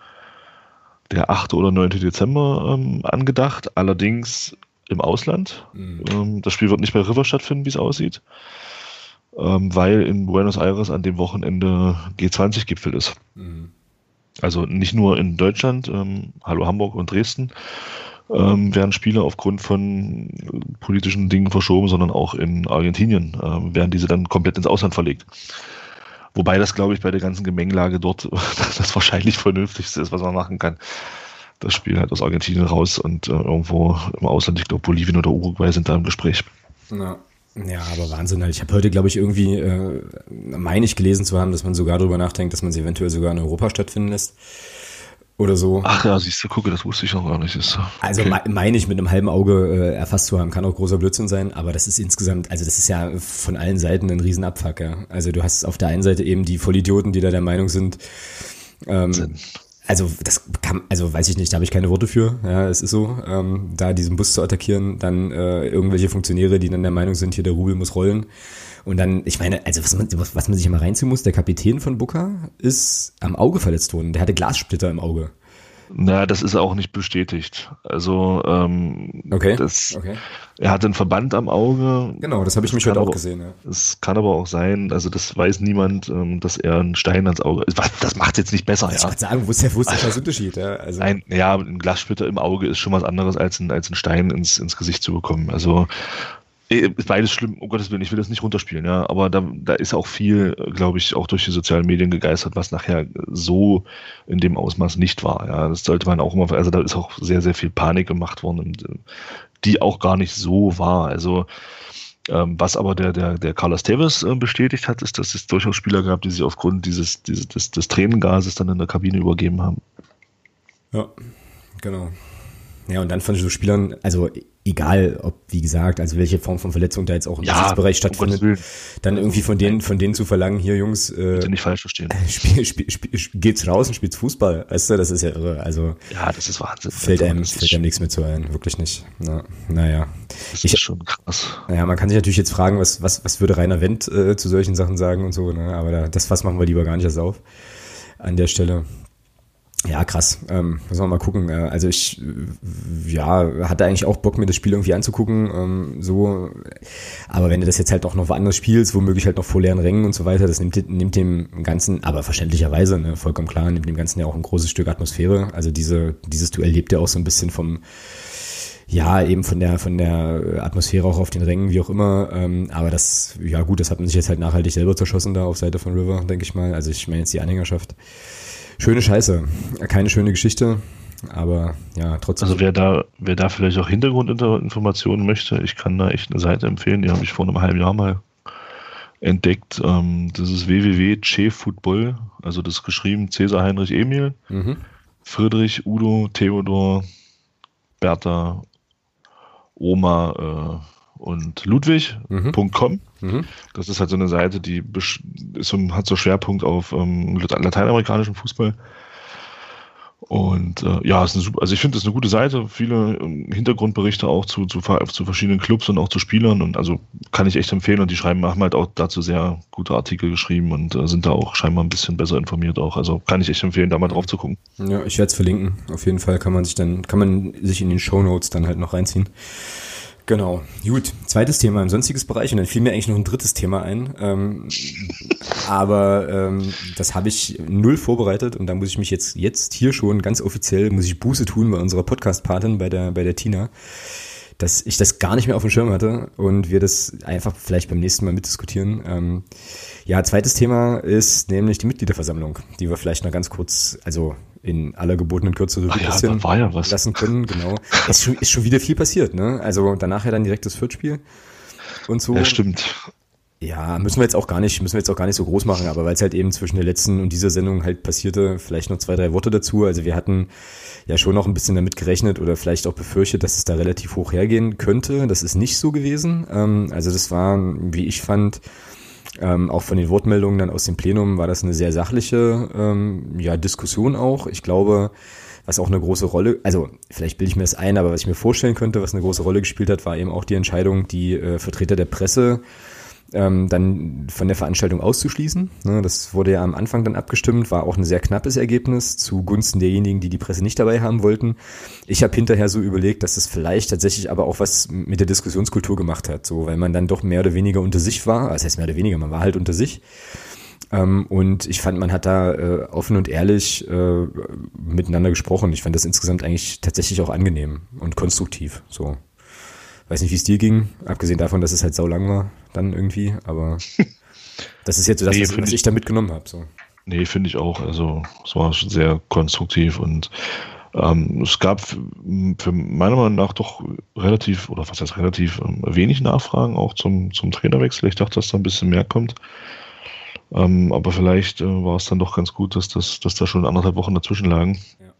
der 8. oder 9. Dezember ähm, angedacht, allerdings im Ausland. Mhm. Ähm, das Spiel wird nicht bei River stattfinden, wie es aussieht, ähm, weil in Buenos Aires an dem Wochenende G20-Gipfel ist. Mhm. Also nicht nur in Deutschland, ähm, Hallo Hamburg und Dresden, ähm, werden Spiele aufgrund von politischen Dingen verschoben, sondern auch in Argentinien ähm, werden diese dann komplett ins Ausland verlegt. Wobei das, glaube ich, bei der ganzen Gemengelage dort das wahrscheinlich vernünftigste ist, was man machen kann. Das Spiel halt aus Argentinien raus und äh, irgendwo im Ausland, ich glaube Bolivien oder Uruguay sind da im Gespräch. Ja. Ja, aber Wahnsinn. Halt. Ich habe heute, glaube ich, irgendwie, äh, meine ich gelesen zu haben, dass man sogar darüber nachdenkt, dass man sie eventuell sogar in Europa stattfinden lässt oder so. Ach ja, siehst du, gucke, das wusste ich noch gar nicht. Ist so. Also okay. meine ich mit einem halben Auge äh, erfasst zu haben, kann auch großer Blödsinn sein, aber das ist insgesamt, also das ist ja von allen Seiten ein Riesenabfuck, ja. Also du hast auf der einen Seite eben die Vollidioten, die da der Meinung sind, ähm, also das kann, also weiß ich nicht, da habe ich keine Worte für. Ja, es ist so, ähm, da diesen Bus zu attackieren, dann äh, irgendwelche Funktionäre, die dann der Meinung sind, hier der Rubel muss rollen. Und dann, ich meine, also was man, was man sich immer reinziehen muss, der Kapitän von Booker ist am Auge verletzt worden. Der hatte Glassplitter im Auge. Na, das ist auch nicht bestätigt. Also ähm, okay. Das, okay. er hat einen Verband am Auge. Genau, das habe ich mich heute auch gesehen. Ja. Es kann aber auch sein, also das weiß niemand, ähm, dass er einen Stein ans Auge. Das macht jetzt nicht besser. Ich ja. wollte sagen, wo ist der, wo ist der Unterschied? Ja, also. ein, ja, ein Glassplitter im Auge ist schon was anderes als ein, als ein Stein ins, ins Gesicht zu bekommen. Also beides schlimm, um Gottes Willen, ich will das nicht runterspielen, ja, aber da, da ist auch viel, glaube ich, auch durch die sozialen Medien gegeistert, was nachher so in dem Ausmaß nicht war, ja, das sollte man auch immer, also da ist auch sehr, sehr viel Panik gemacht worden, äh, die auch gar nicht so war, also ähm, was aber der, der, der Carlos Tevez äh, bestätigt hat, ist, dass es durchaus Spieler gab, die sich aufgrund dieses, dieses des, des Tränengases dann in der Kabine übergeben haben. Ja, genau. Ja, und dann von so Spielern, also egal, ob, wie gesagt, also welche Form von Verletzung da jetzt auch im ja, Bereich stattfindet, um dann irgendwie von denen, von denen zu verlangen, hier Jungs, äh, Bitte nicht falsch verstehen. Spiel, spiel, spiel, geht's raus und spielt's Fußball, weißt du, das ist ja irre, also. Ja, das ist Wahnsinn. Fällt einem, fällt einem nichts mehr zu ein, wirklich nicht. Na, naja. Das ich, ist schon krass. Naja, man kann sich natürlich jetzt fragen, was, was, was würde Rainer Wendt äh, zu solchen Sachen sagen und so, ne, aber da, das Fass machen wir lieber gar nicht erst auf an der Stelle. Ja, krass. Ähm, müssen wir mal gucken. Äh, also ich, ja, hatte eigentlich auch Bock, mir das Spiel irgendwie anzugucken. Ähm, so, aber wenn du das jetzt halt auch noch woanders spielst, womöglich halt noch vor leeren Rängen und so weiter, das nimmt, nimmt dem Ganzen, aber verständlicherweise, ne, vollkommen klar, nimmt dem Ganzen ja auch ein großes Stück Atmosphäre. Also diese, dieses Duell lebt ja auch so ein bisschen vom, ja, eben von der, von der Atmosphäre auch auf den Rängen, wie auch immer. Ähm, aber das, ja gut, das hat man sich jetzt halt nachhaltig selber zerschossen da auf Seite von River, denke ich mal. Also ich meine jetzt die Anhängerschaft schöne Scheiße. Keine schöne Geschichte, aber ja, trotzdem. Also wer da, wer da vielleicht auch Hintergrundinformationen möchte, ich kann da echt eine Seite empfehlen, die habe ich vor einem halben Jahr mal entdeckt. Ähm, das ist www.chefootball, also das geschrieben Cäsar Heinrich Emil, mhm. Friedrich, Udo, Theodor, Bertha, Oma, äh, und Ludwig.com. Mhm. Mhm. Das ist halt so eine Seite, die ist, hat so Schwerpunkt auf ähm, lateinamerikanischen Fußball. Und äh, ja, ist super, also ich finde das eine gute Seite, viele ähm, Hintergrundberichte auch zu, zu, zu, verschiedenen Clubs und auch zu Spielern und also kann ich echt empfehlen und die schreiben, haben halt auch dazu sehr gute Artikel geschrieben und äh, sind da auch scheinbar ein bisschen besser informiert auch. Also kann ich echt empfehlen, da mal drauf zu gucken. Ja, ich werde es verlinken. Auf jeden Fall kann man sich dann, kann man sich in den Show Notes dann halt noch reinziehen. Genau, gut. Zweites Thema im sonstiges Bereich und dann fiel mir eigentlich noch ein drittes Thema ein. Ähm, aber ähm, das habe ich null vorbereitet und da muss ich mich jetzt jetzt hier schon ganz offiziell muss ich Buße tun bei unserer Podcast-Patin bei der bei der Tina, dass ich das gar nicht mehr auf dem Schirm hatte und wir das einfach vielleicht beim nächsten Mal mitdiskutieren. Ähm, ja, zweites Thema ist nämlich die Mitgliederversammlung, die wir vielleicht noch ganz kurz, also in aller gebotenen Kürze so ein bisschen ja, ja lassen können. Genau. ist, schon, ist schon wieder viel passiert, ne? Also danach ja dann direkt das Viertspiel und so. Ja, stimmt. Ja, müssen wir jetzt auch gar nicht, müssen wir jetzt auch gar nicht so groß machen, aber weil es halt eben zwischen der letzten und dieser Sendung halt passierte, vielleicht noch zwei, drei Worte dazu. Also wir hatten ja schon noch ein bisschen damit gerechnet oder vielleicht auch befürchtet, dass es da relativ hoch hergehen könnte. Das ist nicht so gewesen. Ähm, also das war, wie ich fand, ähm, auch von den Wortmeldungen dann aus dem Plenum war das eine sehr sachliche ähm, ja, Diskussion auch. Ich glaube, was auch eine große Rolle, also vielleicht bilde ich mir das ein, aber was ich mir vorstellen könnte, was eine große Rolle gespielt hat, war eben auch die Entscheidung, die äh, Vertreter der Presse ähm, dann von der Veranstaltung auszuschließen. Ne, das wurde ja am Anfang dann abgestimmt, war auch ein sehr knappes Ergebnis zugunsten derjenigen, die die Presse nicht dabei haben wollten. Ich habe hinterher so überlegt, dass das vielleicht tatsächlich aber auch was mit der Diskussionskultur gemacht hat, so weil man dann doch mehr oder weniger unter sich war. Das heißt mehr oder weniger, man war halt unter sich. Ähm, und ich fand, man hat da äh, offen und ehrlich äh, miteinander gesprochen. Ich fand das insgesamt eigentlich tatsächlich auch angenehm und konstruktiv. So. Weiß nicht, wie es dir ging, abgesehen davon, dass es halt sau lang war, dann irgendwie, aber das ist jetzt so das, nee, was, was ich, ich da mitgenommen habe. So. Nee, finde ich auch. Also es war schon sehr konstruktiv und ähm, es gab für meiner Meinung nach doch relativ, oder was heißt relativ, ähm, wenig Nachfragen auch zum, zum Trainerwechsel. Ich dachte, dass da ein bisschen mehr kommt. Ähm, aber vielleicht äh, war es dann doch ganz gut, dass, das, dass da schon anderthalb Wochen dazwischen lagen. Ja.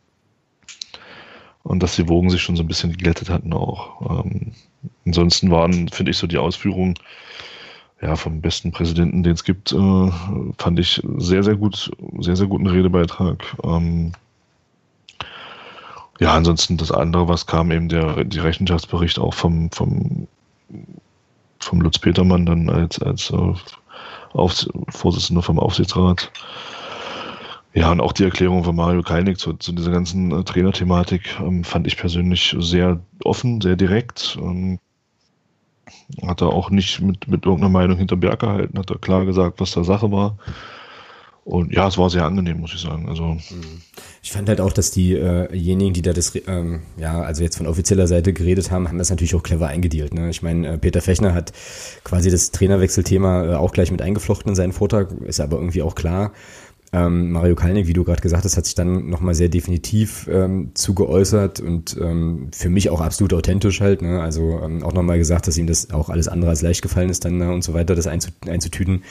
Und dass die Wogen sich schon so ein bisschen geglättet hatten auch. Ähm, ansonsten waren, finde ich, so die Ausführungen ja, vom besten Präsidenten, den es gibt, äh, fand ich sehr, sehr gut, sehr, sehr guten Redebeitrag. Ähm, Ja, ansonsten das andere, was kam, eben der die Rechenschaftsbericht auch vom, vom, vom Lutz Petermann dann als, als äh, Auf, Vorsitzender vom Aufsichtsrat. Ja, und auch die Erklärung von Mario Kalnick zu, zu dieser ganzen äh, Trainerthematik ähm, fand ich persönlich sehr offen, sehr direkt. Ähm, hat er auch nicht mit, mit irgendeiner Meinung hinterm Berg gehalten, hat er klar gesagt, was da Sache war. Und ja, es war sehr angenehm, muss ich sagen. Also mhm. ich fand halt auch, dass diejenigen, äh die da das, ähm, ja, also jetzt von offizieller Seite geredet haben, haben das natürlich auch clever eingedealt. Ne? Ich meine, äh, Peter Fechner hat quasi das Trainerwechselthema äh, auch gleich mit eingeflochten in seinen Vortrag, ist aber irgendwie auch klar. Ähm, Mario Kalnick, wie du gerade gesagt hast, hat sich dann nochmal sehr definitiv ähm, zu geäußert und ähm, für mich auch absolut authentisch halt. Ne? Also ähm, auch nochmal gesagt, dass ihm das auch alles andere als leicht gefallen ist dann ne? und so weiter, das einzutüten.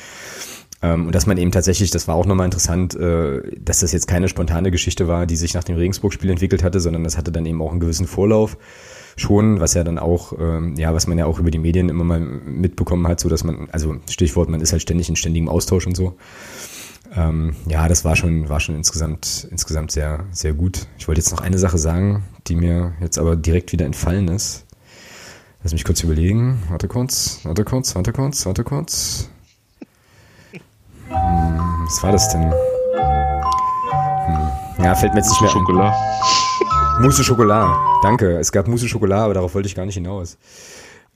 Ähm, und dass man eben tatsächlich, das war auch nochmal interessant, äh, dass das jetzt keine spontane Geschichte war, die sich nach dem Regensburg-Spiel entwickelt hatte, sondern das hatte dann eben auch einen gewissen Vorlauf schon, was ja dann auch, ähm, ja, was man ja auch über die Medien immer mal mitbekommen hat, so dass man, also Stichwort, man ist halt ständig in ständigem Austausch und so. Ähm, ja, das war schon, war schon insgesamt, insgesamt sehr, sehr gut. Ich wollte jetzt noch eine Sache sagen, die mir jetzt aber direkt wieder entfallen ist. Lass mich kurz überlegen. Warte kurz, warte kurz, warte kurz, warte kurz. Hm, was war das denn? Hm. Ja, fällt mir jetzt nicht mehr Schokolade. Mousse Schokolade. Danke. Es gab Mousse Schokolade, aber darauf wollte ich gar nicht hinaus.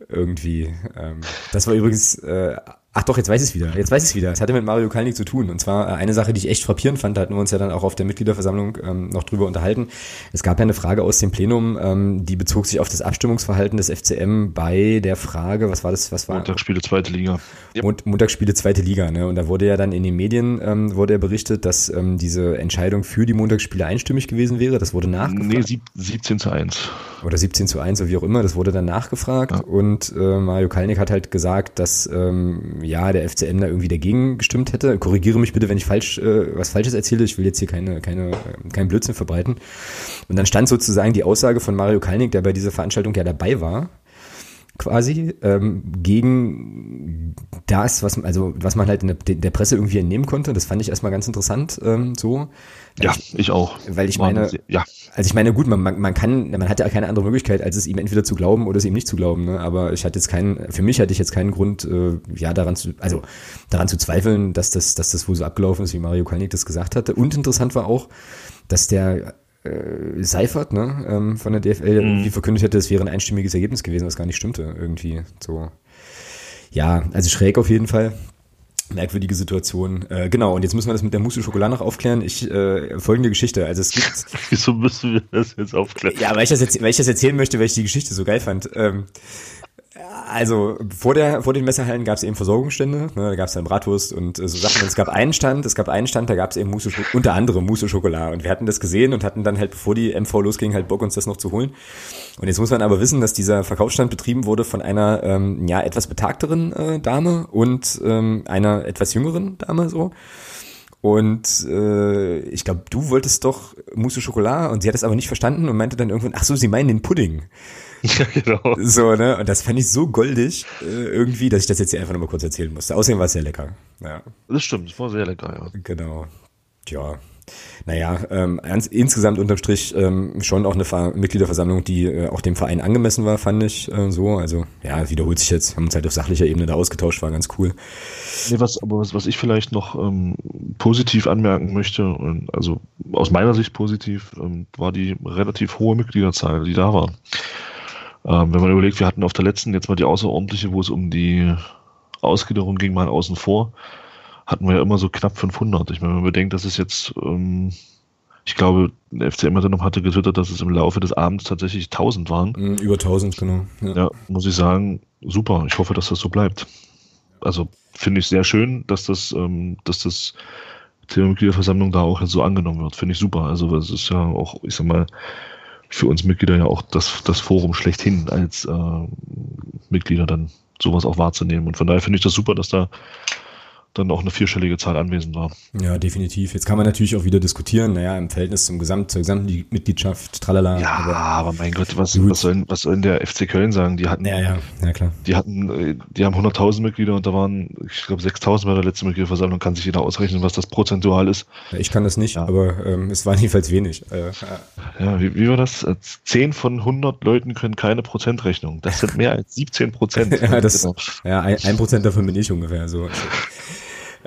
Irgendwie. Ähm, das war übrigens äh, Ach doch, jetzt weiß ich es wieder. Jetzt weiß ich es wieder. Es hatte mit Mario Kalnick zu tun. Und zwar äh, eine Sache, die ich echt frappierend fand, da hatten wir uns ja dann auch auf der Mitgliederversammlung ähm, noch drüber unterhalten. Es gab ja eine Frage aus dem Plenum, ähm, die bezog sich auf das Abstimmungsverhalten des FCM bei der Frage, was war das, was war? Montagsspiele zweite Liga. Mont Montagsspiele zweite Liga, ne? Und da wurde ja dann in den Medien ähm, wurde ja berichtet, dass ähm, diese Entscheidung für die Montagsspiele einstimmig gewesen wäre. Das wurde nachgefragt. Nee, sieb 17 zu 1. Oder 17 zu 1 oder wie auch immer. Das wurde dann nachgefragt. Ja. Und äh, Mario Kalnick hat halt gesagt, dass ähm, ja, der FCM da irgendwie dagegen gestimmt hätte. Korrigiere mich bitte, wenn ich falsch äh, was Falsches erzähle. Ich will jetzt hier keine, keine, keinen Blödsinn verbreiten. Und dann stand sozusagen die Aussage von Mario Kalnick, der bei dieser Veranstaltung ja dabei war, quasi ähm, gegen das, was also was man halt in der, der, Presse irgendwie entnehmen konnte. Das fand ich erstmal ganz interessant ähm, so. Ja, ich, ich auch. Weil ich meine, ja. also ich meine, gut, man, man kann, man hat ja keine andere Möglichkeit, als es ihm entweder zu glauben oder es ihm nicht zu glauben. Ne? Aber ich hatte jetzt keinen, für mich hatte ich jetzt keinen Grund, äh, ja, daran zu, also daran zu zweifeln, dass das, dass das wohl so abgelaufen ist, wie Mario Kalnick das gesagt hatte. Und interessant war auch, dass der äh, Seifert, ne, ähm, von der DFL, mhm. irgendwie verkündet hätte, es wäre ein einstimmiges Ergebnis gewesen, was gar nicht stimmte, irgendwie. So. Ja, also schräg auf jeden Fall. Merkwürdige Situation. Äh, genau, und jetzt müssen wir das mit der Mousse Schokolade noch aufklären. Ich, äh, folgende Geschichte. Also es gibt. Wieso müssen wir das jetzt aufklären? Ja, weil ich das, jetzt, weil ich das erzählen möchte, weil ich die Geschichte so geil fand. Ähm, also vor der vor den Messerhallen gab es eben Versorgungsstände, ne, da gab es dann Bratwurst und äh, so Sachen. Und es gab einen Stand, es gab einen Stand, da gab es eben Mousse, unter anderem Mousse Schokolade. Und wir hatten das gesehen und hatten dann halt, bevor die MV losging, halt Bock uns das noch zu holen. Und jetzt muss man aber wissen, dass dieser Verkaufsstand betrieben wurde von einer ähm, ja etwas betagteren äh, Dame und ähm, einer etwas jüngeren Dame so. Und äh, ich glaube, du wolltest doch Mousse Schokolade und sie hat es aber nicht verstanden und meinte dann irgendwann, ach so, sie meinen den Pudding. Ja, genau. So, ne? Und das fand ich so goldig äh, irgendwie, dass ich das jetzt hier einfach nochmal kurz erzählen musste. Außerdem war es sehr lecker. Ja. Das stimmt, es war sehr lecker, ja. Genau. Tja. Naja, ähm, insgesamt unterm Strich ähm, schon auch eine Ver Mitgliederversammlung, die äh, auch dem Verein angemessen war, fand ich äh, so. Also ja, wiederholt sich jetzt, haben uns halt auf sachlicher Ebene da ausgetauscht, war ganz cool. Nee, was, aber was, was ich vielleicht noch ähm, positiv anmerken möchte, und also aus meiner Sicht positiv, ähm, war die relativ hohe Mitgliederzahl, die da war. Ähm, wenn man überlegt, wir hatten auf der letzten jetzt mal die außerordentliche, wo es um die Ausgliederung ging, mal außen vor, hatten wir ja immer so knapp 500. Ich meine, wenn man bedenkt, dass es jetzt, ähm, ich glaube, der FCM hatte noch hatte getwittert, dass es im Laufe des Abends tatsächlich 1000 waren. Mhm, über 1000, genau. Ja. ja, muss ich sagen, super. Ich hoffe, dass das so bleibt. Also finde ich sehr schön, dass das, ähm, dass das Thema Mitgliederversammlung da auch so angenommen wird. Finde ich super. Also es ist ja auch, ich sag mal, für uns Mitglieder ja auch das, das Forum schlechthin als äh, Mitglieder dann sowas auch wahrzunehmen. Und von daher finde ich das super, dass da dann auch eine vierstellige Zahl anwesend war. Ja, definitiv. Jetzt kann man natürlich auch wieder diskutieren, naja, im Verhältnis zum Gesamt, zur Gesamtmitgliedschaft, tralala. Ja, aber, aber mein Gott, was, was, soll, was soll der FC Köln sagen? Die hatten, ja, ja, ja, klar. Die hatten, die haben 100.000 Mitglieder und da waren, ich glaube, 6.000 bei der letzten Mitgliederversammlung. Kann sich jeder ausrechnen, was das prozentual ist. Ich kann das nicht, ja. aber ähm, es war jedenfalls wenig. Äh, ja, wie, wie war das? 10 von 100 Leuten können keine Prozentrechnung. Das sind mehr als 17 Prozent. ja, das, genau. ja, ein, ein Prozent davon bin ich ungefähr. So.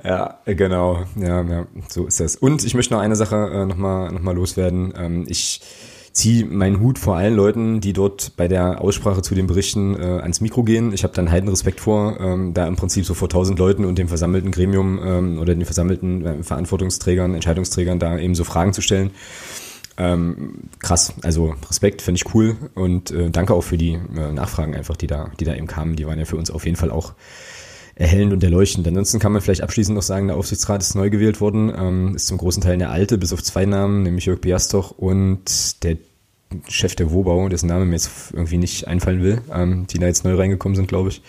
Ja, genau. Ja, ja, so ist das. Und ich möchte noch eine Sache äh, nochmal noch mal loswerden. Ähm, ich ziehe meinen Hut vor allen Leuten, die dort bei der Aussprache zu den Berichten äh, ans Mikro gehen. Ich habe dann heiden Respekt vor, ähm, da im Prinzip so vor tausend Leuten und dem versammelten Gremium ähm, oder den versammelten äh, Verantwortungsträgern, Entscheidungsträgern da eben so Fragen zu stellen. Ähm, krass, also Respekt, finde ich cool und äh, danke auch für die äh, Nachfragen einfach, die da, die da eben kamen. Die waren ja für uns auf jeden Fall auch erhellend und erleuchtend. Ansonsten kann man vielleicht abschließend noch sagen, der Aufsichtsrat ist neu gewählt worden, ähm, ist zum großen Teil der alte, bis auf zwei Namen, nämlich Jörg Biastoch und der Chef der Wobau, dessen Name mir jetzt irgendwie nicht einfallen will, ähm, die da jetzt neu reingekommen sind, glaube ich.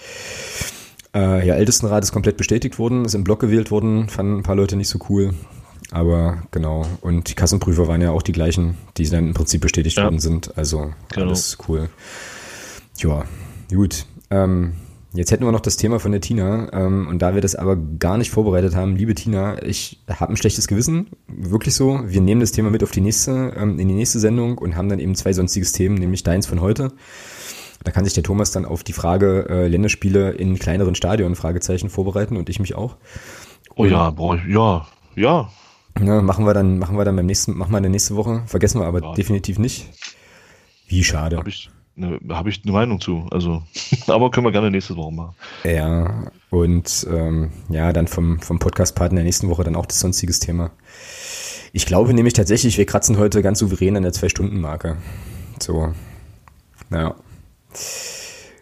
Äh, ja, Ältestenrat ist komplett bestätigt worden, ist im Block gewählt worden, fanden ein paar Leute nicht so cool. Aber genau, und die Kassenprüfer waren ja auch die gleichen, die dann im Prinzip bestätigt ja. worden sind. Also genau. alles cool. Ja, gut. Ähm, Jetzt hätten wir noch das Thema von der Tina ähm, und da wir das aber gar nicht vorbereitet haben, liebe Tina, ich habe ein schlechtes Gewissen, wirklich so. Wir nehmen das Thema mit auf die nächste, ähm, in die nächste Sendung und haben dann eben zwei sonstiges Themen, nämlich deins von heute. Da kann sich der Thomas dann auf die Frage äh, Länderspiele in kleineren Stadien Fragezeichen vorbereiten und ich mich auch. Oh ja, boah, ja, ja. Ja, machen wir dann, machen wir dann beim nächsten, machen wir dann nächste Woche. Vergessen wir aber ja. definitiv nicht. Wie schade. Hab ich, ne, habe ich eine Meinung zu. Also, aber können wir gerne nächste Woche machen. Ja, und ähm, ja, dann vom, vom Podcast-Partner nächsten Woche dann auch das sonstiges Thema. Ich glaube nämlich tatsächlich, wir kratzen heute ganz souverän an der Zwei-Stunden-Marke. So, naja.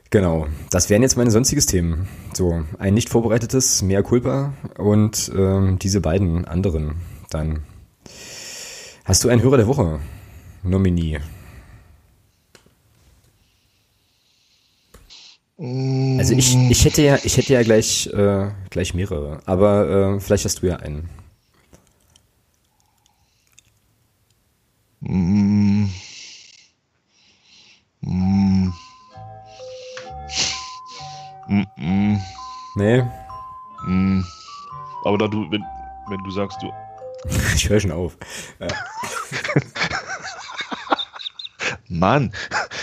Genau, das wären jetzt meine sonstiges Themen. So, ein nicht vorbereitetes, mehr Culpa und ähm, diese beiden anderen dann. Hast du einen Hörer der Woche? Nominee. Also ich, mm. ich hätte ja, ich hätte ja gleich, äh, gleich mehrere, aber äh, vielleicht hast du ja einen. Mm. Mm. Mm. Nee. Mm. Aber da du, wenn, wenn du sagst, du. ich höre schon auf. Mann.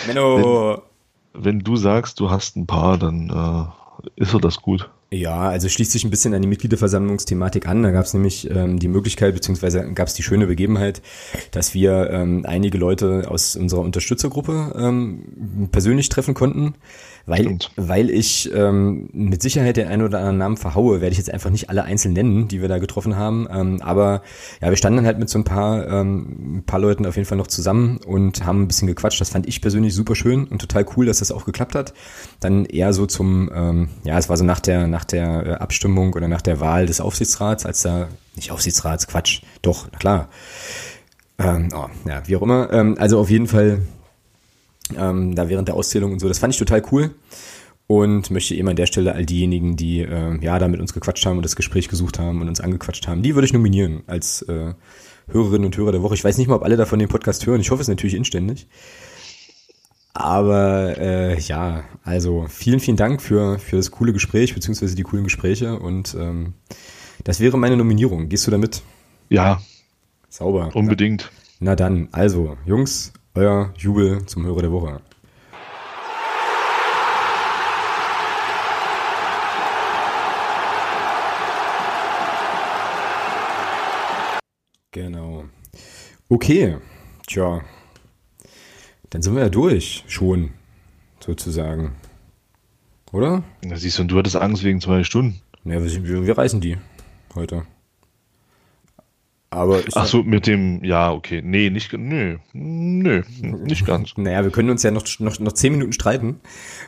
Menno wenn du sagst, du hast ein paar, dann äh, ist so das gut. Ja, also schließt sich ein bisschen an die Mitgliederversammlungsthematik an. Da gab es nämlich ähm, die Möglichkeit, beziehungsweise gab es die schöne Begebenheit, dass wir ähm, einige Leute aus unserer Unterstützergruppe ähm, persönlich treffen konnten. Weil, weil ich ähm, mit Sicherheit den einen oder anderen Namen verhaue, werde ich jetzt einfach nicht alle einzeln nennen, die wir da getroffen haben. Ähm, aber ja, wir standen dann halt mit so ein paar, ähm, ein paar Leuten auf jeden Fall noch zusammen und haben ein bisschen gequatscht. Das fand ich persönlich super schön und total cool, dass das auch geklappt hat. Dann eher so zum, ähm, ja, es war so nach der, nach der äh, Abstimmung oder nach der Wahl des Aufsichtsrats, als da, nicht Aufsichtsrats, Quatsch, doch, na klar. Ähm, oh, ja, wie auch immer. Ähm, also auf jeden Fall ähm, da während der Auszählung und so. Das fand ich total cool und möchte eben an der Stelle all diejenigen, die äh, ja da mit uns gequatscht haben und das Gespräch gesucht haben und uns angequatscht haben, die würde ich nominieren als äh, Hörerinnen und Hörer der Woche. Ich weiß nicht mal, ob alle davon den Podcast hören. Ich hoffe es natürlich inständig. Aber äh, ja, also vielen, vielen Dank für, für das coole Gespräch, beziehungsweise die coolen Gespräche. Und ähm, das wäre meine Nominierung. Gehst du damit? Ja. Sauber. Unbedingt. Na dann, also, Jungs, euer Jubel zum Hörer der Woche. Genau. Okay, tja. Dann sind wir ja durch, schon, sozusagen. Oder? Na, siehst du, du hattest Angst wegen zwei Stunden. Ja, wir, wir reißen die heute. Aber Ach so, mit dem, ja, okay. Nee, nicht, nö, nö, nicht ganz. Naja, wir können uns ja noch, noch, noch zehn Minuten streiten.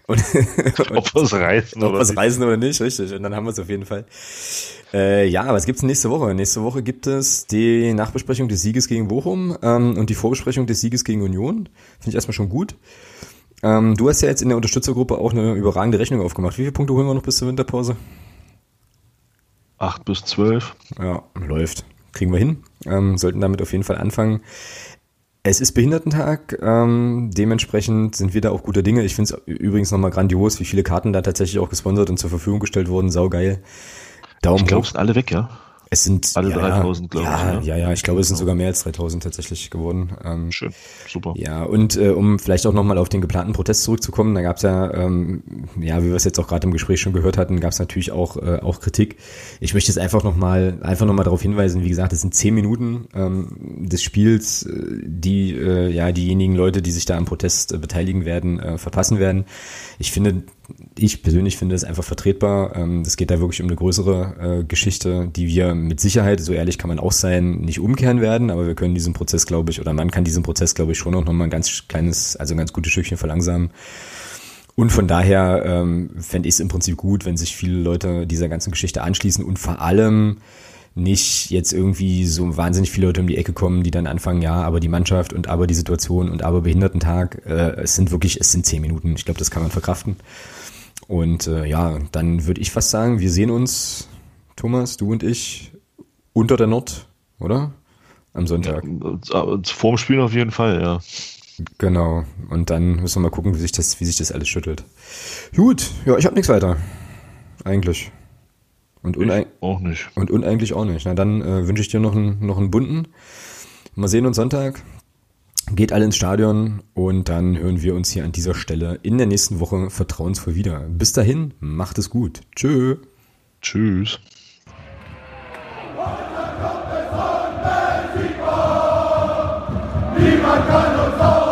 Und, ob wir es reißen ob oder nicht. reißen oder nicht, richtig. Und dann haben wir es auf jeden Fall. Äh, ja, was gibt's nächste Woche? Nächste Woche gibt es die Nachbesprechung des Sieges gegen Bochum ähm, und die Vorbesprechung des Sieges gegen Union. Finde ich erstmal schon gut. Ähm, du hast ja jetzt in der Unterstützergruppe auch eine überragende Rechnung aufgemacht. Wie viele Punkte holen wir noch bis zur Winterpause? 8 bis 12. Ja, läuft. Kriegen wir hin. Ähm, sollten damit auf jeden Fall anfangen. Es ist Behindertentag, ähm, dementsprechend sind wir da auch guter Dinge. Ich finde es übrigens nochmal grandios, wie viele Karten da tatsächlich auch gesponsert und zur Verfügung gestellt wurden. Saugeil. Daumen ich glaube, sind alle weg, ja? Es sind alle ja, 3000, glaube ja, ich. Ja, ja, ja, ich glaube, es sind sogar mehr als 3000 tatsächlich geworden. Ähm, Schön, super. Ja, und äh, um vielleicht auch nochmal auf den geplanten Protest zurückzukommen, da gab es ja, ähm, ja, wie wir es jetzt auch gerade im Gespräch schon gehört hatten, gab es natürlich auch, äh, auch Kritik. Ich möchte jetzt einfach nochmal einfach noch darauf hinweisen, wie gesagt, es sind zehn Minuten ähm, des Spiels, äh, die äh, ja diejenigen Leute, die sich da am Protest äh, beteiligen werden, äh, verpassen werden. Ich finde, ich persönlich finde es einfach vertretbar. Ähm, es geht da wirklich um eine größere äh, Geschichte, die wir mit Sicherheit, so ehrlich kann man auch sein, nicht umkehren werden, aber wir können diesen Prozess, glaube ich, oder man kann diesen Prozess, glaube ich, schon auch nochmal ein ganz kleines, also ein ganz gutes Stückchen verlangsamen. Und von daher ähm, fände ich es im Prinzip gut, wenn sich viele Leute dieser ganzen Geschichte anschließen und vor allem nicht jetzt irgendwie so wahnsinnig viele Leute um die Ecke kommen, die dann anfangen, ja, aber die Mannschaft und aber die Situation und aber Behindertentag, äh, es sind wirklich, es sind zehn Minuten. Ich glaube, das kann man verkraften. Und äh, ja, dann würde ich fast sagen, wir sehen uns, Thomas, du und ich, unter der Nord, oder? Am Sonntag. Ja, vorm Spiel auf jeden Fall, ja. Genau. Und dann müssen wir mal gucken, wie sich das, wie sich das alles schüttelt. Gut, ja, ich habe nichts weiter. Eigentlich. Und, uneig auch nicht. und uneigentlich auch nicht. Na dann äh, wünsche ich dir noch einen, noch einen bunten. Mal sehen uns Sonntag. Geht alle ins Stadion und dann hören wir uns hier an dieser Stelle in der nächsten Woche vertrauensvoll wieder. Bis dahin, macht es gut. Tschö. Tschüss. Niemand kann uns